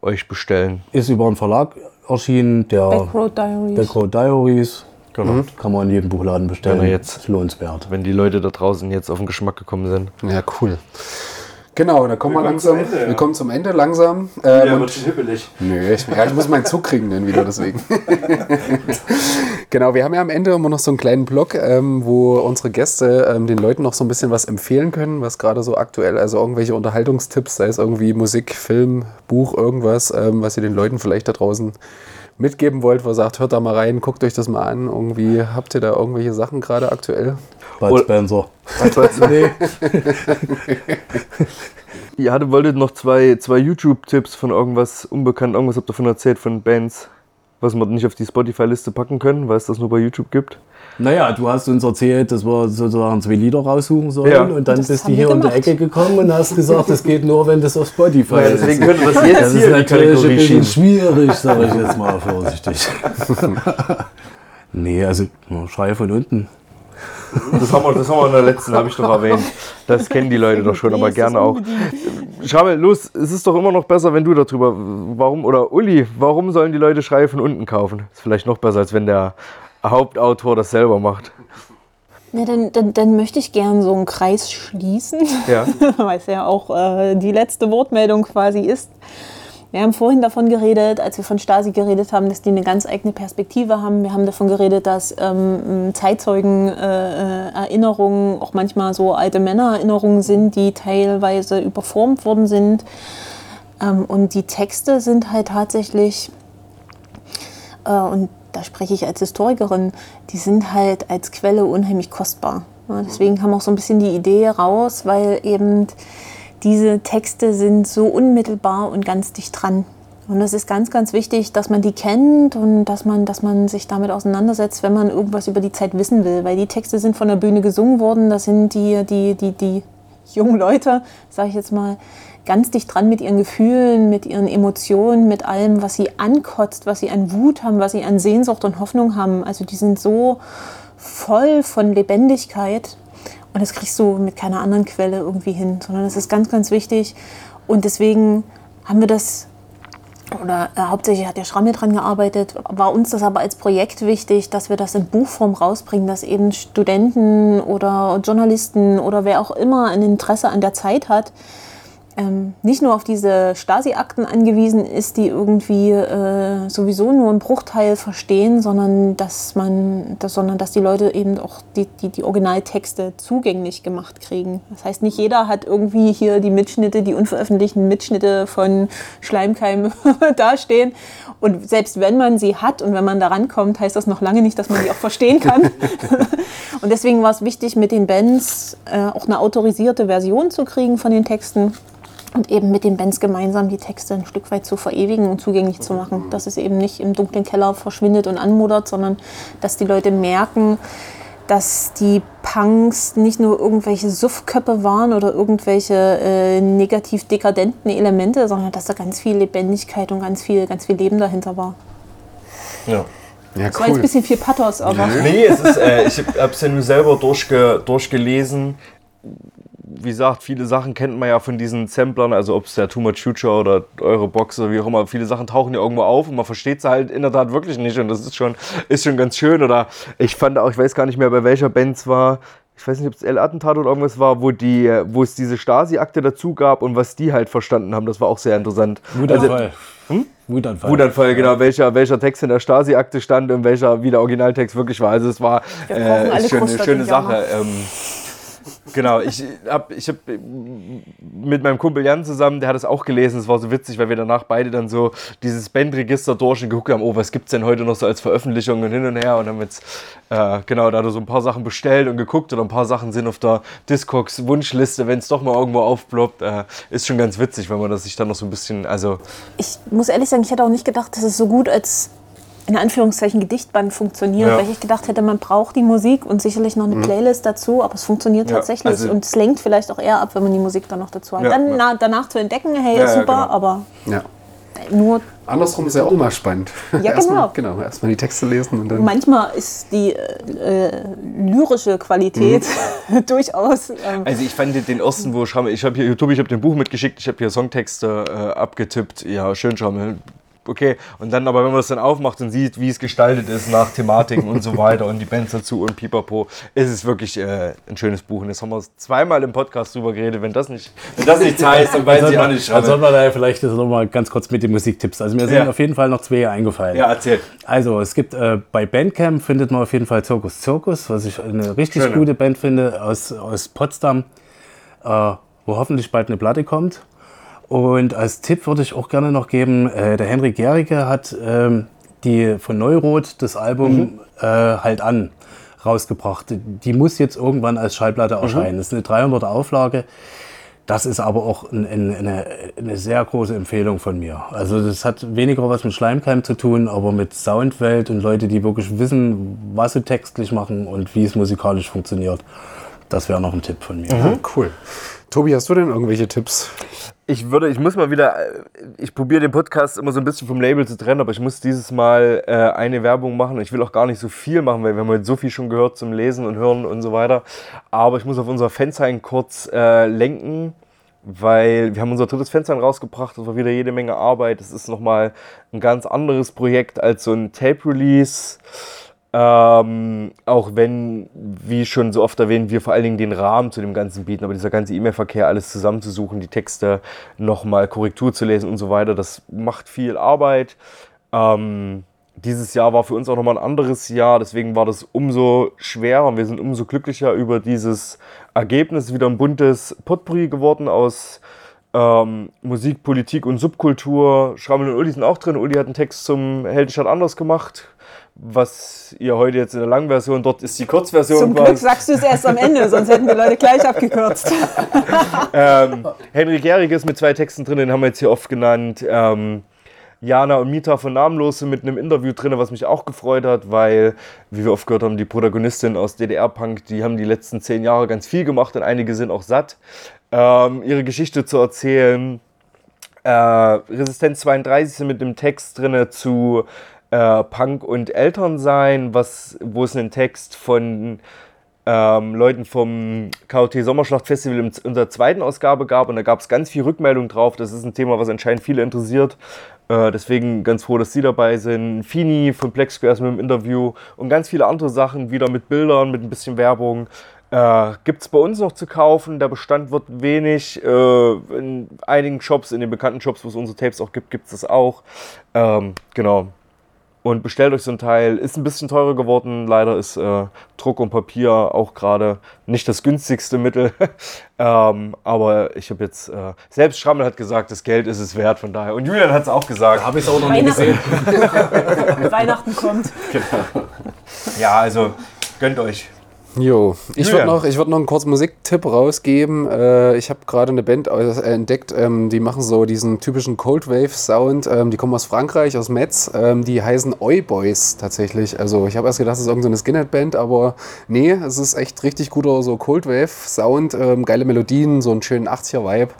euch bestellen. Ist über einen Verlag erschienen, der Backroad Diaries. Backroad Diaries. Genau. Kann man in jedem Buchladen bestellen. Wenn er jetzt- Ist lohnenswert. Wenn die Leute da draußen jetzt auf den Geschmack gekommen sind. Ja, cool. Genau, da kommen wir, kommen langsam. Ende, ja. Wir kommen zum Ende langsam. Ähm, und, schon hippelig. nö, ich, ja, ich muss meinen Zug kriegen dann wieder deswegen. (laughs) genau, wir haben ja am Ende immer noch so einen kleinen Blog, ähm, wo unsere Gäste ähm, den Leuten noch so ein bisschen was empfehlen können, was gerade so aktuell, also irgendwelche Unterhaltungstipps, sei es irgendwie Musik, Film, Buch, irgendwas, ähm, was ihr den Leuten vielleicht da draußen mitgeben wollt, wo ihr sagt, hört da mal rein, guckt euch das mal an. Irgendwie habt ihr da irgendwelche Sachen gerade aktuell? Bud Spencer. nee. (laughs) Ihr hattet, wolltet noch zwei, zwei YouTube-Tipps von irgendwas unbekannt, irgendwas habt ihr davon erzählt, von Bands, was wir nicht auf die Spotify-Liste packen können, weil es das nur bei YouTube gibt. Naja, du hast uns erzählt, dass wir sozusagen zwei Lieder raussuchen sollen Ja. und dann Das bist du hier wir um die. Ecke gekommen und hast gesagt, das geht nur, wenn das auf Spotify Ja, ist. deswegen könnte das jetzt Das hier ist natürlich ein Kategorie bisschen schwierig, sage ich jetzt mal vorsichtig. (laughs) nee, also nur Schrei von unten. Das haben wir, das haben wir in der letzten, habe ich doch erwähnt. Das kennen die Leute doch schon, aber gerne auch. Schrammel, los, es ist doch immer noch besser, wenn du darüber, warum, oder Uli, warum sollen die Leute Schreie von unten kaufen? Ist vielleicht noch besser, als wenn der Hauptautor das selber macht. Ja, dann, dann, dann möchte ich gern so einen Kreis schließen, Ja. (laughs) weil es ja auch äh, die letzte Wortmeldung quasi ist. Wir haben vorhin davon geredet, als wir von Stasi geredet haben, dass die eine ganz eigene Perspektive haben. Wir haben davon geredet, dass ähm, Zeitzeugen-Erinnerungen äh, auch manchmal so alte Männererinnerungen sind, die teilweise überformt worden sind. Ähm, und die Texte sind halt tatsächlich äh, und da spreche ich als Historikerin, die sind halt als Quelle unheimlich kostbar. Deswegen kam auch so ein bisschen die Idee raus, weil eben diese Texte sind so unmittelbar und ganz dicht dran. Und es ist ganz, ganz wichtig, dass man die kennt und dass man, dass man sich damit auseinandersetzt, wenn man irgendwas über die Zeit wissen will. Weil die Texte sind von der Bühne gesungen worden, das sind die, die, die, die jungen Leute, sage ich jetzt mal, ganz dicht dran mit ihren Gefühlen, mit ihren Emotionen, mit allem, was sie ankotzt, was sie an Wut haben, was sie an Sehnsucht und Hoffnung haben. Also die sind so voll von Lebendigkeit und das kriegst du mit keiner anderen Quelle irgendwie hin, sondern das ist ganz, ganz wichtig. Und deswegen haben wir das, oder äh, hauptsächlich hat der Schrammel dran gearbeitet, war uns das aber als Projekt wichtig, dass wir das in Buchform rausbringen, dass eben Studenten oder Journalisten oder wer auch immer ein Interesse an der Zeit hat, ähm, nicht nur auf diese Stasi-Akten angewiesen ist, die irgendwie äh, sowieso nur einen Bruchteil verstehen, sondern dass man, dass, sondern dass die Leute eben auch die, die, die Originaltexte zugänglich gemacht kriegen. Das heißt, nicht jeder hat irgendwie hier die Mitschnitte, die unveröffentlichten Mitschnitte von Schleimkeim (laughs) dastehen. Und selbst wenn man sie hat und wenn man da rankommt, heißt das noch lange nicht, dass man die auch verstehen kann. (laughs) und deswegen war es wichtig, mit den Bands äh, auch eine autorisierte Version zu kriegen von den Texten und eben mit den Bands gemeinsam die Texte ein Stück weit zu verewigen und zugänglich zu machen. Dass es eben nicht im dunklen Keller verschwindet und anmodert, sondern dass die Leute merken, dass die Punks nicht nur irgendwelche Suffköppe waren oder irgendwelche äh, negativ dekadenten Elemente, sondern dass da ganz viel Lebendigkeit und ganz viel, ganz viel Leben dahinter war. Ja. Ja, Das war jetzt ein bisschen viel Pathos, aber Nee, es ist, äh, ich habe es ja nur selber durchge, durchgelesen. Wie gesagt, viele Sachen kennt man ja von diesen Samplern, also ob es der Too Much Future oder eure Box oder wie auch immer, viele Sachen tauchen ja irgendwo auf und man versteht sie halt in der Tat wirklich nicht und das ist schon, ist schon ganz schön. Oder ich fand auch, ich weiß gar nicht mehr, bei welcher Band es war, ich weiß nicht, ob es L-Attentat oder irgendwas war, wo, die, wo es diese Stasi-Akte dazu gab und was die halt verstanden haben, das war auch sehr interessant. Wutanfall. Wutanfall. Wutanfall, genau, welcher, welcher Text in der Stasi-Akte stand und welcher wie der Originaltext wirklich war. Also es war äh, alle ist schon eine schöne die Sache. Ähm, genau, ich habe ich hab mit meinem Kumpel Jan zusammen, der hat es auch gelesen, es war so witzig, weil wir danach beide dann so dieses Bandregister durch und geguckt haben, oh, was gibt es denn heute noch so als Veröffentlichung und hin und her und haben jetzt, äh, genau, da so ein paar Sachen bestellt und geguckt und ein paar Sachen sind auf der Discogs Wunschliste, wenn es doch mal irgendwo aufploppt, äh, ist schon ganz witzig, wenn man das sich dann noch so ein bisschen, also ich muss ehrlich sagen, ich hätte auch nicht gedacht, dass es so gut als in Anführungszeichen Gedichtband funktioniert, Ja. weil ich gedacht hätte, man braucht die Musik und sicherlich noch eine Playlist dazu, aber es funktioniert Ja, tatsächlich also- und es lenkt vielleicht auch eher ab, wenn man die Musik dann noch dazu hat. Ja, dann ja. na, danach zu entdecken, hey, Ja, ist ja, super, genau. aber Ja. nur Andersrum ist ja auch mal spannend. Ja, (laughs) erstmal, genau. genau. Erstmal die Texte lesen und dann. manchmal ist die äh, äh, lyrische Qualität (laughs) durchaus ähm, Also ich fand den- den ersten, wo Schrammel, ich habe hier YouTube, ich habe den Buch mitgeschickt, ich habe hier Songtexte äh, abgetippt. Ja, schön Schrammel. Okay. Und dann aber, wenn man das dann aufmacht und sieht, wie es gestaltet ist nach Thematiken und so weiter und die Bands dazu und pipapo, ist es wirklich äh, ein schönes Buch. Und jetzt haben wir zweimal im Podcast drüber geredet. Wenn das nicht, wenn das nichts heißt, dann weiß ich auch nicht. Dann sollten wir da vielleicht noch mal ganz kurz mit den Musiktipps. Also mir sind Ja. auf jeden Fall noch zwei eingefallen. Ja, erzähl. Also es gibt äh, bei Bandcamp findet man auf jeden Fall Zirkus Zirkus, was ich eine richtig Schöne. gute Band finde aus, aus Potsdam, äh, wo hoffentlich bald eine Platte kommt. Und als Tipp würde ich auch gerne noch geben, äh, der Henrik Gericke hat ähm, die von Neuroth das Album äh, halt an rausgebracht. Die muss jetzt irgendwann als Schallplatte erscheinen. Das ist eine 300 Auflage. Das ist aber auch ein, ein, eine, eine sehr große Empfehlung von mir. Also das hat weniger was mit Schleimkeim zu tun, aber mit Soundwelt und Leute, die wirklich wissen, was sie textlich machen und wie es musikalisch funktioniert. Das wäre noch ein Tipp von mir. Cool. Tobi, hast du denn irgendwelche Tipps? Ich würde, ich muss mal wieder, äh, ich probiere den Podcast immer so ein bisschen vom Label zu trennen, aber ich muss dieses Mal äh, eine Werbung machen. Ich will auch gar nicht so viel machen, weil wir haben heute so viel schon gehört zum Lesen und Hören und so weiter. Aber ich muss auf unser Fansign kurz äh, lenken, weil wir haben unser drittes Fansign rausgebracht. Das war wieder jede Menge Arbeit. Das ist nochmal ein ganz anderes Projekt als so ein Tape-Release. Ähm, auch wenn, wie schon so oft erwähnt, wir vor allen Dingen den Rahmen zu dem Ganzen bieten, aber dieser ganze E-Mail-Verkehr, alles zusammenzusuchen, die Texte nochmal Korrektur zu lesen und so weiter, das macht viel Arbeit. Ähm, dieses Jahr war für uns auch nochmal ein anderes Jahr, deswegen war das umso schwerer und wir sind umso glücklicher über dieses Ergebnis. Wieder ein buntes Potpourri geworden aus ähm, Musik, Politik und Subkultur. Schrammel und Uli sind auch drin. Uli hat einen Text zum Heldenstadt anders gemacht. Was ihr heute jetzt in der langen Version, dort ist die Kurzversion Zum Glück sagst du es erst am Ende, sonst hätten die Leute gleich abgekürzt. (laughs) Ähm, Henrik Jährig ist mit zwei Texten drin, den haben wir jetzt hier oft genannt. Ähm, Jana und Mita von Namenlose mit einem Interview drin, was mich auch gefreut hat, weil, wie wir oft gehört haben, die Protagonistin aus DDR-Punk, die haben die letzten zehn Jahre ganz viel gemacht und einige sind auch satt, ähm, ihre Geschichte zu erzählen. Äh, Resistenz 32 sind mit einem Text drin zu äh, Punk und Elternsein, was, wo es einen Text von ähm, Leuten vom KOT Sommerschlacht-Festival in unserer zweiten Ausgabe gab und da gab es ganz viel Rückmeldung drauf. Das ist ein Thema, was anscheinend viele interessiert. Äh, deswegen ganz froh, dass Sie dabei sind. Fini von Plex Squares mit dem Interview und ganz viele andere Sachen, wieder mit Bildern, mit ein bisschen Werbung. Äh, Gibt es bei uns noch zu kaufen. Der Bestand wird wenig. Äh, in einigen Shops, in den bekannten Shops, wo es unsere Tapes auch gibt, gibt es das auch. Ähm, genau. Und bestellt euch so ein Teil. Ist ein bisschen teurer geworden. Leider ist äh, Druck und Papier auch gerade nicht das günstigste Mittel. (laughs) ähm, aber ich habe jetzt, äh, selbst Schrammel hat gesagt, das Geld ist es wert. Von daher. Und Julian hat es auch gesagt. Habe ich es auch noch nie gesehen. (laughs) Weihnachten kommt. Ja, also gönnt euch. Jo, ich würde noch, ich würd noch einen kurzen Musiktipp rausgeben. Äh, ich habe gerade eine Band äh, entdeckt, ähm, die machen so diesen typischen Cold Wave Sound. Ähm, die kommen aus Frankreich, aus Metz. Ähm, die heißen Oi Boys tatsächlich. Also ich habe erst gedacht, das ist irgendeine Skinhead-Band, aber nee, es ist echt richtig guter so Cold Wave Sound. Ähm, geile Melodien, so einen schönen 80er Vibe.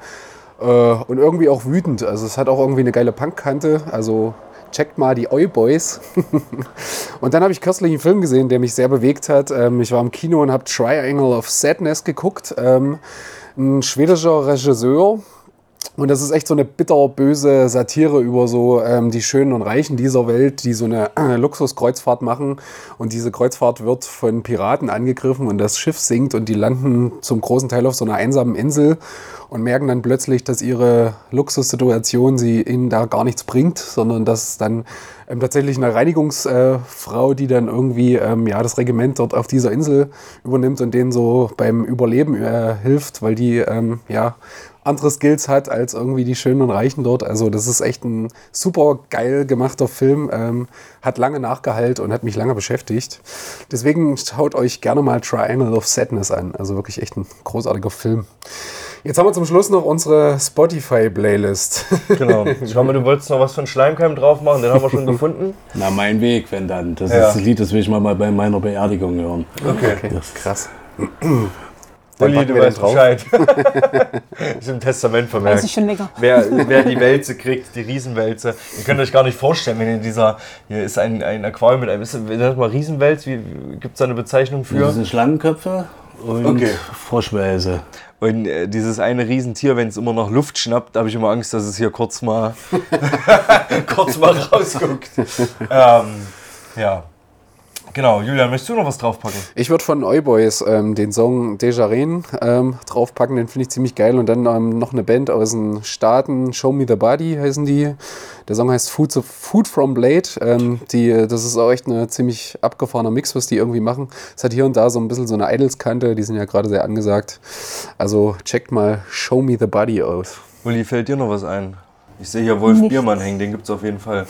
Äh, und irgendwie auch wütend. Also es hat auch irgendwie eine geile Punkkante. Also checkt mal die Oi Boys. (laughs) und dann habe ich kürzlich einen Film gesehen, der mich sehr bewegt hat. Ähm, ich war im Kino und habe Triangle of Sadness geguckt. Ähm, ein schwedischer Regisseur. Und das ist echt so eine bitterböse Satire über so ähm, die Schönen und Reichen dieser Welt, die so eine äh, Luxuskreuzfahrt machen. Und diese Kreuzfahrt wird von Piraten angegriffen und das Schiff sinkt und die landen zum großen Teil auf so einer einsamen Insel und merken dann plötzlich, dass ihre Luxussituation sie ihnen da gar nichts bringt, sondern dass dann ähm, tatsächlich eine Reinigungsfrau, die dann irgendwie ähm, ja, das Regiment dort auf dieser Insel übernimmt und denen so beim Überleben äh, hilft, weil die ähm, ja andere Skills hat als irgendwie die Schönen und Reichen dort. Also das ist echt ein super geil gemachter Film, ähm, hat lange nachgehalt und hat mich lange beschäftigt. Deswegen schaut euch gerne mal Triangle of Sadness an. Also wirklich echt ein großartiger Film. Jetzt haben wir zum Schluss noch unsere Spotify-Playlist. Genau. Schrammel, du wolltest noch was von Schleimkeim drauf machen, den haben wir schon (laughs) gefunden. Na, mein Weg, wenn dann. Das Ja. ist ein Lied, das will ich mal bei meiner Beerdigung hören. Okay. Krass. (clears throat) (clears throat) Uli, packen du weißt drauf. Bescheid. (laughs) ist im Testament Weiß vermerkt. ich schon länger. Wer, wer die Wälze kriegt, die Riesenwälze. Ihr könnt euch gar nicht vorstellen, wenn in dieser, hier ist ein, ein Aquarium mit einem, ist das mal Riesenwälz, wie, gibt es da eine Bezeichnung Das für? sind Schlangenköpfe und Okay. Froschwälse. Und äh, dieses eine Riesentier, wenn es immer noch Luft schnappt, habe ich immer Angst, dass es hier kurz mal, (laughs) kurz mal rausguckt. (laughs) ähm, ja. Genau, Julian, möchtest du noch was draufpacken? Ich würde von Euboys ähm, den Song Desjardins ähm, draufpacken, den finde ich ziemlich geil. Und dann ähm, noch eine Band aus den Staaten, Show Me the Body heißen die. Der Song heißt Food, Food from Blade. Ähm, die, das ist auch echt ein ziemlich abgefahrener Mix, was die irgendwie machen. Es hat hier und da so ein bisschen so eine Idols-Kante, die sind ja gerade sehr angesagt. Also checkt mal Show Me the Body aus. Uli, fällt dir noch was ein? Ich sehe hier Wolf Nichts. Biermann hängen, den gibt es auf jeden Fall.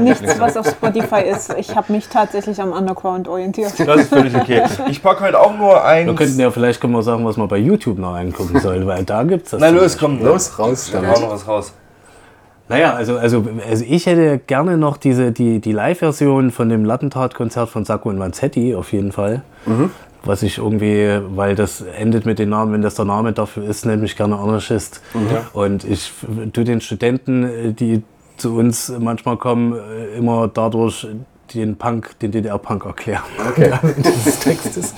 Nichts, was auf Spotify ist. Ich habe mich tatsächlich am Underground orientiert. Das ist völlig okay. Ich packe heute auch nur eins. Wir könnten ja vielleicht können wir sagen, was man bei YouTube noch angucken soll, weil da gibt es das. Na los, komm. Los, raus Dann damit. hau noch was raus. Naja, also, also, also ich hätte gerne noch diese, die, die Live-Version von dem Lattentat-Konzert von Sacco und Vanzetti auf jeden Fall. Was ich irgendwie, weil das endet mit dem Namen, wenn das der Name dafür ist, nenne mich gerne Anarchist. Und ich f- tu den Studenten, äh, die zu uns manchmal kommen, äh, immer dadurch den Punk, den DDR-Punk erklären. Okay. (laughs) dieses Textes.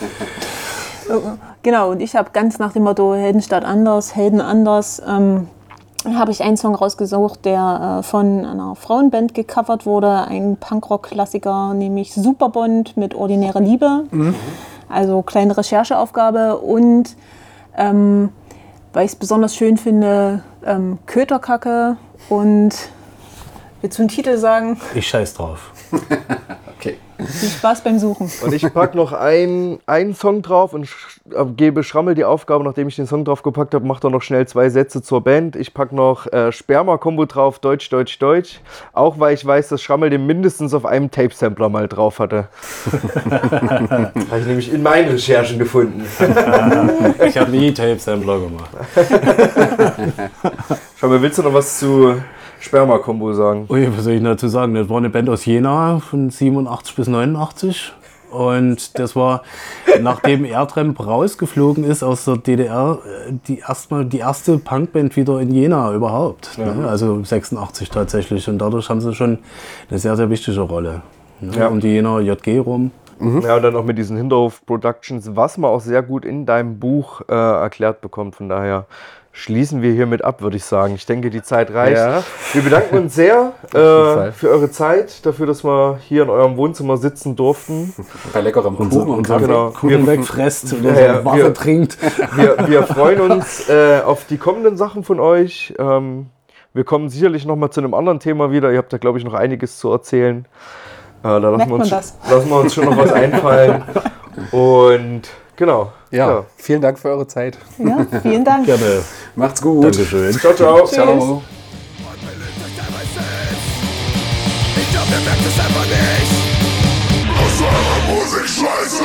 Genau, und ich habe ganz nach dem Motto Helden statt anders, Helden anders, ähm, habe ich einen Song rausgesucht, der äh, von einer Frauenband gecovert wurde, ein Punkrock-Klassiker, nämlich Superbond mit Ordinäre Liebe. Also kleine Rechercheaufgabe und ähm, weil ich es besonders schön finde, ähm, Köterkacke und willst du einen Titel sagen? Ich scheiß drauf. (laughs) Viel Spaß beim Suchen. Und ich packe noch einen, einen Song drauf und sch äh, gebe Schrammel die Aufgabe, nachdem ich den Song drauf gepackt habe, macht er noch schnell zwei Sätze zur Band. Ich packe noch äh, Sperma-Kombo drauf, Deutsch, Deutsch, Deutsch. Auch weil ich weiß, dass Schrammel den mindestens auf einem Tape-Sampler mal drauf hatte. (laughs) habe ich nämlich in meinen Recherchen gefunden. Ich habe nie Tape-Sampler gemacht. (laughs) Schrammel, willst du noch was zu Sperma-Kombo sagen? Ui, was soll ich dazu sagen? Das war eine Band aus Jena von 87 bis 89. Und das war, nachdem Erdremp rausgeflogen ist aus der DDR, die, erstmal die erste Punkband wieder in Jena überhaupt. Ne? Also 86 tatsächlich. Und dadurch haben sie schon eine sehr, sehr wichtige Rolle. Ne? Ja. Um die Jena JG rum. Ja, und dann auch mit diesen Hinterhof Productions, was man auch sehr gut in deinem Buch äh, erklärt bekommt. Von daher schließen wir hiermit ab, würde ich sagen. Ich denke, die Zeit reicht. Ja. Wir bedanken uns sehr (laughs) äh, für eure Zeit, dafür, dass wir hier in eurem Wohnzimmer sitzen durften. (laughs) Bei leckerem Kuchen und Unser Kaffee. Genau. Kuchen Wir- wegfresst und Ja, Wasser wir- trinkt. (laughs) Wir, wir freuen uns äh, auf die kommenden Sachen von euch. Ähm, wir kommen sicherlich noch mal zu einem anderen Thema wieder. Ihr habt da, glaube ich, noch einiges zu erzählen. Äh, da lassen wir, uns, lassen wir uns schon noch was einfallen. Und genau. Ja, vielen Dank für eure Zeit. Ja, vielen Dank. (laughs) Gerne. Macht's gut. Dankeschön. Ciao, ciao. Ciao. Ich glaub, ihr merkt es einfach nicht. Aus eurer Musik scheiße.